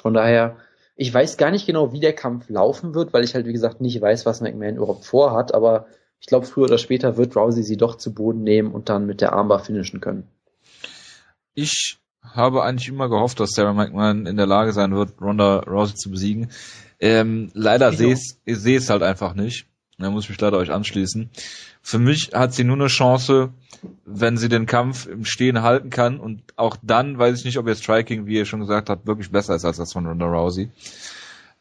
Speaker 2: von daher, ich weiß gar nicht genau, wie der Kampf laufen wird, weil ich halt, wie gesagt, nicht weiß, was McMahon überhaupt vorhat, aber ich glaube, früher oder später wird Rousey sie doch zu Boden nehmen und dann mit der Armbar finishen können.
Speaker 1: Ich habe eigentlich immer gehofft, dass Sarah McMahon in der Lage sein wird, Ronda Rousey zu besiegen. Ähm, leider sehe ich sehe es halt einfach nicht. Da muss ich mich leider euch anschließen. Für mich hat sie nur eine Chance, wenn sie den Kampf im Stehen halten kann und auch dann weiß ich nicht, ob ihr Striking, wie ihr schon gesagt habt, wirklich besser ist als das von Ronda Rousey.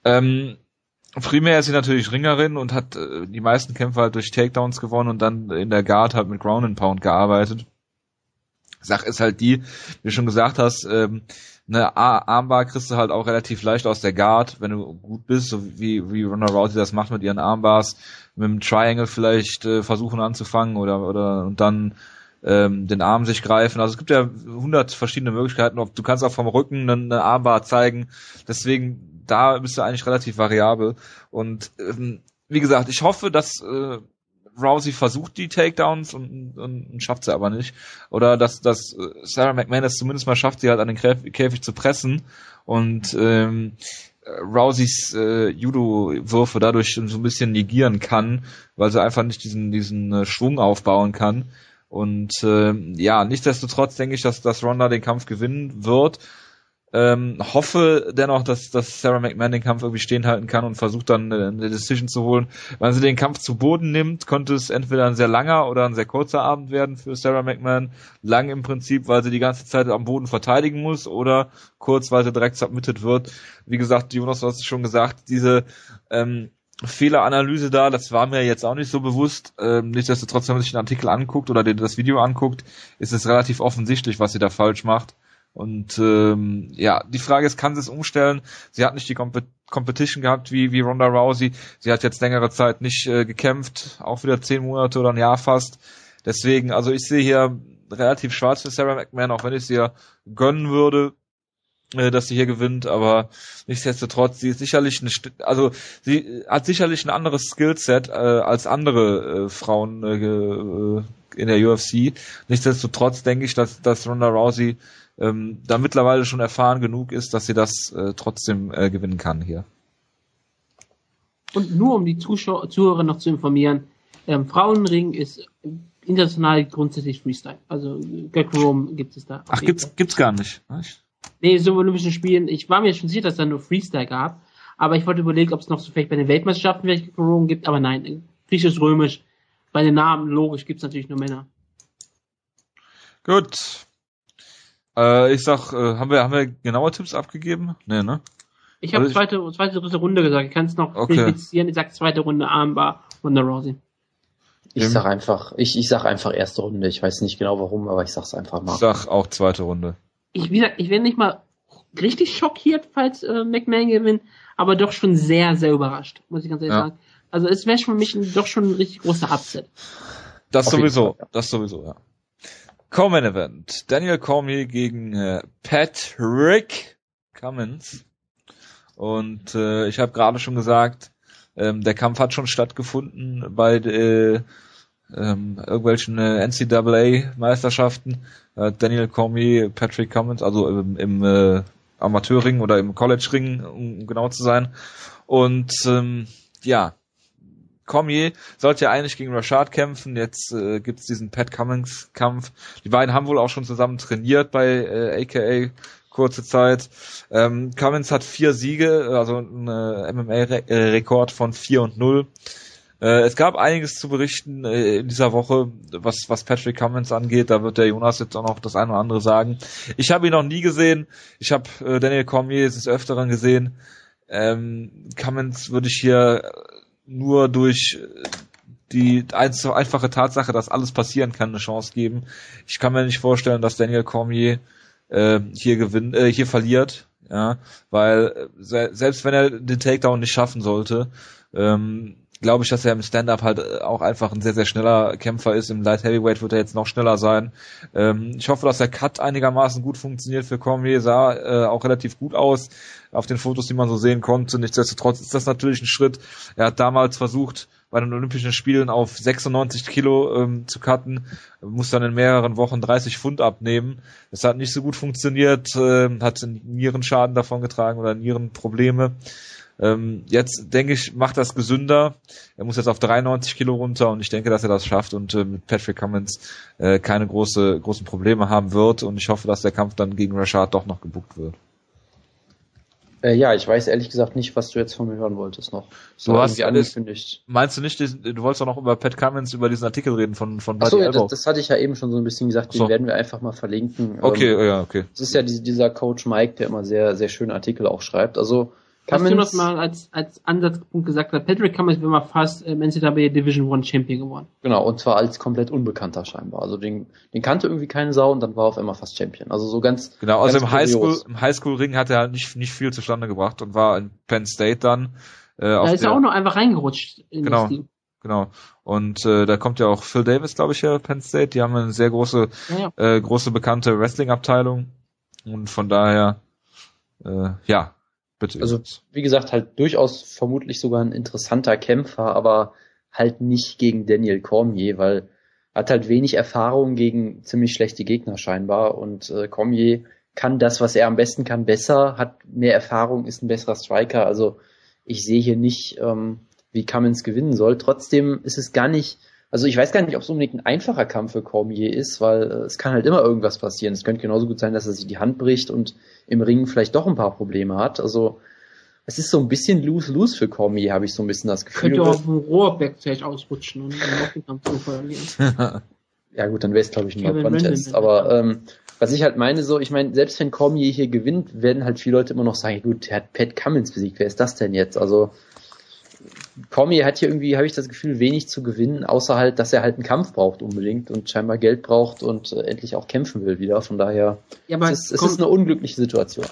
Speaker 1: Ähm, primär ist sie natürlich Ringerin und hat äh, die meisten Kämpfe halt durch Takedowns gewonnen und dann in der Guard halt mit Ground and Pound gearbeitet. Sache ist halt die, wie du schon gesagt hast, ähm, eine Armbar kriegst du halt auch relativ leicht aus der Guard, wenn du gut bist, so wie, wie Ronda Rousey das macht mit ihren Armbars, mit dem Triangle vielleicht äh, versuchen anzufangen oder, oder und dann ähm, den Arm sich greifen. Also es gibt ja hundert verschiedene Möglichkeiten. Du kannst auch vom Rücken eine Armbar zeigen. Deswegen, da bist du eigentlich relativ variabel. Und ähm, wie gesagt, ich hoffe, dass äh, Rousey versucht die Takedowns und, und, und schafft sie aber nicht. Oder dass, dass äh, Sarah McMahon es zumindest mal schafft, sie halt an den Käfig zu pressen und ähm, Rouseys äh, Judo-Würfe dadurch so ein bisschen negieren kann, weil sie einfach nicht diesen, diesen äh, Schwung aufbauen kann. Und äh, ja, nichtsdestotrotz denke ich, dass, dass Ronda den Kampf gewinnen wird. Ähm, hoffe dennoch, dass, dass Sarah McMahon den Kampf irgendwie stehen halten kann und versucht dann eine, Decision zu holen. Wenn sie den Kampf zu Boden nimmt, könnte es entweder ein sehr langer oder ein sehr kurzer Abend werden für Sarah McMahon. Lang im Prinzip, weil sie die ganze Zeit am Boden verteidigen muss oder kurz, weil sie direkt submitted wird. Wie gesagt, Jonas, du hast es schon gesagt, diese ähm, Fehleranalyse da, das war mir jetzt auch nicht so bewusst. Ähm, nichtsdestotrotz, wenn man sich den Artikel anguckt oder den, das Video anguckt, ist es relativ offensichtlich, was sie da falsch macht. Und ähm, ja, die Frage ist, kann sie es umstellen? Sie hat nicht die Comp Competition gehabt wie, wie Ronda Rousey. Sie hat jetzt längere Zeit nicht äh, gekämpft, auch wieder zehn Monate oder ein Jahr fast. Deswegen, also ich sehe hier relativ schwarz für Sarah McMahon, auch wenn ich sie ja gönnen würde, äh, dass sie hier gewinnt, aber nichtsdestotrotz, sie ist sicherlich eine, also sie hat sicherlich ein anderes Skillset äh, als andere äh, Frauen äh, äh in der UFC. Nichtsdestotrotz denke ich, dass, dass Ronda Rousey ähm, da mittlerweile schon erfahren genug ist, dass sie das äh, trotzdem äh, gewinnen kann hier.
Speaker 3: Und nur um die Zuschauer, Zuhörer noch zu informieren, ähm, Frauenring ist international grundsätzlich Freestyle. Also Greco-Rome gibt es da.
Speaker 1: Ach, gibt's, gibt's gar nicht.
Speaker 3: Nee, so Olympischen Spielen, ich war mir schon sicher, dass da nur Freestyle gab, aber ich wollte überlegen, ob es noch so vielleicht bei den Weltmeisterschaften vielleicht Greco-Rome gibt, aber nein, griechisch-römisch, bei den Namen, logisch, gibt's natürlich nur Männer.
Speaker 1: Gut, äh, ich sag, äh, haben wir, haben wir genaue Tipps abgegeben? Nee, ne?
Speaker 3: Ich habe also zweite, zweite, dritte Runde gesagt. Ich kann es noch okay. verifizieren. Ich sag zweite Runde Armbar und der Rousey.
Speaker 2: Ich sag einfach, ich, ich sag einfach erste Runde. Ich weiß nicht genau warum, aber ich sag's einfach mal. Ich
Speaker 1: sag auch zweite Runde.
Speaker 3: Ich, wie gesagt, ich werde nicht mal richtig schockiert, falls äh, McMahon gewinnt, aber doch schon sehr, sehr überrascht, muss ich ganz ehrlich ja. sagen. Also es wäre schon für mich ein, doch schon ein richtig großer Upset.
Speaker 1: Das Auf sowieso, das sowieso, ja. Common Event. Daniel Cormier gegen äh, Patrick Cummins. Und äh, ich habe gerade schon gesagt, ähm, der Kampf hat schon stattgefunden bei äh, ähm, irgendwelchen äh, NCAA-Meisterschaften. Äh, Daniel Cormier, Patrick Cummins, also im, im äh, Amateurring oder im College-Ring, um genau zu sein. Und ähm, ja, Cormier sollte ja eigentlich gegen Rashad kämpfen, jetzt äh, gibt's diesen Pat Cummings Kampf. Die beiden haben wohl auch schon zusammen trainiert bei äh, AKA kurze Zeit. Ähm, Cummins hat vier Siege, also ein äh, MMA-Rekord von 4 und 0. Äh, es gab einiges zu berichten äh, in dieser Woche, was, was Patrick Cummins angeht. Da wird der Jonas jetzt auch noch das eine oder andere sagen. Ich habe ihn noch nie gesehen. Ich habe äh, Daniel Cormier des Öfteren gesehen. Ähm, Cummins würde ich hier nur durch äh, die einfache Tatsache, dass alles passieren kann, eine Chance geben. Ich kann mir nicht vorstellen, dass Daniel Cormier äh, hier gewinnt, äh, hier verliert, ja, weil äh, selbst wenn er den Takedown nicht schaffen sollte, ähm, glaube ich, dass er im Stand-up halt äh, auch einfach ein sehr, sehr schneller Kämpfer ist. Im Light Heavyweight wird er jetzt noch schneller sein. Ähm, ich hoffe, dass der Cut einigermaßen gut funktioniert für Cormier. Sah äh, auch relativ gut aus auf den Fotos, die man so sehen konnte. Nichtsdestotrotz ist das natürlich ein Schritt. Er hat damals versucht, bei den Olympischen Spielen auf 96 Kilo ähm, zu cutten, muss dann in mehreren Wochen 30 Pfund abnehmen. Das hat nicht so gut funktioniert, äh, hat Nierenschaden davon getragen oder Nierenprobleme. Ähm, jetzt denke ich, macht das gesünder. Er muss jetzt auf 93 Kilo runter und ich denke, dass er das schafft und äh, mit Patrick Cummins äh, keine große, großen Probleme haben wird und ich hoffe, dass der Kampf dann gegen Rashad doch noch gebuckt wird.
Speaker 2: Äh, ja, ich weiß ehrlich gesagt nicht, was du jetzt von mir hören wolltest noch.
Speaker 1: So du hast alles angekündigt. Meinst du nicht, du wolltest doch noch über Pat Cummins über diesen Artikel reden von von
Speaker 2: Buddy Achso, ja, das, das, hatte ich ja eben schon so ein bisschen gesagt, den werden wir einfach mal verlinken.
Speaker 1: Okay, ähm, ja, okay.
Speaker 2: Das ist ja dieser Coach Mike, der immer sehr sehr schöne Artikel auch schreibt. Also
Speaker 3: Cummins, Was Jonas mal als, als Ansatzpunkt gesagt hat, Patrick Cummins wäre mal fast ähm, NCAA Division One Champion geworden.
Speaker 2: Genau, und zwar als komplett Unbekannter scheinbar. Also den, den kannte irgendwie keine Sau und dann war er auf einmal fast Champion. Also so ganz.
Speaker 1: Genau, also
Speaker 2: ganz
Speaker 1: im Highschool, im Highschool-Ring hat er halt nicht, nicht viel zustande gebracht und war in Penn State dann.
Speaker 3: Äh, da ist er auch noch einfach reingerutscht
Speaker 1: in genau. das Team. Genau. Und äh, da kommt ja auch Phil Davis, glaube ich, her, Penn State. Die haben eine sehr große, ja. Äh, große bekannte Wrestling-Abteilung. Und von daher, äh, ja,
Speaker 2: Bitte. Also, wie gesagt, halt durchaus vermutlich sogar ein interessanter Kämpfer, aber halt nicht gegen Daniel Cormier, weil er hat halt wenig Erfahrung gegen ziemlich schlechte Gegner scheinbar und äh, Cormier kann das, was er am besten kann, besser, hat mehr Erfahrung, ist ein besserer Striker. Also ich sehe hier nicht, ähm, wie Cummins gewinnen soll. Trotzdem ist es gar nicht Also ich weiß gar nicht, ob es unbedingt ein einfacher Kampf für Cormier ist, weil äh, es kann halt immer irgendwas passieren. Es könnte genauso gut sein, dass er sich die Hand bricht und im Ring vielleicht doch ein paar Probleme hat. Also es ist so ein bisschen lose-lose für Cormier, habe ich so ein bisschen das Gefühl.
Speaker 3: Könnte auch auf dem Rohr backstage ausrutschen und dann auch den Kampf zu verlieren.
Speaker 2: ja gut, dann wäre es glaube ich ein No-Contest.
Speaker 3: Brandon.
Speaker 2: Aber ähm, was ich halt meine, so, ich meine, selbst wenn Cormier hier gewinnt, werden halt viele Leute immer noch sagen, gut, er hat Pat Cummins besiegt, wer ist das denn jetzt? Also Cormier hat hier irgendwie, habe ich das Gefühl, wenig zu gewinnen, außer halt, dass er halt einen Kampf braucht unbedingt und scheinbar Geld braucht und äh, endlich auch kämpfen will wieder. Von daher,
Speaker 3: Ja, aber
Speaker 2: es, ist, es ist eine unglückliche Situation.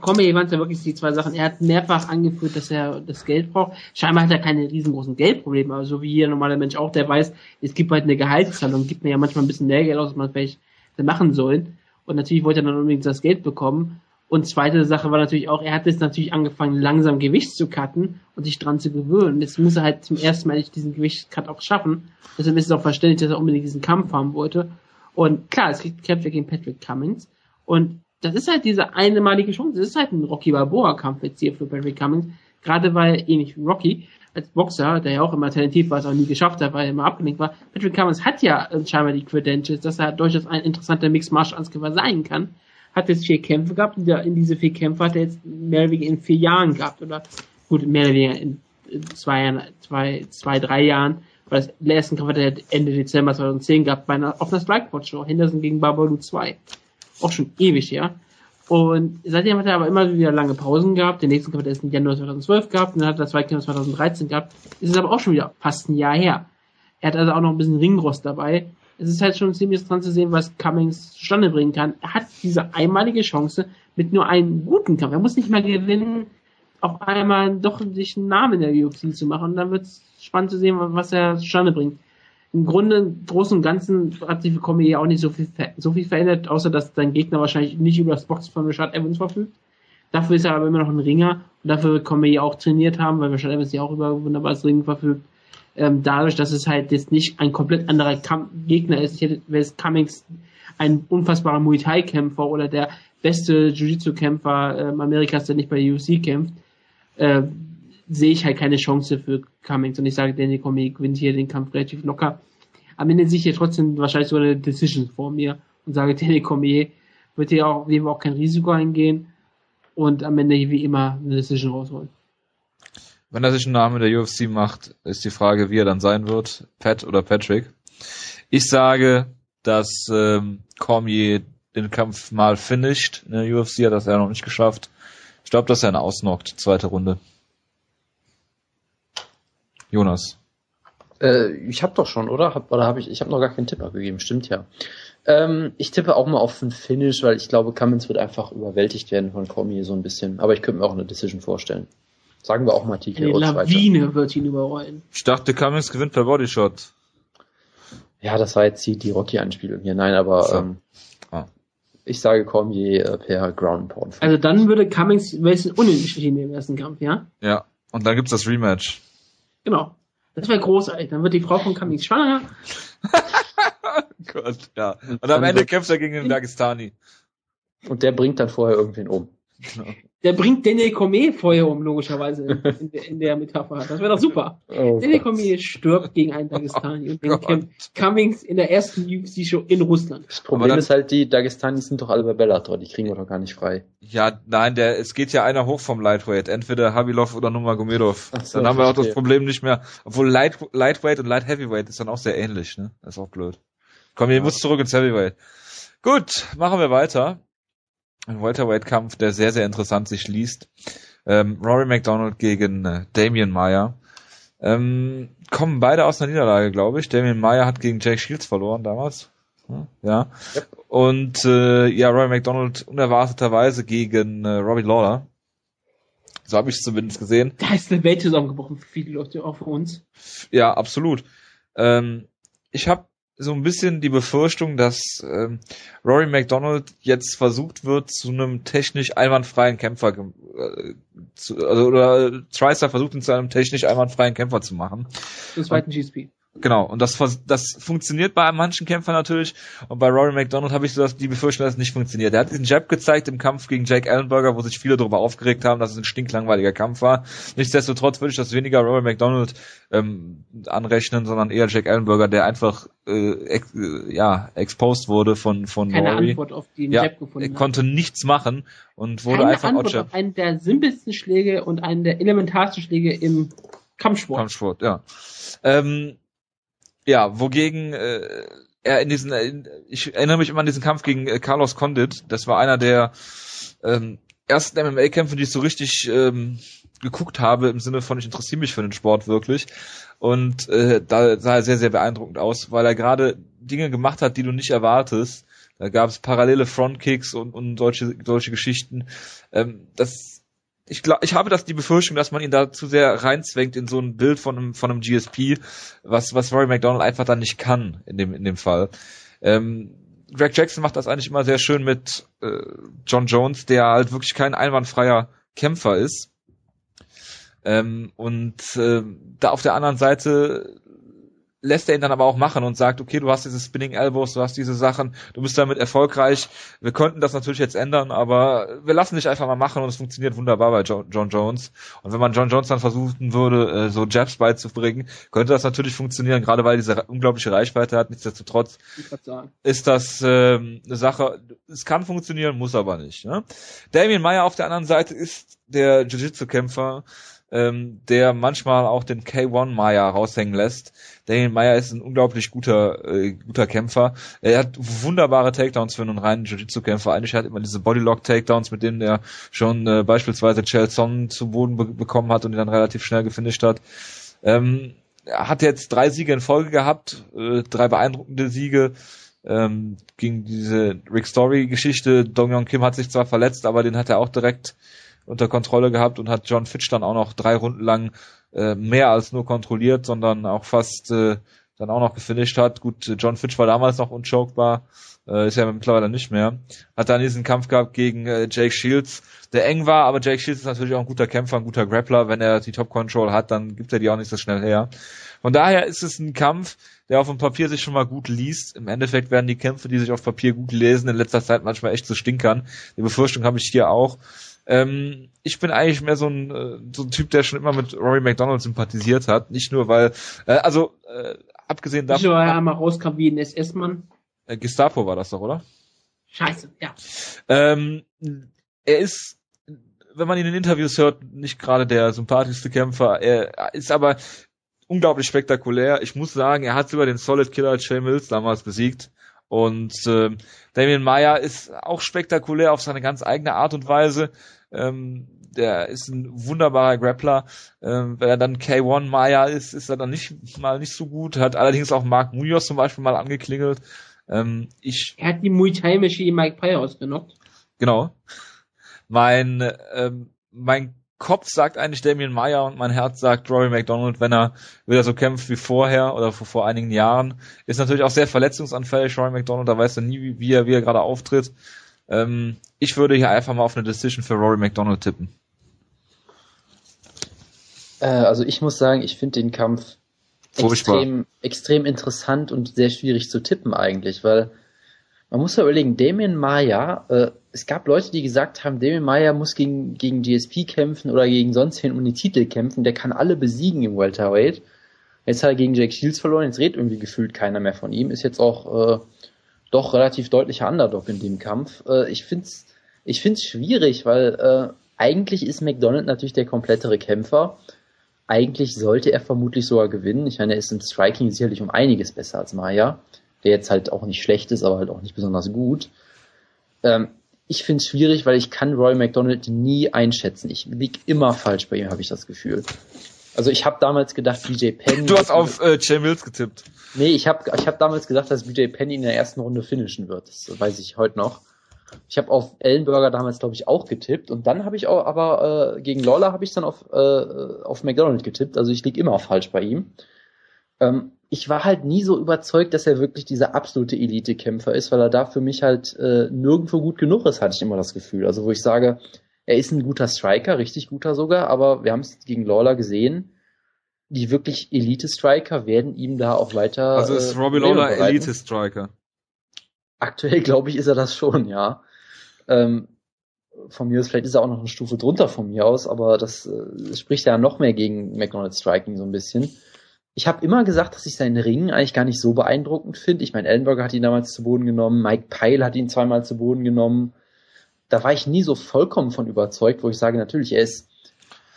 Speaker 3: Cormier waren ja wirklich die zwei Sachen. Er hat mehrfach angeführt, dass er das Geld braucht. Scheinbar hat er keine riesengroßen Geldprobleme, aber so wie jeder normale Mensch auch, der weiß, es gibt halt eine Gehaltszahlung, gibt mir ja manchmal ein bisschen mehr Geld aus, als man vielleicht hätte machen sollen. Und natürlich wollte er dann unbedingt das Geld bekommen. Und zweite Sache war natürlich auch, er hat jetzt natürlich angefangen, langsam Gewicht zu cutten und sich dran zu gewöhnen. Jetzt muss er halt zum ersten Mal diesen Gewichtscut auch schaffen. Deshalb ist es auch verständlich, dass er unbedingt diesen Kampf haben wollte. Und klar, es kämpft ja gegen Patrick Cummings. Und das ist halt diese einmalige Chance. Das ist halt ein Rocky Balboa-Kampf jetzt hier für Patrick Cummings. Gerade weil, ähnlich wie Rocky, als Boxer, der ja auch immer talentiert war, es auch nie geschafft hat, weil er immer abgelenkt war, Patrick Cummings hat ja scheinbar die Credentials, dass er durchaus ein interessanter Mixed Martial Arts sein kann. Hat jetzt vier Kämpfe gehabt, und in diese vier Kämpfe hat er jetzt mehr oder weniger in vier Jahren gehabt, oder gut, mehr oder weniger in zwei Jahren, zwei, zwei, drei Jahren, weil das ersten Kampf hat er Ende Dezember 2010 gehabt, bei einer, auf einer Strikeforce Show, Henderson gegen Babalu 2. Auch schon ewig, ja. Und seitdem hat er aber immer wieder lange Pausen gehabt. Den nächsten Kampf hat er erst im Januar 2012 gehabt, und dann hat er zwei Kämpfe 2013 gehabt. Ist es aber auch schon wieder fast ein Jahr her. Er hat also auch noch ein bisschen Ringrost dabei. Es ist halt schon ziemlich interessant zu sehen, was Cummings zustande bringen kann. Er hat diese einmalige Chance mit nur einem guten Kampf. Er muss nicht mal gewinnen, auf einmal doch sich einen Namen in der UFC zu machen. Und dann wird es spannend zu sehen, was er zustande bringt. Im Grunde, im Großen und Ganzen hat sich für Cormier auch nicht so viel, so viel verändert, außer dass sein Gegner wahrscheinlich nicht über das Boxen von Rashad Evans verfügt. Dafür ist er aber immer noch ein Ringer und dafür wird Cormier auch trainiert haben, weil Rashad Evans ja auch über wunderbares Ringen verfügt. Ähm, dadurch, dass es halt jetzt nicht ein komplett anderer Kamp Gegner ist, ich hätte, wäre es Cummings ein unfassbarer Muay Thai Kämpfer oder der beste Jiu-Jitsu Kämpfer ähm, Amerikas, der nicht bei UFC kämpft, äh, sehe ich halt keine Chance für Cummings und ich sage, Danny Cormier gewinnt hier den Kampf relativ locker. Am Ende sehe ich hier trotzdem wahrscheinlich so eine Decision vor mir und sage, Danny Cormier wird hier auch, wie auch kein Risiko eingehen und am Ende wie immer eine Decision rausholen.
Speaker 1: Wenn er sich einen Namen in der UFC macht, ist die Frage, wie er dann sein wird, Pat oder Patrick. Ich sage, dass ähm, Cormier den Kampf mal finisht in der UFC, hat das er noch nicht geschafft. Ich glaube, dass er ihn ausnockt, zweite Runde. Jonas.
Speaker 2: Äh, ich habe doch schon, oder? Hab, oder habe ich? Ich habe noch gar keinen Tipp abgegeben. Stimmt ja. Ähm, ich tippe auch mal auf einen Finish, weil ich glaube, Cummins wird einfach überwältigt werden von Cormier so ein bisschen. Aber ich könnte mir auch eine Decision vorstellen. Sagen wir auch mal TKO zweiter.
Speaker 3: Lawine wird ihn überrollen.
Speaker 1: Ich dachte, Cummings gewinnt per Bodyshot.
Speaker 2: Ja, das war jetzt die, die Rocky-Anspielung hier. Nein, aber
Speaker 1: So.
Speaker 2: ähm,
Speaker 1: Ah.
Speaker 2: ich sage Cormier äh, per Ground Pound.
Speaker 3: Also dann würde Cummings welchen unentschieden im ersten Kampf, ja?
Speaker 1: Ja. Und dann gibt's das Rematch.
Speaker 3: Genau. Das wäre großartig. Dann wird die Frau von Cummings schwanger.
Speaker 1: Gott, ja. Und am Ende kämpft er gegen den Dagestani.
Speaker 2: Und der bringt dann vorher irgendwen um.
Speaker 1: Genau.
Speaker 3: Der bringt Daniel Cormier vorher um, logischerweise, in, der, in der Metapher. Das wäre doch super.
Speaker 2: Oh
Speaker 3: Daniel
Speaker 2: Gott.
Speaker 3: Cormier stirbt gegen einen Dagestani und dann
Speaker 1: Gott.
Speaker 3: kämpft Cummings in der ersten UFC-Show in Russland.
Speaker 2: Das Problem
Speaker 1: Aber dann-
Speaker 2: ist halt, die Dagestanis sind doch alle bei Bellator, die kriegen wir doch gar nicht frei.
Speaker 1: Ja, nein, der, es geht ja einer hoch vom Lightweight. Entweder Habilov oder Nurmagomedov.
Speaker 2: Ach so,
Speaker 1: dann haben wir auch das. Problem nicht mehr. Obwohl Light, Lightweight und Light Heavyweight ist dann auch sehr ähnlich, ne? Das ist auch blöd. Komm, ihr
Speaker 2: Ja.
Speaker 1: muss zurück ins Heavyweight. Gut, machen wir weiter. Ein Welterweight-Kampf, der sehr, sehr interessant sich liest. Ähm, Rory McDonald gegen äh, Damian Meyer. Ähm, kommen beide aus einer Niederlage, glaube ich. Damian Meyer hat gegen Jake Shields verloren damals. Hm, Ja.
Speaker 2: Yep.
Speaker 1: Und äh, ja, Rory McDonald unerwarteterweise gegen äh, Robbie Lawler. So habe ich es zumindest gesehen.
Speaker 3: Da ist eine Welt zusammengebrochen für viele Leute, auch für uns.
Speaker 1: Ja, absolut. Ähm, ich habe so ein bisschen die Befürchtung, dass ähm, Rory McDonald jetzt versucht wird, zu einem technisch einwandfreien Kämpfer, äh, zu, also, oder Tricer versucht ihn zu einem technisch einwandfreien Kämpfer zu machen.
Speaker 3: Zum zweiten GSP.
Speaker 1: Genau, und das, das funktioniert bei manchen Kämpfern natürlich. Und bei Rory McDonald habe ich so die Befürchtung, dass es nicht funktioniert. Er hat diesen Jab gezeigt im Kampf gegen Jake Allenberger, wo sich viele darüber aufgeregt haben, dass es ein stinklangweiliger Kampf war. Nichtsdestotrotz würde ich das weniger Rory McDonald ähm, anrechnen, sondern eher Jake Allenberger, der einfach äh, ex, äh, ja exposed wurde von von
Speaker 3: Keine
Speaker 1: Rory.
Speaker 3: Antwort auf den
Speaker 1: Ja,
Speaker 3: Jab gefunden
Speaker 1: er konnte nichts machen und wurde
Speaker 3: Keine
Speaker 1: einfach
Speaker 3: Antwort auf einen der simpelsten Schläge und einen der elementarsten Schläge im Kampfsport.
Speaker 1: Kampfsport, ja. Ähm, ja, wogegen äh, er in diesen, äh, ich erinnere mich immer an diesen Kampf gegen äh, Carlos Condit. Das war einer der ähm, ersten MMA-Kämpfe, die ich so richtig ähm, geguckt habe, im Sinne von, ich interessiere mich für den Sport wirklich. Und äh, da sah er sehr, sehr beeindruckend aus, weil er gerade Dinge gemacht hat, die du nicht erwartest. Da gab es parallele Frontkicks und, und solche, solche Geschichten. Ähm, das ich glaube, ich habe das die Befürchtung, dass man ihn da zu sehr reinzwängt in so ein Bild von einem, von einem GSP, was, was Rory McDonald einfach dann nicht kann in dem, in dem Fall. Ähm, Greg Jackson macht das eigentlich immer sehr schön mit äh, John Jones, der halt wirklich kein einwandfreier Kämpfer ist. Ähm, und äh, da auf der anderen Seite lässt er ihn dann aber auch machen und sagt, okay, du hast diese Spinning Elbows, du hast diese Sachen, du bist damit erfolgreich. Wir könnten das natürlich jetzt ändern, aber wir lassen dich einfach mal machen und es funktioniert wunderbar bei jo John Jones. Und wenn man John Jones dann versuchen würde, äh, so Jabs beizubringen, könnte das natürlich funktionieren, gerade weil diese unglaubliche Reichweite hat. Nichtsdestotrotz ist das ähm, eine Sache, es kann funktionieren, muss aber nicht. Ne? Damien Meyer auf der anderen Seite ist der Jiu-Jitsu-Kämpfer, ähm, der manchmal auch den K1 Meyer raushängen lässt. Damien Meyer ist ein unglaublich guter äh, guter Kämpfer. Er hat wunderbare Takedowns für einen reinen Jiu-Jitsu-Kämpfer. Eigentlich hat er immer diese Bodylock-Takedowns, mit denen er schon äh, beispielsweise Chael Sonnen zu Boden be bekommen hat und ihn dann relativ schnell gefinisht hat. Ähm, er hat jetzt drei Siege in Folge gehabt, äh, drei beeindruckende Siege ähm, gegen diese Rick Story Geschichte. Dong Yong Kim hat sich zwar verletzt, aber den hat er auch direkt unter Kontrolle gehabt und hat John Fitch dann auch noch drei Runden lang äh, mehr als nur kontrolliert, sondern auch fast äh, dann auch noch gefinisht hat. Gut, John Fitch war damals noch unchokbar, äh, ist ja mittlerweile nicht mehr. Hat dann diesen Kampf gehabt gegen äh, Jake Shields, der eng war, aber Jake Shields ist natürlich auch ein guter Kämpfer, ein guter Grappler. Wenn er die Top Control hat, dann gibt er die auch nicht so schnell her. Von daher ist es ein Kampf, der auf dem Papier sich schon mal gut liest. Im Endeffekt werden die Kämpfe, die sich auf Papier gut lesen, in letzter Zeit manchmal echt zu stinkern. Die Befürchtung habe ich hier auch. Ähm, ich bin eigentlich mehr so ein, äh, so ein Typ, der schon immer mit Rory McDonald sympathisiert hat. Nicht nur weil, äh, also äh, abgesehen
Speaker 3: Nicht nur, weil er
Speaker 1: davon,
Speaker 3: einmal rauskam wie ein SS-Mann.
Speaker 1: äh, Gestapo war das doch, oder?
Speaker 3: Scheiße, ja.
Speaker 1: Ähm, er ist, wenn man ihn in Interviews hört, nicht gerade der sympathischste Kämpfer. Er ist aber unglaublich spektakulär. Ich muss sagen, er hat sogar den Solid Killer Jay Mills damals besiegt. Und ähm, Damien Meyer ist auch spektakulär auf seine ganz eigene Art und Weise. Ähm, der ist ein wunderbarer Grappler. Ähm, wenn er dann K1 Meyer ist, ist er dann nicht mal nicht so gut. Hat allerdings auch Mark Munoz zum Beispiel mal angeklingelt. Ähm, ich
Speaker 3: Er hat die Muay Thai Maschine Mike Pryor ausgenockt.
Speaker 1: Genau. Mein, ähm, mein Kopf sagt eigentlich Damien Meyer und mein Herz sagt Rory McDonald, wenn er wieder so kämpft wie vorher oder vor, vor einigen Jahren. Ist natürlich auch sehr verletzungsanfällig, Rory McDonald, da weiß er nie, wie, er, wie er gerade auftritt. Ähm, ich würde hier einfach mal auf eine Decision für Rory McDonald tippen.
Speaker 2: Äh, also ich muss sagen, ich finde den Kampf
Speaker 1: Furchtbar.
Speaker 2: extrem, extrem interessant und sehr schwierig zu tippen eigentlich, weil man muss ja überlegen, Damien Maya, äh, es gab Leute, die gesagt haben, Damien Maya muss gegen, gegen GSP kämpfen oder gegen sonst wen um die Titel kämpfen, der kann alle besiegen im Welterweight. Jetzt hat er gegen Jake Shields verloren, jetzt redet irgendwie gefühlt keiner mehr von ihm, ist jetzt auch äh, doch relativ deutlicher Underdog in dem Kampf. Äh, ich find's, ich find's schwierig, weil äh, eigentlich ist McDonald natürlich der komplettere Kämpfer. Eigentlich sollte er vermutlich sogar gewinnen. Ich meine, er ist im Striking sicherlich um einiges besser als Maya, der jetzt halt auch nicht schlecht ist, aber halt auch nicht besonders gut. Ähm, ich finde es schwierig, weil ich kann Roy McDonald nie einschätzen. Ich lieg immer falsch bei ihm, habe ich das Gefühl. Also ich habe damals gedacht, BJ Penn.
Speaker 1: Du hast auf äh, Jay Mills getippt.
Speaker 2: Nee, ich habe ich hab damals gedacht, dass BJ Penn in der ersten Runde finishen wird. Das weiß ich heute noch. Ich habe auf Ellenberger damals, glaube ich, auch getippt. Und dann habe ich auch, aber äh, gegen Lawler habe ich dann auf, äh, auf McDonald getippt. Also ich lieg immer falsch bei ihm. Ähm, ich war halt nie so überzeugt, dass er wirklich dieser absolute Elite-Kämpfer ist, weil er da für mich halt äh, nirgendwo gut genug ist, hatte ich immer das Gefühl. Also wo ich sage, er ist ein guter Striker, richtig guter sogar, aber wir haben es gegen Lawler gesehen. die wirklich Elite-Striker werden ihm da auch weiter.
Speaker 1: Also ist Robbie Lawler Elite-Striker?
Speaker 2: Aktuell glaube ich, ist er das schon, ja. Ähm, von mir aus, vielleicht ist er auch noch eine Stufe drunter von mir aus, aber das äh, spricht ja noch mehr gegen McDonald's Striking so ein bisschen. Ich habe immer gesagt, dass ich seinen Ring eigentlich gar nicht so beeindruckend finde. Ich meine, Ellenberger hat ihn damals zu Boden genommen, Mike Pyle hat ihn zweimal zu Boden genommen. Da war ich nie so vollkommen von überzeugt, wo ich sage, natürlich, er ist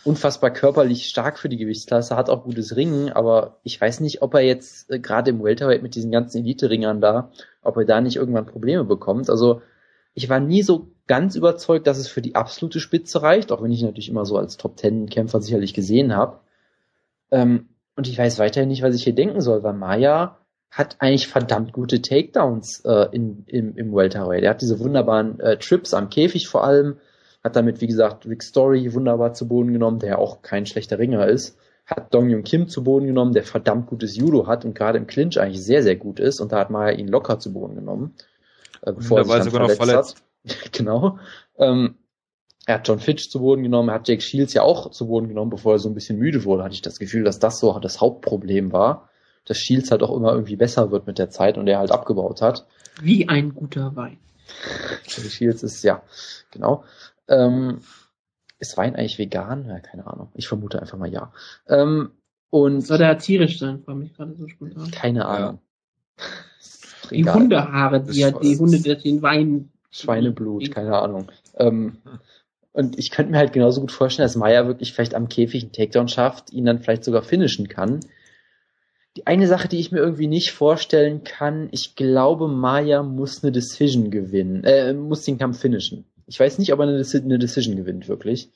Speaker 2: unfassbar körperlich stark für die Gewichtsklasse, hat auch gutes Ringen, aber ich weiß nicht, ob er jetzt äh, gerade im Welterweight mit diesen ganzen Elite-Ringern da, ob er da nicht irgendwann Probleme bekommt. Also ich war nie so ganz überzeugt, dass es für die absolute Spitze reicht, auch wenn ich natürlich immer so als Top-Ten-Kämpfer sicherlich gesehen habe. Ähm, und ich weiß weiterhin nicht, was ich hier denken soll, weil Maya hat eigentlich verdammt gute Takedowns äh, in, im, im Welterweight. Er hat diese wunderbaren äh, Trips am Käfig vor allem, hat damit, wie gesagt, Rick Story wunderbar zu Boden genommen, der auch kein schlechter Ringer ist. Hat Dong Jung Kim zu Boden genommen, der verdammt gutes Judo hat und gerade im Clinch eigentlich sehr, sehr gut ist. Und da hat Maya ihn locker zu Boden genommen.
Speaker 1: Äh, bevor er sich dann sogar verletzt noch verletzt.
Speaker 2: Hat. genau. Ähm, er hat John Fitch zu Boden genommen, er hat Jake Shields ja auch zu Boden genommen, bevor er so ein bisschen müde wurde, hatte ich das Gefühl, dass das so das Hauptproblem war, dass Shields halt auch immer irgendwie besser wird mit der Zeit und er halt abgebaut hat.
Speaker 3: Wie ein guter Wein.
Speaker 2: Jake Shields ist, ja, genau. Ähm, ist Wein eigentlich vegan? Ja, keine Ahnung. Ich vermute einfach mal ja. Ähm, und
Speaker 3: Soll der tierisch sein, frage mich gerade so spontan.
Speaker 2: Keine Ahnung.
Speaker 3: Ja. Die Hundehaare, die, ja, die Hunde, die den Wein.
Speaker 2: Schweineblut, keine Ahnung. Ähm, und ich könnte mir halt genauso gut vorstellen, dass Maya wirklich vielleicht am Käfig einen Takedown schafft, ihn dann vielleicht sogar finishen kann. Die eine Sache, die ich mir irgendwie nicht vorstellen kann, ich glaube, Maya muss eine Decision gewinnen, äh, muss den Kampf finishen. Ich weiß nicht, ob er eine, eine Decision gewinnt, wirklich.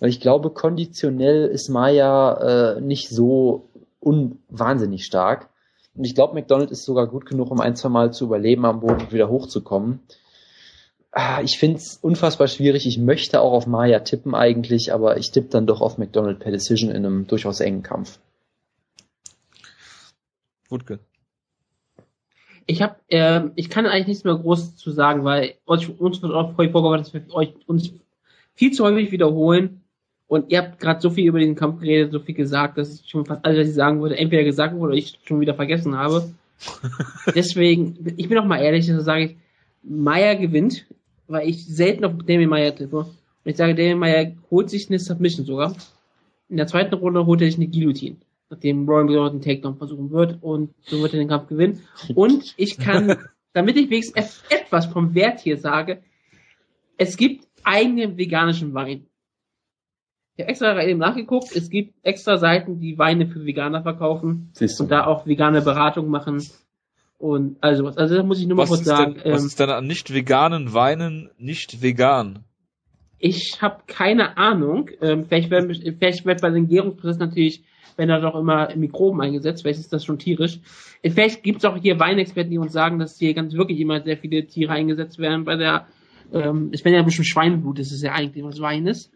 Speaker 2: Weil ich glaube, konditionell ist Maya äh, nicht so unwahnsinnig stark. Und ich glaube, McDonald ist sogar gut genug, um ein, zwei Mal zu überleben am Boden wieder hochzukommen ich finde es unfassbar schwierig. Ich möchte auch auf Maya tippen eigentlich, aber ich tippe dann doch auf McDonald per Decision in einem durchaus engen Kampf.
Speaker 1: Wutke.
Speaker 3: Ich habe, äh, ich kann eigentlich nichts mehr groß zu sagen, weil euch, uns wird auch vorgeworfen, dass wir euch uns viel zu häufig wiederholen. Und ihr habt gerade so viel über den Kampf geredet, so viel gesagt, dass ich schon fast alles, was ich sagen würde, entweder gesagt wurde oder ich schon wieder vergessen habe. Deswegen, ich bin auch mal ehrlich, also sage ich, Meier gewinnt weil ich selten auf Damien Meyer treffe. Und ich sage, Damien Meyer holt sich eine Submission sogar. In der zweiten Runde holt er sich eine Guillotine, nachdem Roy McDonald einen Takedown versuchen wird und so wird er den Kampf gewinnen. Und ich kann, damit ich wenigstens etwas vom Wert hier sage, es gibt eigenen veganischen Wein. Ich habe extra eben nachgeguckt, es gibt extra Seiten, die Weine für Veganer verkaufen und da auch vegane Beratung machen. Und also was. Also da muss ich nur mal was kurz sagen.
Speaker 1: Denn, was ähm, ist denn an nicht veganen Weinen nicht vegan?
Speaker 3: Ich habe keine Ahnung. Ähm, vielleicht werden vielleicht wird bei den Gärungsprozessen natürlich, wenn da doch immer Mikroben eingesetzt, vielleicht ist das schon tierisch. Vielleicht gibt es auch hier Weinexperten, die uns sagen, dass hier ganz wirklich immer sehr viele Tiere eingesetzt werden bei der ähm, es wäre ja ein bisschen Schweineblut, das ist ja eigentlich was Weines.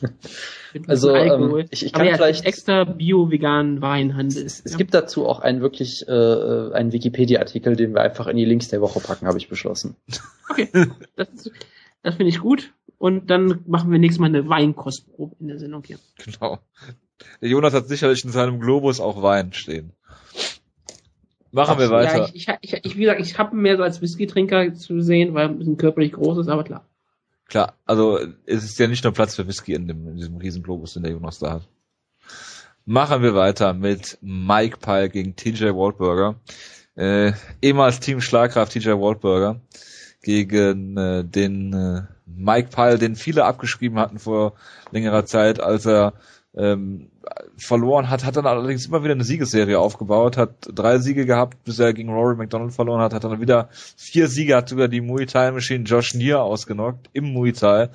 Speaker 2: also ähm, ich, ich kann
Speaker 3: Aber
Speaker 2: vielleicht
Speaker 3: extra bio-veganen Wein handeln.
Speaker 2: Es, es ja. gibt dazu auch einen wirklich äh, einen Wikipedia-Artikel, den wir einfach in die Links der Woche packen, habe ich beschlossen.
Speaker 3: Okay, das, das finde ich gut. Und dann machen wir nächstes Mal eine Weinkostprobe in der Sendung hier.
Speaker 1: Genau. Der Jonas hat sicherlich in seinem Globus auch Wein stehen. Machen Ach, wir weiter.
Speaker 3: Ja, ich, ich, ich, wie gesagt, ich habe mehr so als Whisky-Trinker zu sehen, weil ein bisschen körperlich groß ist, aber klar.
Speaker 1: Klar, also es ist ja nicht nur Platz für Whisky in, dem, in diesem riesen Globus, den der Jonas da hat. Machen wir weiter mit Mike Pyle gegen TJ Waldburger. Äh, ehemals Team Schlagkraft TJ Waldburger gegen äh, den äh, Mike Pyle, den viele abgeschrieben hatten vor längerer Zeit, als er ähm, verloren hat, hat dann allerdings immer wieder eine Siegesserie aufgebaut, hat drei Siege gehabt, bis er gegen Rory McDonald verloren hat, hat dann wieder vier Siege, hat sogar die Muay Thai Machine Josh Neer ausgenockt im Muay Thai.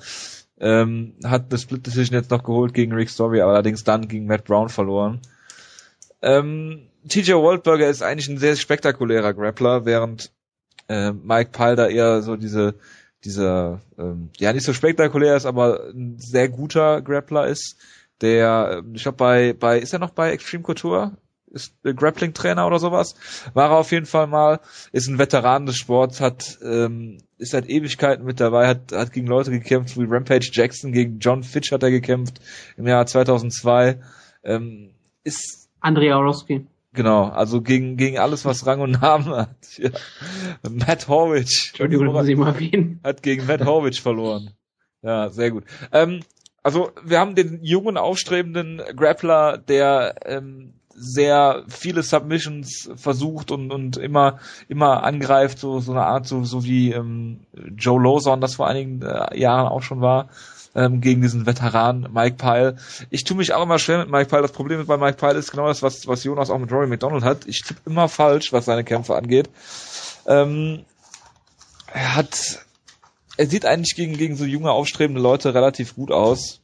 Speaker 1: Ähm, hat eine Split Decision jetzt noch geholt gegen Rick Story, aber allerdings dann gegen Matt Brown verloren. Ähm, TJ Waldberger ist eigentlich ein sehr spektakulärer Grappler, während äh, Mike da eher so diese dieser ähm, ja nicht so spektakulär ist, aber ein sehr guter Grappler ist der, ich glaube bei, bei, ist er noch bei Extreme Couture? Ist Grappling-Trainer oder sowas? War er auf jeden Fall mal, ist ein Veteran des Sports, hat, ähm, ist seit Ewigkeiten mit dabei, hat, hat gegen Leute gekämpft, wie Rampage Jackson, gegen John Fitch hat er gekämpft im Jahr 2002, ähm, ist
Speaker 3: Andrei Arlovski.
Speaker 1: Genau, also gegen, gegen alles, was Rang und Namen hat. Ja. Matt Horwich.
Speaker 3: Entschuldigung, muss ich mal erwähnen.
Speaker 1: Hat gegen Matt Horwich verloren. Ja, sehr gut. Ähm, also wir haben den jungen, aufstrebenden Grappler, der ähm, sehr viele Submissions versucht und, und immer immer angreift, so so eine Art, so, so wie ähm, Joe Lawson das vor einigen äh, Jahren auch schon war ähm, gegen diesen Veteran Mike Pyle. Ich tue mich auch immer schwer mit Mike Pyle. Das Problem bei Mike Pyle ist genau das, was, was Jonas auch mit Rory McDonald hat. Ich tippe immer falsch, was seine Kämpfe angeht. Ähm, er hat, er sieht eigentlich gegen, gegen so junge, aufstrebende Leute relativ gut aus.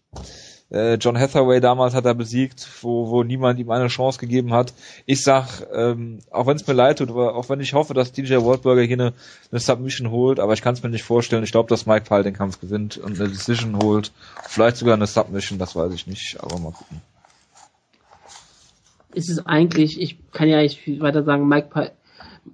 Speaker 1: Äh, John Hathaway damals hat er besiegt, wo, wo niemand ihm eine Chance gegeben hat. Ich sag, ähm, auch wenn es mir leid tut, aber auch wenn ich hoffe, dass DJ Waldberger hier eine, eine Submission holt, aber ich kann es mir nicht vorstellen. Ich glaube, dass Mike Pyle den Kampf gewinnt und eine Decision holt. Vielleicht sogar eine Submission, das weiß ich nicht, aber mal gucken.
Speaker 3: Es ist eigentlich, ich kann ja nicht weiter sagen, Mike Pyle,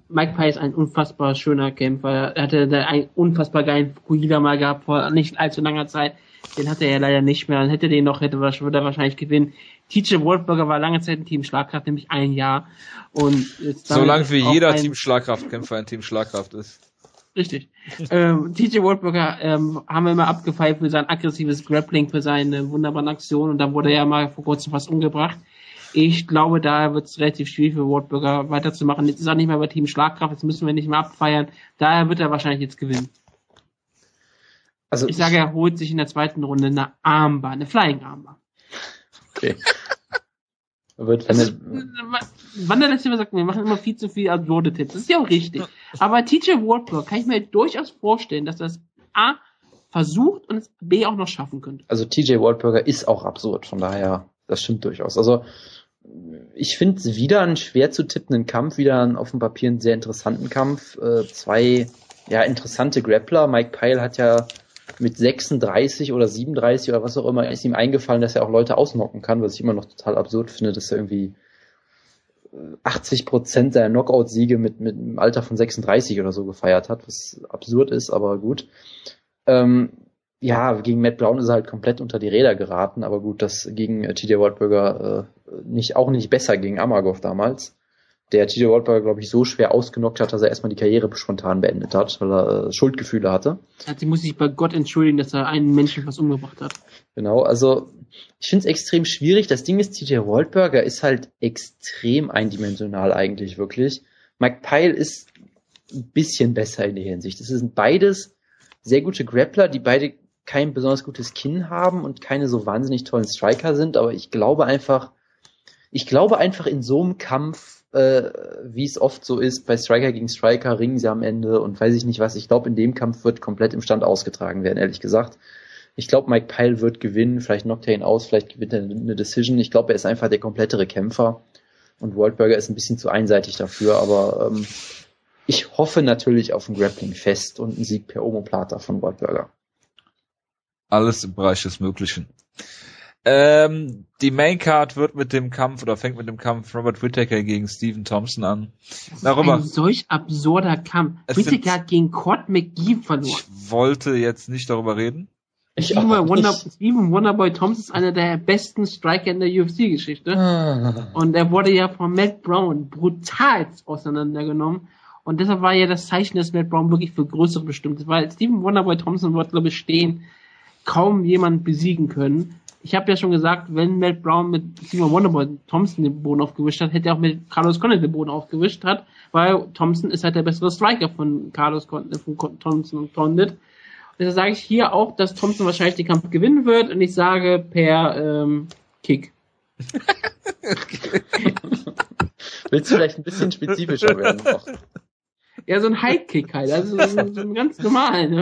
Speaker 3: Mike Pye ist ein unfassbar schöner Kämpfer. Er hatte einen unfassbar geilen Fukuhila mal gehabt vor nicht allzu langer Zeit. Den hatte er ja leider nicht mehr. Dann hätte den noch, hätte würde er wahrscheinlich gewinnen. TJ Waldberger war lange Zeit ein Team Schlagkraft, nämlich ein Jahr. Und
Speaker 1: Solange wie jeder Team Schlagkraftkämpfer ein Team Schlagkraft ist.
Speaker 3: Richtig. ähm, TJ Waldberger ähm, haben wir immer abgefeilt für sein aggressives Grappling, für seine wunderbaren Aktionen und da wurde er mal vor kurzem fast umgebracht. Ich glaube, da wird es relativ schwierig für Waldberger weiterzumachen. Jetzt ist er nicht mehr bei Team Schlagkraft, jetzt müssen wir nicht mehr abfeiern. Daher wird er wahrscheinlich jetzt gewinnen. Also ich sage, er holt sich in der zweiten Runde eine Armbar, eine Flying Armbar. Okay. wird ist, Wander letzte Mal sagt, wir machen immer viel zu viel absurde Tipps. Das ist ja auch richtig. Aber TJ Wardblock kann ich mir durchaus vorstellen, dass das A versucht und es B auch noch schaffen könnte.
Speaker 2: Also TJ Waldberger ist auch absurd, von daher, das stimmt durchaus. Also ich finde wieder einen schwer zu tippenden Kampf, wieder einen auf dem Papier einen sehr interessanten Kampf. Äh, zwei ja interessante Grappler. Mike Pyle hat ja mit 36 oder 37 oder was auch immer ist ihm eingefallen, dass er auch Leute ausnocken kann, was ich immer noch total absurd finde, dass er irgendwie 80 Prozent seiner Knockout-Siege mit, mit einem Alter von 36 oder so gefeiert hat, was absurd ist, aber gut. Ähm, ja, gegen Matt Brown ist er halt komplett unter die Räder geraten, aber gut, das gegen äh, TJ Waldberger äh, nicht, auch nicht besser gegen Amagov damals der TJ Waldberger, glaube ich, so schwer ausgenockt hat, dass er erstmal die Karriere spontan beendet hat, weil er äh, Schuldgefühle hatte.
Speaker 3: Also muss sich bei Gott entschuldigen, dass er einen Menschen was umgebracht hat.
Speaker 2: Genau, also ich finde es extrem schwierig. Das Ding ist, TJ Waldberger ist halt extrem eindimensional eigentlich wirklich. Mike Pyle ist ein bisschen besser in der Hinsicht. Es sind beides sehr gute Grappler, die beide kein besonders gutes Kinn haben und keine so wahnsinnig tollen Striker sind, aber ich glaube einfach, ich glaube einfach in so einem Kampf äh, wie es oft so ist, bei Striker gegen Striker ringen sie am Ende und weiß ich nicht was. Ich glaube, in dem Kampf wird komplett im Stand ausgetragen werden, ehrlich gesagt. Ich glaube, Mike Pyle wird gewinnen, vielleicht knockt er ihn aus, vielleicht gewinnt er eine Decision. Ich glaube, er ist einfach der komplettere Kämpfer und Waldberger ist ein bisschen zu einseitig dafür, aber ähm, ich hoffe natürlich auf ein Grappling-Fest und einen Sieg per Omoplata von Waldberger.
Speaker 1: Alles im Bereich des Möglichen. Ähm, die Maincard wird mit dem Kampf oder fängt mit dem Kampf Robert Whittaker gegen Stephen Thompson an.
Speaker 3: Darüber, ein solch absurder Kampf. Whittaker hat gegen Cord McGee verloren.
Speaker 1: Ich wollte jetzt nicht darüber reden.
Speaker 3: Ich Steven, Wonder, Steven Wonderboy Thompson ist einer der besten Striker in der UFC-Geschichte. Ah. Und er wurde ja von Matt Brown brutal auseinandergenommen. Und deshalb war ja das Zeichen, dass Matt Brown wirklich für größere bestimmt ist. Weil Steven Wonderboy Thompson wird, glaube ich, stehen, kaum jemand besiegen können ich habe ja schon gesagt, wenn Matt Brown mit Simon Wonderboy Thompson den Boden aufgewischt hat, hätte er auch mit Carlos Condit den Boden aufgewischt hat, weil Thompson ist halt der bessere Striker von Carlos Condit, von Thompson und Condit. Und deshalb sage ich hier auch, dass Thompson wahrscheinlich den Kampf gewinnen wird und ich sage per ähm, Kick.
Speaker 2: Willst du vielleicht ein bisschen spezifischer werden?
Speaker 3: Ja, so ein High-Kick halt, also so, so ein ganz normalen.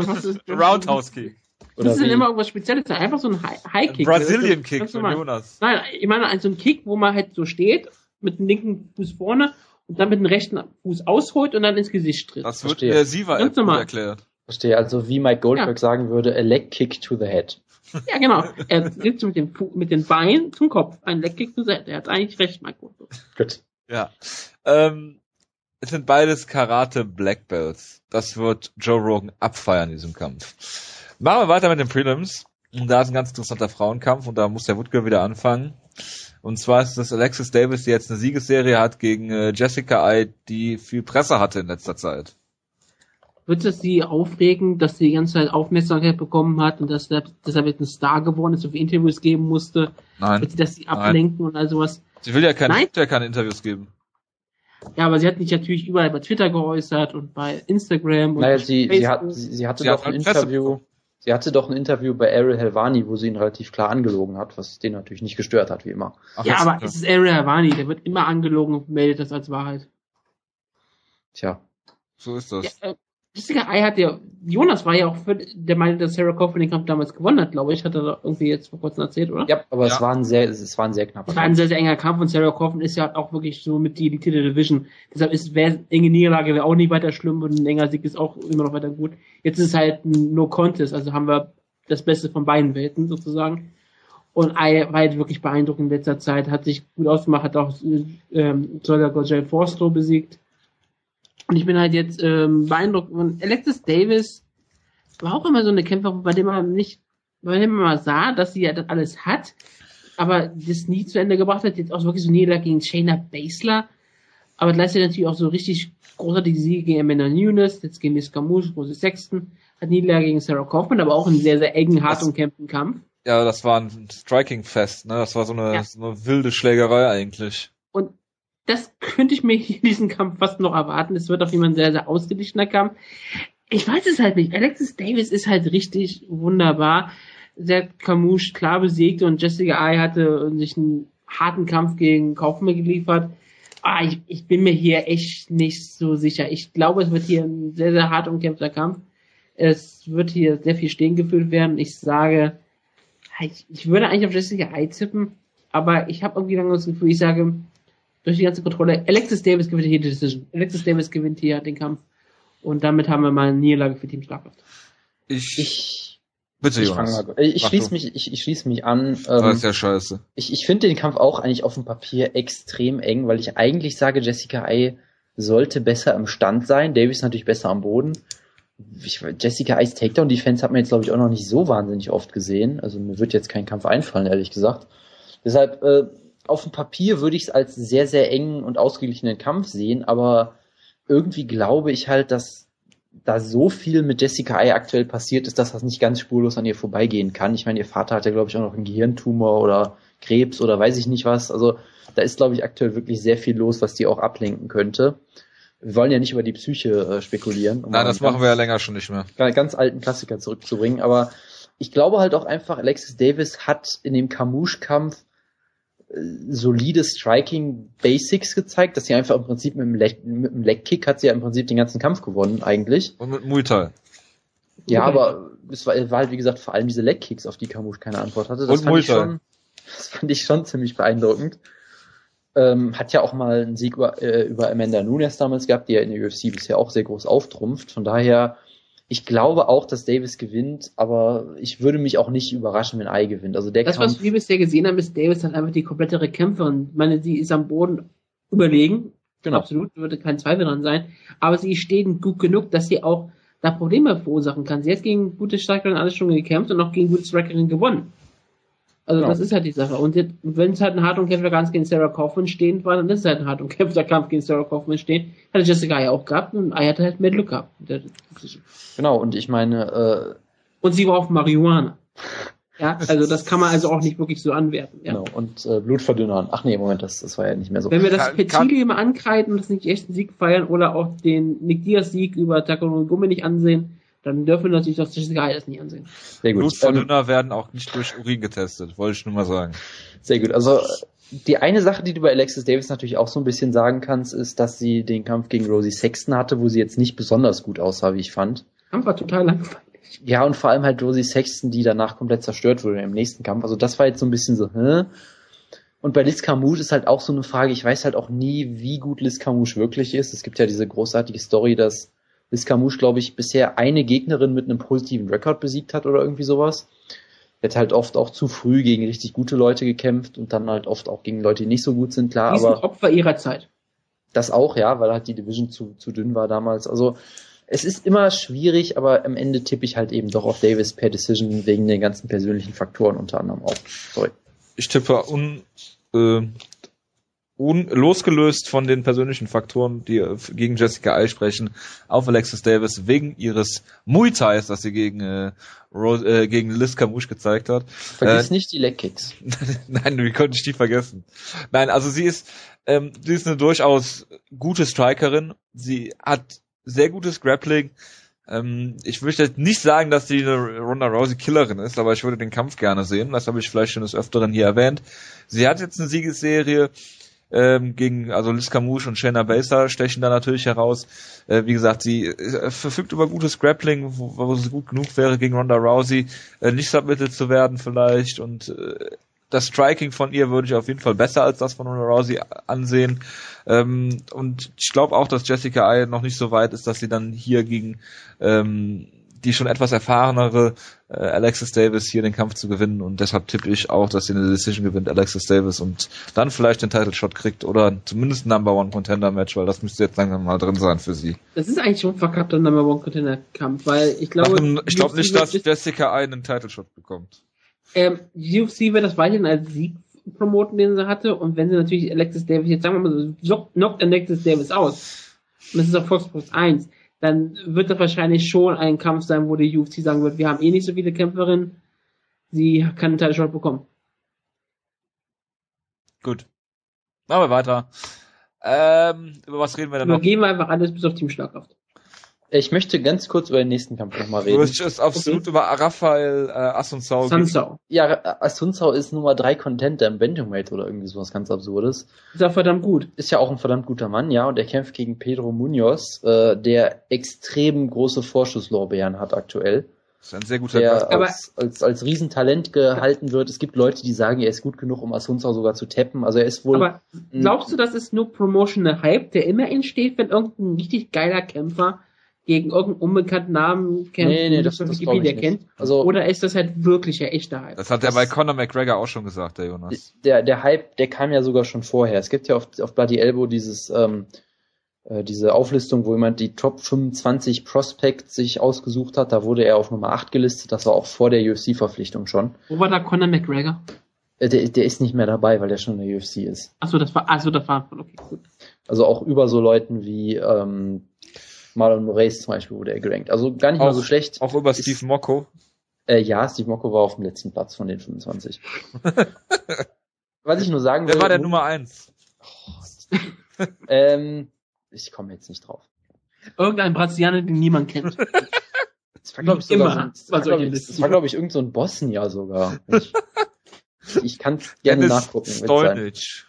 Speaker 1: Roundhouse-Kick.
Speaker 3: Oder das ist immer irgendwas Spezielles, einfach so ein High-Kick.
Speaker 1: Brazilian Kick von Jonas.
Speaker 3: Nein, ich meine, so ein Kick, wo man halt so steht, mit dem linken Fuß vorne und dann mit dem rechten Fuß ausholt und dann ins Gesicht tritt.
Speaker 1: Das wird der Siva erklärt.
Speaker 2: Verstehe, also wie Mike Goldberg ja. sagen würde, a leg kick to the head.
Speaker 3: Ja, genau. Er tritt mit dem, mit den Beinen zum Kopf. Ein leg kick to the head. Er hat eigentlich recht, Mike Goldberg.
Speaker 2: Gut.
Speaker 1: Ja. Ähm, es sind beides Karate Black Belts. Das wird Joe Rogan abfeiern in diesem Kampf. Machen wir weiter mit den Prelims. Und da ist ein ganz interessanter Frauenkampf und da muss der Woodgirl wieder anfangen. Und zwar ist das Alexis Davis, die jetzt eine Siegesserie hat gegen äh, Jessica Ai, die viel Presse hatte in letzter Zeit.
Speaker 3: Wird es sie aufregen, dass sie die ganze Zeit Aufmerksamkeit bekommen hat und dass deshalb jetzt ein Star geworden ist, so viele Interviews geben musste?
Speaker 1: Nein.
Speaker 3: Wird sie das sie ablenken und all sowas?
Speaker 1: Sie will ja keine,
Speaker 3: Nein.
Speaker 1: ja keine Interviews geben.
Speaker 3: Ja, aber sie hat sich natürlich überall bei Twitter geäußert und bei Instagram und
Speaker 2: Naja, sie, sie, hat,
Speaker 3: Facebook.
Speaker 2: sie, sie hatte
Speaker 1: Sie
Speaker 2: doch
Speaker 1: hat
Speaker 2: ein
Speaker 1: halt Presse
Speaker 2: Interview. Sie hatte doch ein Interview bei Ariel Helvani, wo sie ihn relativ klar angelogen hat, was den natürlich nicht gestört hat, wie immer.
Speaker 1: Ach,
Speaker 3: ja,
Speaker 1: jetzt-
Speaker 3: aber es ist Ariel Havani, der wird immer angelogen und meldet das als Wahrheit.
Speaker 2: Tja.
Speaker 1: so ist das.
Speaker 3: Ja, äh, Jessica Ai hat ja, Jonas war ja auch für, der meinte, dass Sarah Kaufman den Kampf damals gewonnen hat, glaube ich, hat er doch irgendwie jetzt vor kurzem erzählt, oder?
Speaker 2: Ja, aber
Speaker 1: Ja.
Speaker 2: es war ein sehr, es war ein sehr knapper
Speaker 3: Das war ein sehr, sehr enger Kampf und Sarah Kaufman ist ja auch wirklich so mit die Elite der Division. Deshalb ist, wäre enge Niederlage wäre auch nicht weiter schlimm und ein enger Sieg ist auch immer noch weiter gut. Jetzt ist es halt ein No Contest, also haben wir das Beste von beiden Welten sozusagen. Und Ai war halt wirklich beeindruckend in letzter Zeit, hat sich gut ausgemacht, hat auch ähm, Soldier Gojel Forstro besiegt. Und ich bin halt jetzt ähm, beeindruckt. Und Alexis Davis war auch immer so eine Kämpferin, bei dem man nicht, bei dem man mal sah, dass sie ja das alles hat, aber das nie zu Ende gebracht hat. Jetzt auch wirklich so Niederlage gegen Shayna Baszler. Aber gleichzeitig natürlich auch so richtig großartige Siege gegen Amanda Nunes, jetzt gegen Miss Camouche, Rose Sexton, hat Niederlage gegen Sarah Kaufman, aber auch einen sehr, sehr engen, hart
Speaker 1: Das-
Speaker 3: umkämpften Kampf.
Speaker 1: Ja, das war ein Striking-Fest, ne? Das war so eine,
Speaker 3: Ja.
Speaker 1: so eine wilde Schlägerei eigentlich.
Speaker 3: Und das könnte ich mir hier in diesem Kampf fast noch erwarten. Es wird auf jeden Fall ein sehr, sehr ausgeglichener Kampf. Ich weiß es halt nicht. Alexis Davis ist halt richtig wunderbar. Der Camouche klar besiegt und Jessica Ai hatte sich einen harten Kampf gegen Kaufmann geliefert. Ah, ich, ich bin mir hier echt nicht so sicher. Ich glaube, es wird hier ein sehr, sehr hart umkämpfter Kampf. Es wird hier sehr viel stehen geführt werden. Ich sage, ich, ich würde eigentlich auf Jessica Ai tippen, aber ich habe irgendwie langsam das Gefühl, ich sage, durch die ganze Kontrolle, Alexis Davis gewinnt hier die Decision. Alexis Davis gewinnt hier den Kampf. Und damit haben wir mal eine Niederlage für Team Schlagkraft.
Speaker 1: Ich,
Speaker 2: Ich,
Speaker 1: bitte,
Speaker 2: ich,
Speaker 1: Jonas.
Speaker 2: mal, ich
Speaker 1: Mach
Speaker 2: schließe
Speaker 1: du.
Speaker 2: mich, ich, ich schließe mich an.
Speaker 1: Das
Speaker 2: Ähm,
Speaker 1: ist ja scheiße.
Speaker 2: ich ich finde den Kampf auch eigentlich auf dem Papier extrem eng, weil ich eigentlich sage, Jessica Ai sollte besser im Stand sein. Davis natürlich besser am Boden. Ich, Jessica Ais Takedown Defense hat man jetzt glaube ich auch noch nicht so wahnsinnig oft gesehen. Also mir wird jetzt kein Kampf einfallen, ehrlich gesagt. Deshalb äh, auf dem Papier würde ich es als sehr sehr engen und ausgeglichenen Kampf sehen, aber irgendwie glaube ich halt, dass da so viel mit Jessica Ai aktuell passiert ist, dass das nicht ganz spurlos an ihr vorbeigehen kann. Ich meine, ihr Vater hat ja, glaube ich, auch noch einen Gehirntumor oder Krebs oder weiß ich nicht was. Also da ist, glaube ich, aktuell wirklich sehr viel los, was die auch ablenken könnte. Wir wollen ja nicht über die Psyche äh, spekulieren. um
Speaker 1: Nein, das machen wir ja länger schon nicht mehr.
Speaker 2: ganz, ganz alten Klassiker zurückzubringen. Aber ich glaube halt auch einfach, Alexis Davis hat in dem Camouche-Kampf äh, solide Striking Basics gezeigt, dass sie einfach im Prinzip mit dem, Leg, mit dem Leg-Kick hat sie ja im Prinzip den ganzen Kampf gewonnen eigentlich.
Speaker 1: Und mit Muay Thai.
Speaker 2: Ja,
Speaker 3: Okay.
Speaker 2: aber es war, war halt wie gesagt vor allem diese Leg-Kicks, auf die Camouche keine Antwort hatte. Das
Speaker 1: Und
Speaker 2: fand ich schon, das fand ich schon ziemlich beeindruckend. Ähm, hat ja auch mal einen Sieg über, äh, über Amanda Nunes damals gehabt, die ja in der UFC bisher auch sehr groß auftrumpft. Von daher, ich glaube auch, dass Davis gewinnt, aber ich würde mich auch nicht überraschen, wenn Ai gewinnt. Also der
Speaker 3: Das,
Speaker 2: Kampf,
Speaker 3: was wir bisher gesehen haben, ist Davis halt einfach die komplettere Kämpferin. Ich meine, sie ist am Boden überlegen.
Speaker 2: genau.
Speaker 3: Absolut, würde kein Zweifel dran sein. Aber sie steht gut genug, dass sie auch da Probleme verursachen kann. Sie hat gegen gute Strikerin alles schon gekämpft und auch gegen gute Strikerin gewonnen. Also
Speaker 2: Genau.
Speaker 3: das ist halt die Sache. Und jetzt, wenn es halt ein hart umkämpfter Kampf gegen Sarah Kaufman stehend war, dann ist es halt ein hart umkämpfter Kampf gegen Sarah Kaufman stehen. Hatte Jessica ja auch gehabt und Ai hatte halt mehr Glück gehabt.
Speaker 2: Genau, und ich meine, äh,
Speaker 3: Und sie war auf Marihuana. Ja, also das kann man also auch nicht wirklich so anwerten. Ja.
Speaker 2: genau, und äh, Blutverdünnern. Ach nee, Moment, das, das war ja nicht mehr so.
Speaker 3: Wenn wir das
Speaker 1: Kann- kann-
Speaker 3: Petili immer ankreiden und das nicht echt einen Sieg feiern oder auch den Nick Diaz Sieg über Takano Gumi nicht ansehen, dann dürfen wir natürlich auch das nicht ansehen.
Speaker 2: Sehr gut. Ähm,
Speaker 1: Blutverdünner werden auch nicht durch Urin getestet, wollte ich nur mal sagen.
Speaker 2: Sehr gut. Also die eine Sache, die du bei Alexis Davis natürlich auch so ein bisschen sagen kannst, ist, dass sie den Kampf gegen Rosie Sexton hatte, wo sie jetzt nicht besonders gut aussah, wie ich fand.
Speaker 3: Kampf war total langweilig.
Speaker 2: Ja, und vor allem halt Rosie Sexton, die danach komplett zerstört wurde im nächsten Kampf. Also das war jetzt so ein bisschen so, hä? Und bei Liz Camouche ist halt auch so eine Frage, ich weiß halt auch nie, wie gut Liz Camouche wirklich ist. Es gibt ja diese großartige Story, dass Liz Camouche, glaube ich, bisher eine Gegnerin mit einem positiven Rekord besiegt hat oder irgendwie sowas. Die hat halt oft auch zu früh gegen richtig gute Leute gekämpft und dann halt oft auch gegen Leute, die nicht so gut sind, klar,
Speaker 3: Die
Speaker 2: aber
Speaker 3: Opfer ihrer Zeit.
Speaker 2: das auch, ja, weil halt die Division zu, zu dünn war damals. Also es ist immer schwierig, aber am Ende tippe ich halt eben doch auf Davis per Decision wegen den ganzen persönlichen Faktoren unter anderem auch. Sorry.
Speaker 1: Ich tippe un äh, un losgelöst von den persönlichen Faktoren, die äh, gegen Jessica Ai sprechen, auf Alexis Davis wegen ihres Muay Thais, das sie gegen äh, Rose, äh, gegen Liz Camouche gezeigt hat.
Speaker 2: Vergiss nicht die Leg-Kicks.
Speaker 1: Nein, wie konnte ich die vergessen? Nein, also sie ist, ähm, sie ist eine durchaus gute Strikerin. Sie hat sehr gutes Grappling. Ähm, ich möchte nicht sagen, dass sie eine Ronda Rousey Killerin ist, aber ich würde den Kampf gerne sehen. Das habe ich vielleicht schon des Öfteren hier erwähnt. Sie hat jetzt eine Siegesserie ähm, gegen, also Liz Camouche und Shayna Baszler stechen da natürlich heraus. Äh, wie gesagt, sie äh, verfügt über gutes Grappling, wo, wo es gut genug wäre, gegen Ronda Rousey äh, nicht submitted zu werden vielleicht und äh, das Striking von ihr würde ich auf jeden Fall besser als das von Ronda Rousey ansehen. Ähm, und ich glaube auch, dass Jessica Ai noch nicht so weit ist, dass sie dann hier gegen ähm, die schon etwas erfahrenere äh, Alexis Davis hier den Kampf zu gewinnen und deshalb tippe ich auch, dass sie eine Decision gewinnt, Alexis Davis und dann vielleicht den Title Shot kriegt oder zumindest ein Number One Contender Match, weil das müsste jetzt langsam mal drin sein für sie.
Speaker 3: Das ist eigentlich schon ein verkappter Number One Contender Kampf, weil ich glaube,
Speaker 1: Einem, ich glaube nicht, dass Jessica einen Title Shot bekommt.
Speaker 3: ähm, UFC wird das weiterhin als Sieg promoten, den sie hatte und wenn sie natürlich Alexis Davis, jetzt sagen wir mal so, knock- knockt Alexis Davis aus und das ist auf Fox Sports 1, dann wird das wahrscheinlich schon ein Kampf sein, wo die UFC sagen wird, wir haben eh nicht so viele Kämpferinnen, sie kann einen Title Shot bekommen.
Speaker 1: Gut. Machen wir weiter. Ähm, über was reden wir denn noch?
Speaker 3: Übergeben wir einfach alles bis auf Team Schlagkraft.
Speaker 2: Ich möchte ganz kurz über den nächsten Kampf nochmal
Speaker 1: Du
Speaker 2: reden.
Speaker 1: möchtest absolut über Raphael äh.
Speaker 3: Sansau.
Speaker 2: Ja, Asunzau ist Nummer 3 Contender im Bantamweight oder irgendwie sowas ganz Absurdes.
Speaker 3: Ist ja verdammt gut.
Speaker 2: Ist ja auch ein verdammt guter Mann, ja, und er kämpft gegen Pedro Munoz, äh, der extrem große Vorschusslorbeeren hat aktuell.
Speaker 1: Das ist ein sehr guter
Speaker 2: Der als, als, als Riesentalent gehalten wird. Es gibt Leute, die sagen, er ist gut genug, um Asunzau sogar zu tappen. Also er ist wohl.
Speaker 3: Aber glaubst du, das ist nur promotional Hype, der immer entsteht, wenn irgendein richtig geiler Kämpfer gegen irgendeinen unbekannten Namen kämpft,
Speaker 2: nee, nee, das, das
Speaker 3: Wikipedia
Speaker 2: nicht.
Speaker 3: kennt?
Speaker 2: Also
Speaker 3: Oder ist das halt wirklicher echter Hype?
Speaker 1: Das hat er
Speaker 2: das-
Speaker 1: bei Conor McGregor auch schon gesagt, der Jonas.
Speaker 2: der, der Hype, der kam ja sogar schon vorher. Es gibt ja auf, auf Bloody Elbow dieses, ähm, äh, diese Auflistung, wo jemand die Top 25 Prospects sich ausgesucht hat. Da wurde er auf Nummer 8 gelistet. Das war auch vor der UFC-Verpflichtung schon.
Speaker 3: Wo war da Conor McGregor?
Speaker 2: Äh, der, der ist nicht mehr dabei, weil der schon in der UFC ist.
Speaker 3: Achso, das war, achso, das war, okay, gut.
Speaker 2: Also auch über so Leuten wie ähm, Marlon Moraes zum Beispiel wurde er gerankt. Also gar nicht mal so schlecht.
Speaker 1: Auch über
Speaker 2: Ist-
Speaker 1: Steve Mocco.
Speaker 2: Äh, ja, Steve Mocco war auf dem letzten Platz von den 25. Was ich nur sagen
Speaker 1: Wer
Speaker 2: will,
Speaker 1: war der Nummer eins?
Speaker 2: ähm, ich komme jetzt nicht drauf.
Speaker 3: Irgendein Brasilianer, den niemand kennt.
Speaker 2: Das war, glaube ich, sogar so ein, das war, das glaube ich, irgend so ein Bosnier sogar. Ich, ich kann gerne
Speaker 1: Dennis
Speaker 2: nachgucken.
Speaker 1: Stolnic.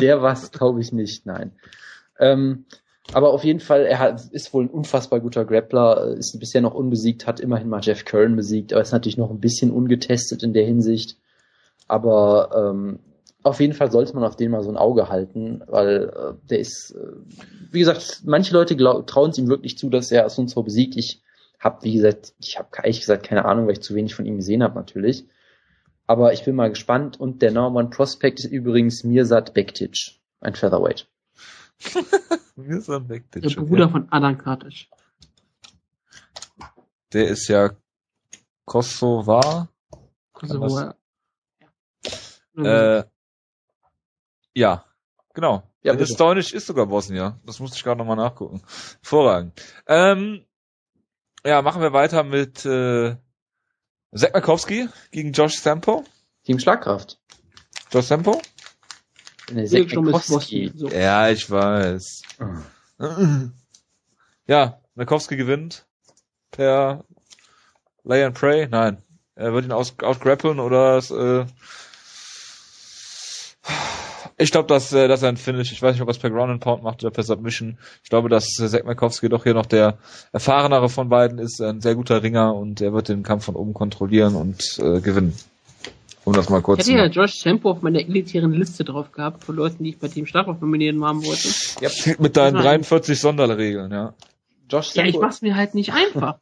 Speaker 2: Der war es, glaube ich, nicht, nein. Ähm, aber auf jeden Fall, er hat, ist wohl ein unfassbar guter Grappler, ist bisher noch unbesiegt, hat immerhin mal Jeff Curran besiegt, aber ist natürlich noch ein bisschen ungetestet in der Hinsicht. Aber ähm, auf jeden Fall sollte man auf den mal so ein Auge halten, weil äh, der ist, äh, wie gesagt, manche Leute trauen es ihm wirklich zu, dass er Asunzo besiegt. Ich habe, wie gesagt, ich habe ehrlich gesagt keine Ahnung, weil ich zu wenig von ihm gesehen habe natürlich. Aber ich bin mal gespannt. Und der Number One Prospect ist übrigens Mirsad Bektic, ein Featherweight.
Speaker 1: Mir ist ein Weg,
Speaker 3: Der Bruder von Adam Kartic.
Speaker 1: Der ist ja Kosovar.
Speaker 3: Er, ja.
Speaker 1: Äh, ja, genau.
Speaker 2: Ja,
Speaker 1: Ja. Stolnic ist sogar Bosnier. Das musste ich gerade nochmal nachgucken. Hervorragend. Ähm, ja, machen wir weiter mit äh, Zach Makowski gegen Josh Sampo.
Speaker 2: Team Schlagkraft.
Speaker 1: Josh Sampo?
Speaker 2: Mikowski.
Speaker 3: Boston. So.
Speaker 1: Ja, ich weiß. Ja, Makowski gewinnt per Lay and Pray. Nein, er wird ihn aus, outgrappeln oder es, äh, ich glaube, dass, äh, dass er ein Finish, ich weiß nicht, ob er es per Ground and Pound macht oder per Submission. Ich glaube, dass äh, Zack Makowski doch hier noch der erfahrenere von beiden ist, ein sehr guter Ringer und er wird den Kampf von oben kontrollieren und äh, gewinnen. Um das mal
Speaker 3: Ich
Speaker 1: kurz
Speaker 3: hätte
Speaker 1: zu
Speaker 3: ja. Josh Tempo auf meiner elitären Liste drauf gehabt, von Leuten, die ich bei Team Schlagkraft nominieren haben wollte.
Speaker 1: Ja, mit deinen
Speaker 3: Nein.
Speaker 1: 43 Sonderregeln, ja.
Speaker 2: Josh
Speaker 3: Ja, ich
Speaker 2: Sampo,
Speaker 3: mach's mir halt nicht einfach.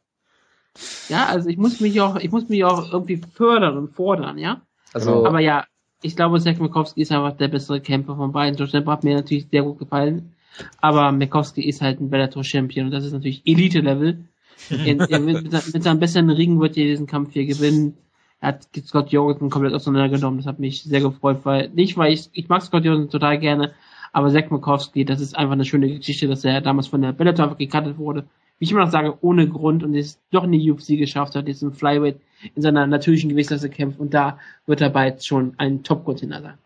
Speaker 3: ja, also ich muss mich auch, ich muss mich auch irgendwie fördern und fordern, ja.
Speaker 2: also
Speaker 3: Aber ja, ich glaube, Zach Mikowski ist einfach der bessere Kämpfer von beiden. Josh Tempo hat mir natürlich sehr gut gefallen. Aber Mikowski ist halt ein Bellator-Champion und das ist natürlich Elite-Level. Wird mit, mit seinem besseren Ring wird er diesen Kampf hier gewinnen. Er hat Scott Jorgensen komplett auseinandergenommen. Das hat mich sehr gefreut, weil nicht, weil ich, ich mag Scott Jorgensen total gerne, aber Zach Mikowski, das ist einfach eine schöne Geschichte, dass er damals von der Bellator gekartet wurde. Wie ich immer noch sage, ohne Grund und es doch in die UFC geschafft hat, jetzt im Flyweight in seiner natürlichen Gewichtsklasse kämpft und da wird er bald schon ein Top-Contender sein.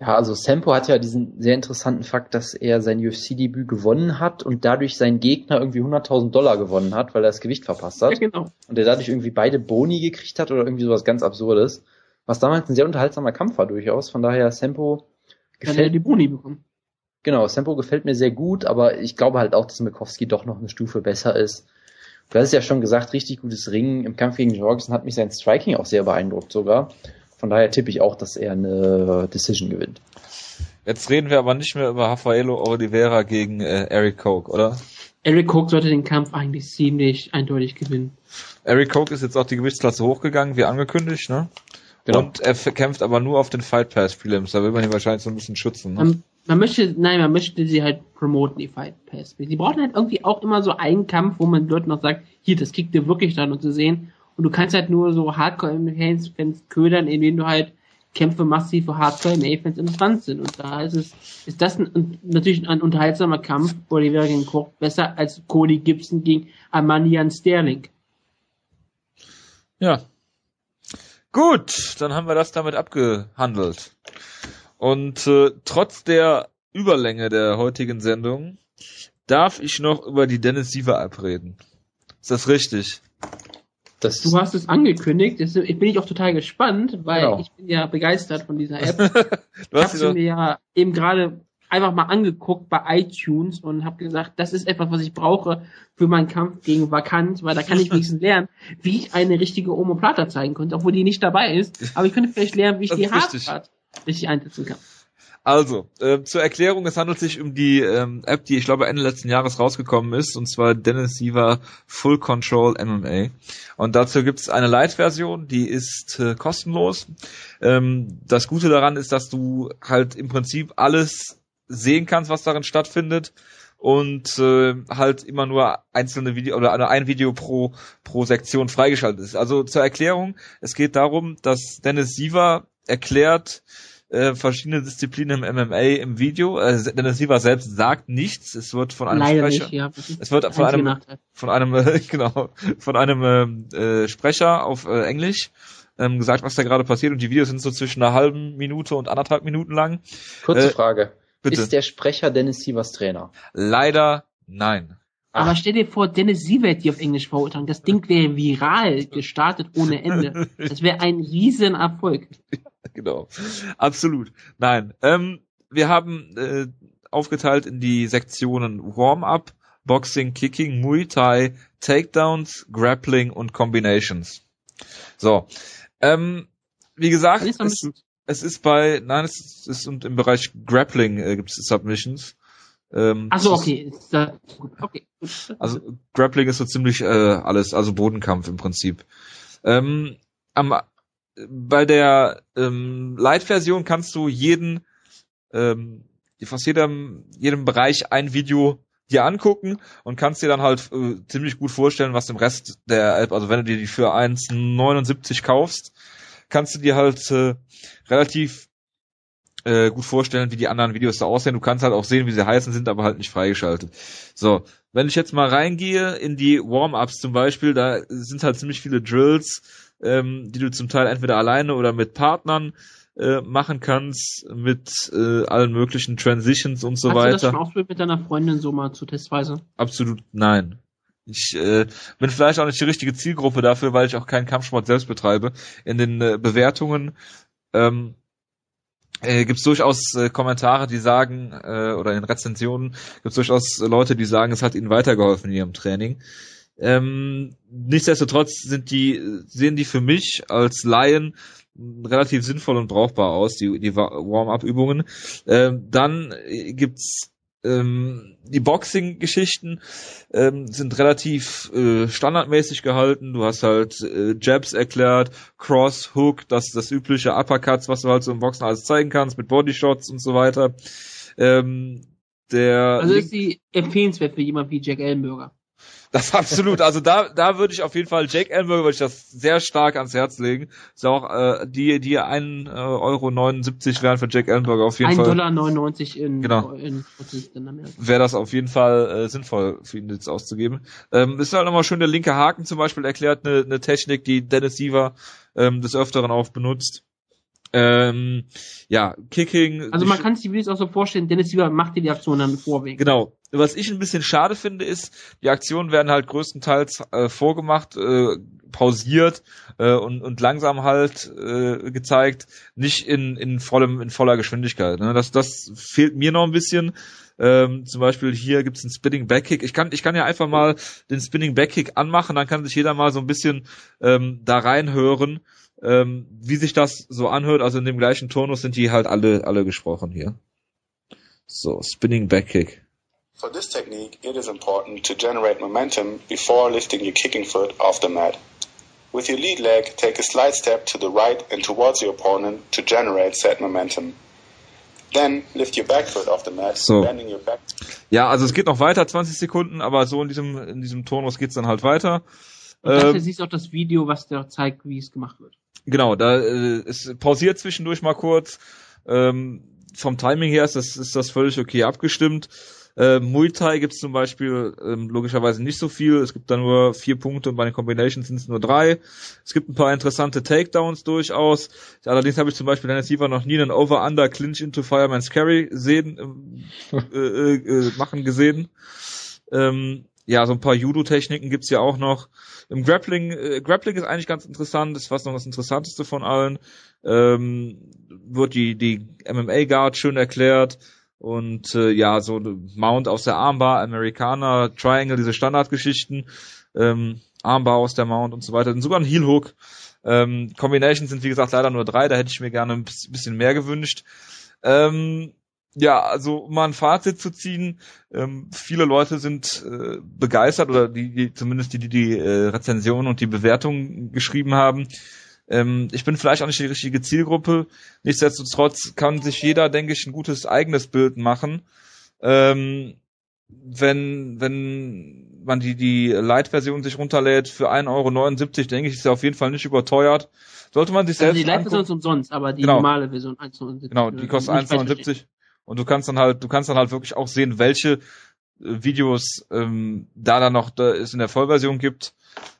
Speaker 2: Ja, also Sempo hat ja diesen sehr interessanten Fakt, dass er sein UFC-Debüt gewonnen hat und dadurch seinen Gegner irgendwie 100.000 Dollar gewonnen hat, weil er das Gewicht verpasst hat.
Speaker 3: Ja, genau.
Speaker 2: Und er dadurch irgendwie beide Boni gekriegt hat oder irgendwie sowas ganz Absurdes. Was damals ein sehr unterhaltsamer Kampf war durchaus. Von daher Sempo
Speaker 3: Kann er
Speaker 2: gefällt,
Speaker 3: die Boni bekommen.
Speaker 2: genau, Sempo gefällt mir sehr gut, aber ich glaube halt auch, dass Mikowski doch noch eine Stufe besser ist. Du hast es ja schon gesagt, richtig gutes Ringen. Im Kampf gegen Jorgensen hat mich sein Striking auch sehr beeindruckt sogar. Von daher tippe ich auch, dass er eine Decision gewinnt.
Speaker 1: Jetzt reden wir aber nicht mehr über Rafaelo Oliveira gegen äh, Eric Koch, oder?
Speaker 3: Eric Cook sollte den Kampf eigentlich ziemlich eindeutig gewinnen.
Speaker 1: Eric Koch ist jetzt auch die Gewichtsklasse hochgegangen, wie angekündigt, ne?
Speaker 2: Genau.
Speaker 1: Und er kämpft aber nur auf den Fight Pass Prelims. Da will man ihn wahrscheinlich so ein bisschen schützen. Ne?
Speaker 3: Man, man möchte, nein, man möchte sie halt promoten, die Fight Pass. Sie brauchen halt irgendwie auch immer so einen Kampf, wo man Leuten noch sagt, hier, das kriegt ihr wirklich dann und zu sehen. Und du kannst halt nur so Hardcore-Fans ködern, indem du halt Kämpfe die für Hardcore-MMA-Fans interessant sind. Und da ist es, ist das ein, natürlich ein unterhaltsamer Kampf, Oliver gegen Koch, besser als Cody Gibson gegen Armanian Sterling.
Speaker 1: Ja. Gut, dann haben wir das damit abgehandelt. Und äh, trotz der Überlänge der heutigen Sendung darf ich noch über die Dennis Siever abreden. Ist das richtig?
Speaker 2: Das
Speaker 3: Du hast es angekündigt, deswegen bin ich auch total gespannt, weil
Speaker 2: Genau.
Speaker 3: ich bin ja begeistert von dieser App.
Speaker 1: du
Speaker 3: Ich habe
Speaker 1: hast sie
Speaker 3: mir ja eben gerade einfach mal angeguckt bei iTunes und habe gesagt, das ist etwas, was ich brauche für meinen Kampf gegen Vakant, weil da kann ich wenigstens lernen, wie ich eine richtige Omoplata zeigen könnte, obwohl die nicht dabei ist. Aber ich könnte vielleicht lernen, wie ich
Speaker 1: Das
Speaker 3: die. Hardpart richtig einsetzen kann.
Speaker 1: Also, äh, zur Erklärung, es handelt sich um die ähm, App, die ich glaube Ende letzten Jahres rausgekommen ist, und zwar Dennis Siever Full Control MMA. Und dazu gibt es eine Light-Version, die ist äh, kostenlos. Ähm, das Gute daran ist, dass du halt im Prinzip alles sehen kannst, was darin stattfindet und äh, halt immer nur einzelne Video oder ein Video pro pro Sektion freigeschaltet ist. Also zur Erklärung, es geht darum, dass Dennis Siever erklärt äh, verschiedene Disziplinen im MMA im Video. Äh, Dennis Siever selbst sagt nichts. Es wird von einem
Speaker 3: Leider
Speaker 1: Sprecher
Speaker 3: nicht, ja.
Speaker 1: Es wird von einem
Speaker 3: Nachteil.
Speaker 1: von einem äh, genau von einem ähm, äh, Sprecher auf äh, Englisch ähm, gesagt, was da gerade passiert und die Videos sind so zwischen einer halben Minute und anderthalb Minuten lang.
Speaker 2: kurze
Speaker 1: äh,
Speaker 2: Frage.
Speaker 1: Bitte.
Speaker 2: Ist der Sprecher Dennis Sievers Trainer?
Speaker 1: Leider nein.
Speaker 3: Aber stell dir vor, Dennis Sievert die auf Englisch verurteilen. Das Ding wäre viral gestartet ohne Ende. Das wäre ein riesen Erfolg.
Speaker 1: Genau. Absolut. Nein. Ähm, wir haben äh, aufgeteilt in die Sektionen Warm-up, Boxing, Kicking, Muay Thai, Takedowns, Grappling und Combinations. So. Ähm, wie gesagt, es, es ist bei, nein, es ist und im Bereich Grappling äh, gibt es Submissions. Ähm,
Speaker 3: Ach so, okay. Okay.
Speaker 1: Also Grappling ist so ziemlich äh, alles, also Bodenkampf im Prinzip. Ähm, am, bei der ähm, Light-Version kannst du jeden, ähm, fast jedem, jedem Bereich ein Video dir angucken und kannst dir dann halt äh, ziemlich gut vorstellen, was im Rest der App, also wenn du dir die für 1,79 kaufst, kannst du dir halt äh, relativ äh, gut vorstellen, wie die anderen Videos da aussehen. Du kannst halt auch sehen, wie sie heißen, sind aber halt nicht freigeschaltet. So, wenn ich jetzt mal reingehe in die Warm-ups zum Beispiel, da sind halt ziemlich viele Drills, ähm, die du zum Teil entweder alleine oder mit Partnern äh, machen kannst, mit äh, allen möglichen Transitions und so
Speaker 3: Hast du das
Speaker 1: weiter.
Speaker 3: schon ausprobiert mit deiner Freundin so mal zur Testweise?
Speaker 1: Absolut nein. Ich äh, bin vielleicht auch nicht die richtige Zielgruppe dafür, weil ich auch keinen Kampfsport selbst betreibe. In den äh, Bewertungen ähm, äh, gibt es durchaus äh, Kommentare, die sagen, äh, oder in Rezensionen gibt es durchaus Leute, die sagen, es hat ihnen weitergeholfen in ihrem Training. Ähm, nichtsdestotrotz sind die, sehen die für mich als Laien relativ sinnvoll und brauchbar aus, die, die Wa- Warm-up-Übungen. Ähm, dann gibt's ähm, die Boxing-Geschichten ähm, sind relativ äh, standardmäßig gehalten. Du hast halt äh, Jabs erklärt, Cross, Hook, das das übliche Uppercuts, was du halt so im Boxen alles zeigen kannst, mit Bodyshots und so weiter. Ähm, der
Speaker 3: Also ist sie empfehlenswert für jemand wie Jack Ellenberger.
Speaker 1: Das absolut. Also da, da würde ich auf jeden Fall Jake Ellenberger würde ich das sehr stark ans Herz legen. Ist auch äh, die, die 1,79 Euro wären für Jake Ellenberger auf jeden
Speaker 3: 1
Speaker 1: Fall.
Speaker 3: Dollar 99 in,
Speaker 1: Genau.
Speaker 3: in.
Speaker 1: Wäre das auf jeden Fall äh, sinnvoll für ihn jetzt auszugeben. Ähm, ist halt nochmal schön der linke Haken zum Beispiel erklärt, eine, eine Technik, die Dennis Siever ähm, des Öfteren auch benutzt. Ähm, ja, Kicking.
Speaker 3: Also man kann sich die Videos auch so vorstellen, Dennis Siever macht dir die Aktion dann vorweg.
Speaker 1: Genau. Was ich ein bisschen schade finde, ist, die Aktionen werden halt größtenteils äh, vorgemacht, äh, pausiert äh, und, und langsam halt äh, gezeigt, nicht in, in vollem, in voller Geschwindigkeit. Ne? Das, das fehlt mir noch ein bisschen. Ähm, zum Beispiel hier gibt's einen Spinning Backkick. Ich kann, ich kann ja einfach mal den Spinning Backkick anmachen, dann kann sich jeder mal so ein bisschen ähm, da reinhören, ähm, wie sich das so anhört. Also in dem gleichen Tonus sind die halt alle, alle gesprochen hier. So, Spinning Backkick.
Speaker 4: For this technique, it is important to generate momentum before lifting your kicking foot off the mat. With your lead leg, take a slight step to the right and towards your opponent to generate said momentum. Then lift your back foot off the mat,
Speaker 1: So.
Speaker 4: bending your back
Speaker 1: Ja, also es geht noch weiter, 20 Sekunden, aber so in diesem, in diesem Tonus geht's dann halt weiter.
Speaker 3: Und
Speaker 1: Ähm,
Speaker 3: siehst du auch das Video, was dir zeigt, wie es gemacht wird.
Speaker 1: Genau, da äh, es pausiert zwischendurch mal kurz. Ähm, vom Timing her ist das, ist das völlig okay abgestimmt. Äh, Muay Thai gibt's zum Beispiel ähm, logischerweise nicht so viel. Es gibt da nur vier Punkte und bei den Combinations sind es nur drei. Es gibt ein paar interessante Takedowns durchaus. Allerdings habe ich zum Beispiel Dennis Siever noch nie einen Over-Under Clinch into Fireman's Carry sehen, ähm, äh, äh, äh, machen gesehen. Ähm, ja, so ein paar Judo-Techniken gibt's ja auch noch. Im Grappling, äh, Grappling ist eigentlich ganz interessant, ist fast noch das Interessanteste von allen. Ähm, wird die, die MMA-Guard schön erklärt. Und äh, ja, so Mount aus der Armbar, Amerikaner, Triangle, diese Standardgeschichten, ähm, Armbar aus der Mount und so weiter. Und sogar ein Heel Hook. Ähm, Combinations sind wie gesagt leider nur drei, da hätte ich mir gerne ein bisschen mehr gewünscht. Ähm, ja, also um mal ein Fazit zu ziehen, ähm, viele Leute sind äh, begeistert oder die, die zumindest die, die die äh, Rezension und die Bewertung geschrieben haben. Ähm, ich bin vielleicht auch nicht die richtige Zielgruppe. Nichtsdestotrotz kann sich jeder, denke ich, ein gutes eigenes Bild machen. Ähm, wenn, wenn man die, die Light-Version sich runterlädt für 1,79 Euro, denke ich, ist ja auf jeden Fall nicht überteuert. Sollte man sich
Speaker 3: Also
Speaker 1: selbst
Speaker 3: die
Speaker 1: angucken.
Speaker 3: ist umsonst, aber die
Speaker 1: Genau.
Speaker 3: normale Version 1,79.
Speaker 1: Genau, die kostet
Speaker 3: Nicht falsch verstehen.
Speaker 1: 1,79 und du kannst dann halt, du kannst dann halt wirklich auch sehen, welche äh, Videos ähm, da dann noch da es in der Vollversion gibt.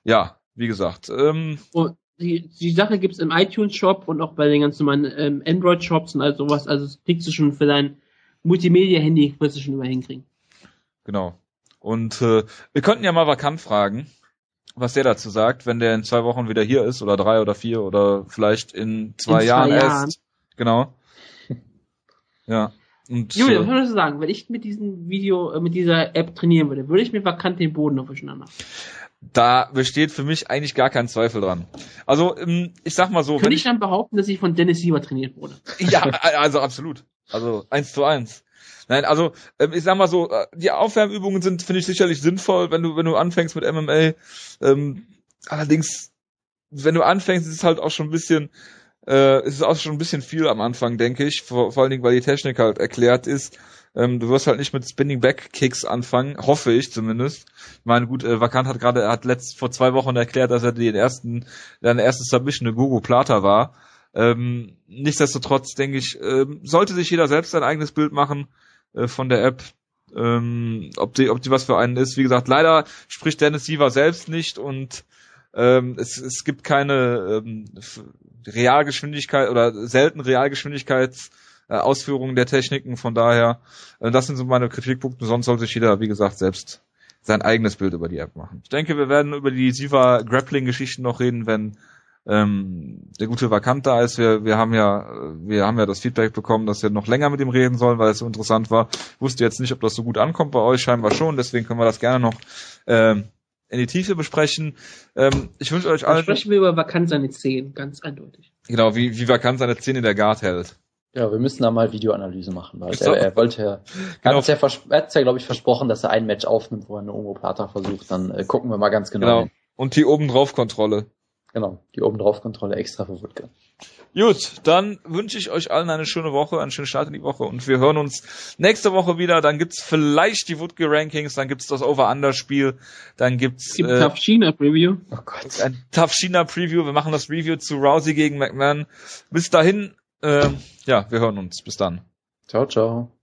Speaker 1: Ja, wie gesagt, ähm,
Speaker 3: Und die, die Sache gibt's im iTunes-Shop und auch bei den ganz normalen ähm, Android-Shops und all sowas. Also das kriegst du schon für dein Multimedia-Handy, wirst du schon immer hinkriegen.
Speaker 1: genau. Und äh, wir könnten ja mal Vakant fragen, was der dazu sagt, wenn der in zwei Wochen wieder hier ist oder drei oder vier oder vielleicht in zwei,
Speaker 3: zwei
Speaker 1: Jahren,
Speaker 3: Jahren.
Speaker 1: erst. Genau. Ja. Und
Speaker 3: Julia, was
Speaker 1: äh,
Speaker 3: würdest du sagen, wenn ich mit diesem Video, äh, mit dieser App trainieren würde, würde ich mir vakant den Boden aufwischen danach?
Speaker 1: da besteht für mich eigentlich gar kein Zweifel dran. Also ähm, ich sag mal so,
Speaker 3: Könnte
Speaker 1: wenn
Speaker 3: ich dann behaupten, dass ich von Dennis Siever trainiert wurde?
Speaker 1: Ja, also absolut. Also eins zu eins. Nein, also ähm, ich sag mal so, äh, die Aufwärmübungen sind, finde ich, sicherlich sinnvoll, wenn du, wenn du anfängst mit MMA. Ähm, allerdings, wenn du anfängst, ist es halt auch schon ein bisschen, äh, ist es auch schon ein bisschen viel am Anfang, denke ich. Vor, vor allen Dingen, weil die Technik halt erklärt ist. Ähm, du wirst halt nicht mit Spinning Back Kicks anfangen, hoffe ich zumindest. Ich meine, gut, äh, Vakant hat gerade, er hat letzt vor zwei Wochen erklärt, dass er den ersten, seine erste Submission eine Gogo Plata war. Ähm, nichtsdestotrotz denke ich, ähm, sollte sich jeder selbst sein eigenes Bild machen äh, von der App, ähm, ob die, ob die was für einen ist. Wie gesagt, leider spricht Dennis Siever selbst nicht und ähm, es, es gibt keine ähm, Realgeschwindigkeit oder selten Realgeschwindigkeits äh, Ausführungen der Techniken. Von daher, äh, das sind so meine Kritikpunkte. Sonst sollte sich jeder, wie gesagt, selbst sein eigenes Bild über die App machen. Ich denke, wir werden über die Siva Grappling Geschichten noch reden, wenn ähm, der gute Vakant da ist. Wir, wir haben ja, wir haben ja das Feedback bekommen, dass wir noch länger mit ihm reden sollen, weil es so interessant war. Ich wusste jetzt nicht, ob das so gut ankommt bei euch, scheinbar schon. Deswegen können wir das gerne noch ähm, in die Tiefe besprechen. Ähm, ich wünsche euch allen,
Speaker 3: sprechen wir über vakant seine Zehen, ganz eindeutig.
Speaker 1: genau, wie, wie Vakant seine Zähne in der Guard hält.
Speaker 2: Ja, wir müssen da mal Videoanalyse machen, weil er, er wollte ja, er
Speaker 1: Genau.
Speaker 2: hat ja, er hat's ja glaube ich versprochen, dass er ein Match aufnimmt, wo er eine Omoplata versucht. Dann äh, gucken wir mal ganz genau.
Speaker 1: Genau.
Speaker 2: hin.
Speaker 1: Und die obendrauf Kontrolle.
Speaker 2: Genau, die oben drauf Kontrolle extra für Wutke.
Speaker 1: Gut, dann wünsche ich euch allen eine schöne Woche, einen schönen Start in die Woche und wir hören uns nächste Woche wieder. Dann gibt's vielleicht die Woodke Rankings, dann gibt's das Over-Under-Spiel, dann gibt's
Speaker 3: Es gibt
Speaker 1: äh,
Speaker 3: Tough China Preview.
Speaker 2: Oh Gott.
Speaker 1: ein Tough China Preview. Wir machen das Review zu Rousey gegen McMahon. Bis dahin, äh, ja, wir hören uns. Bis dann.
Speaker 2: Ciao, ciao.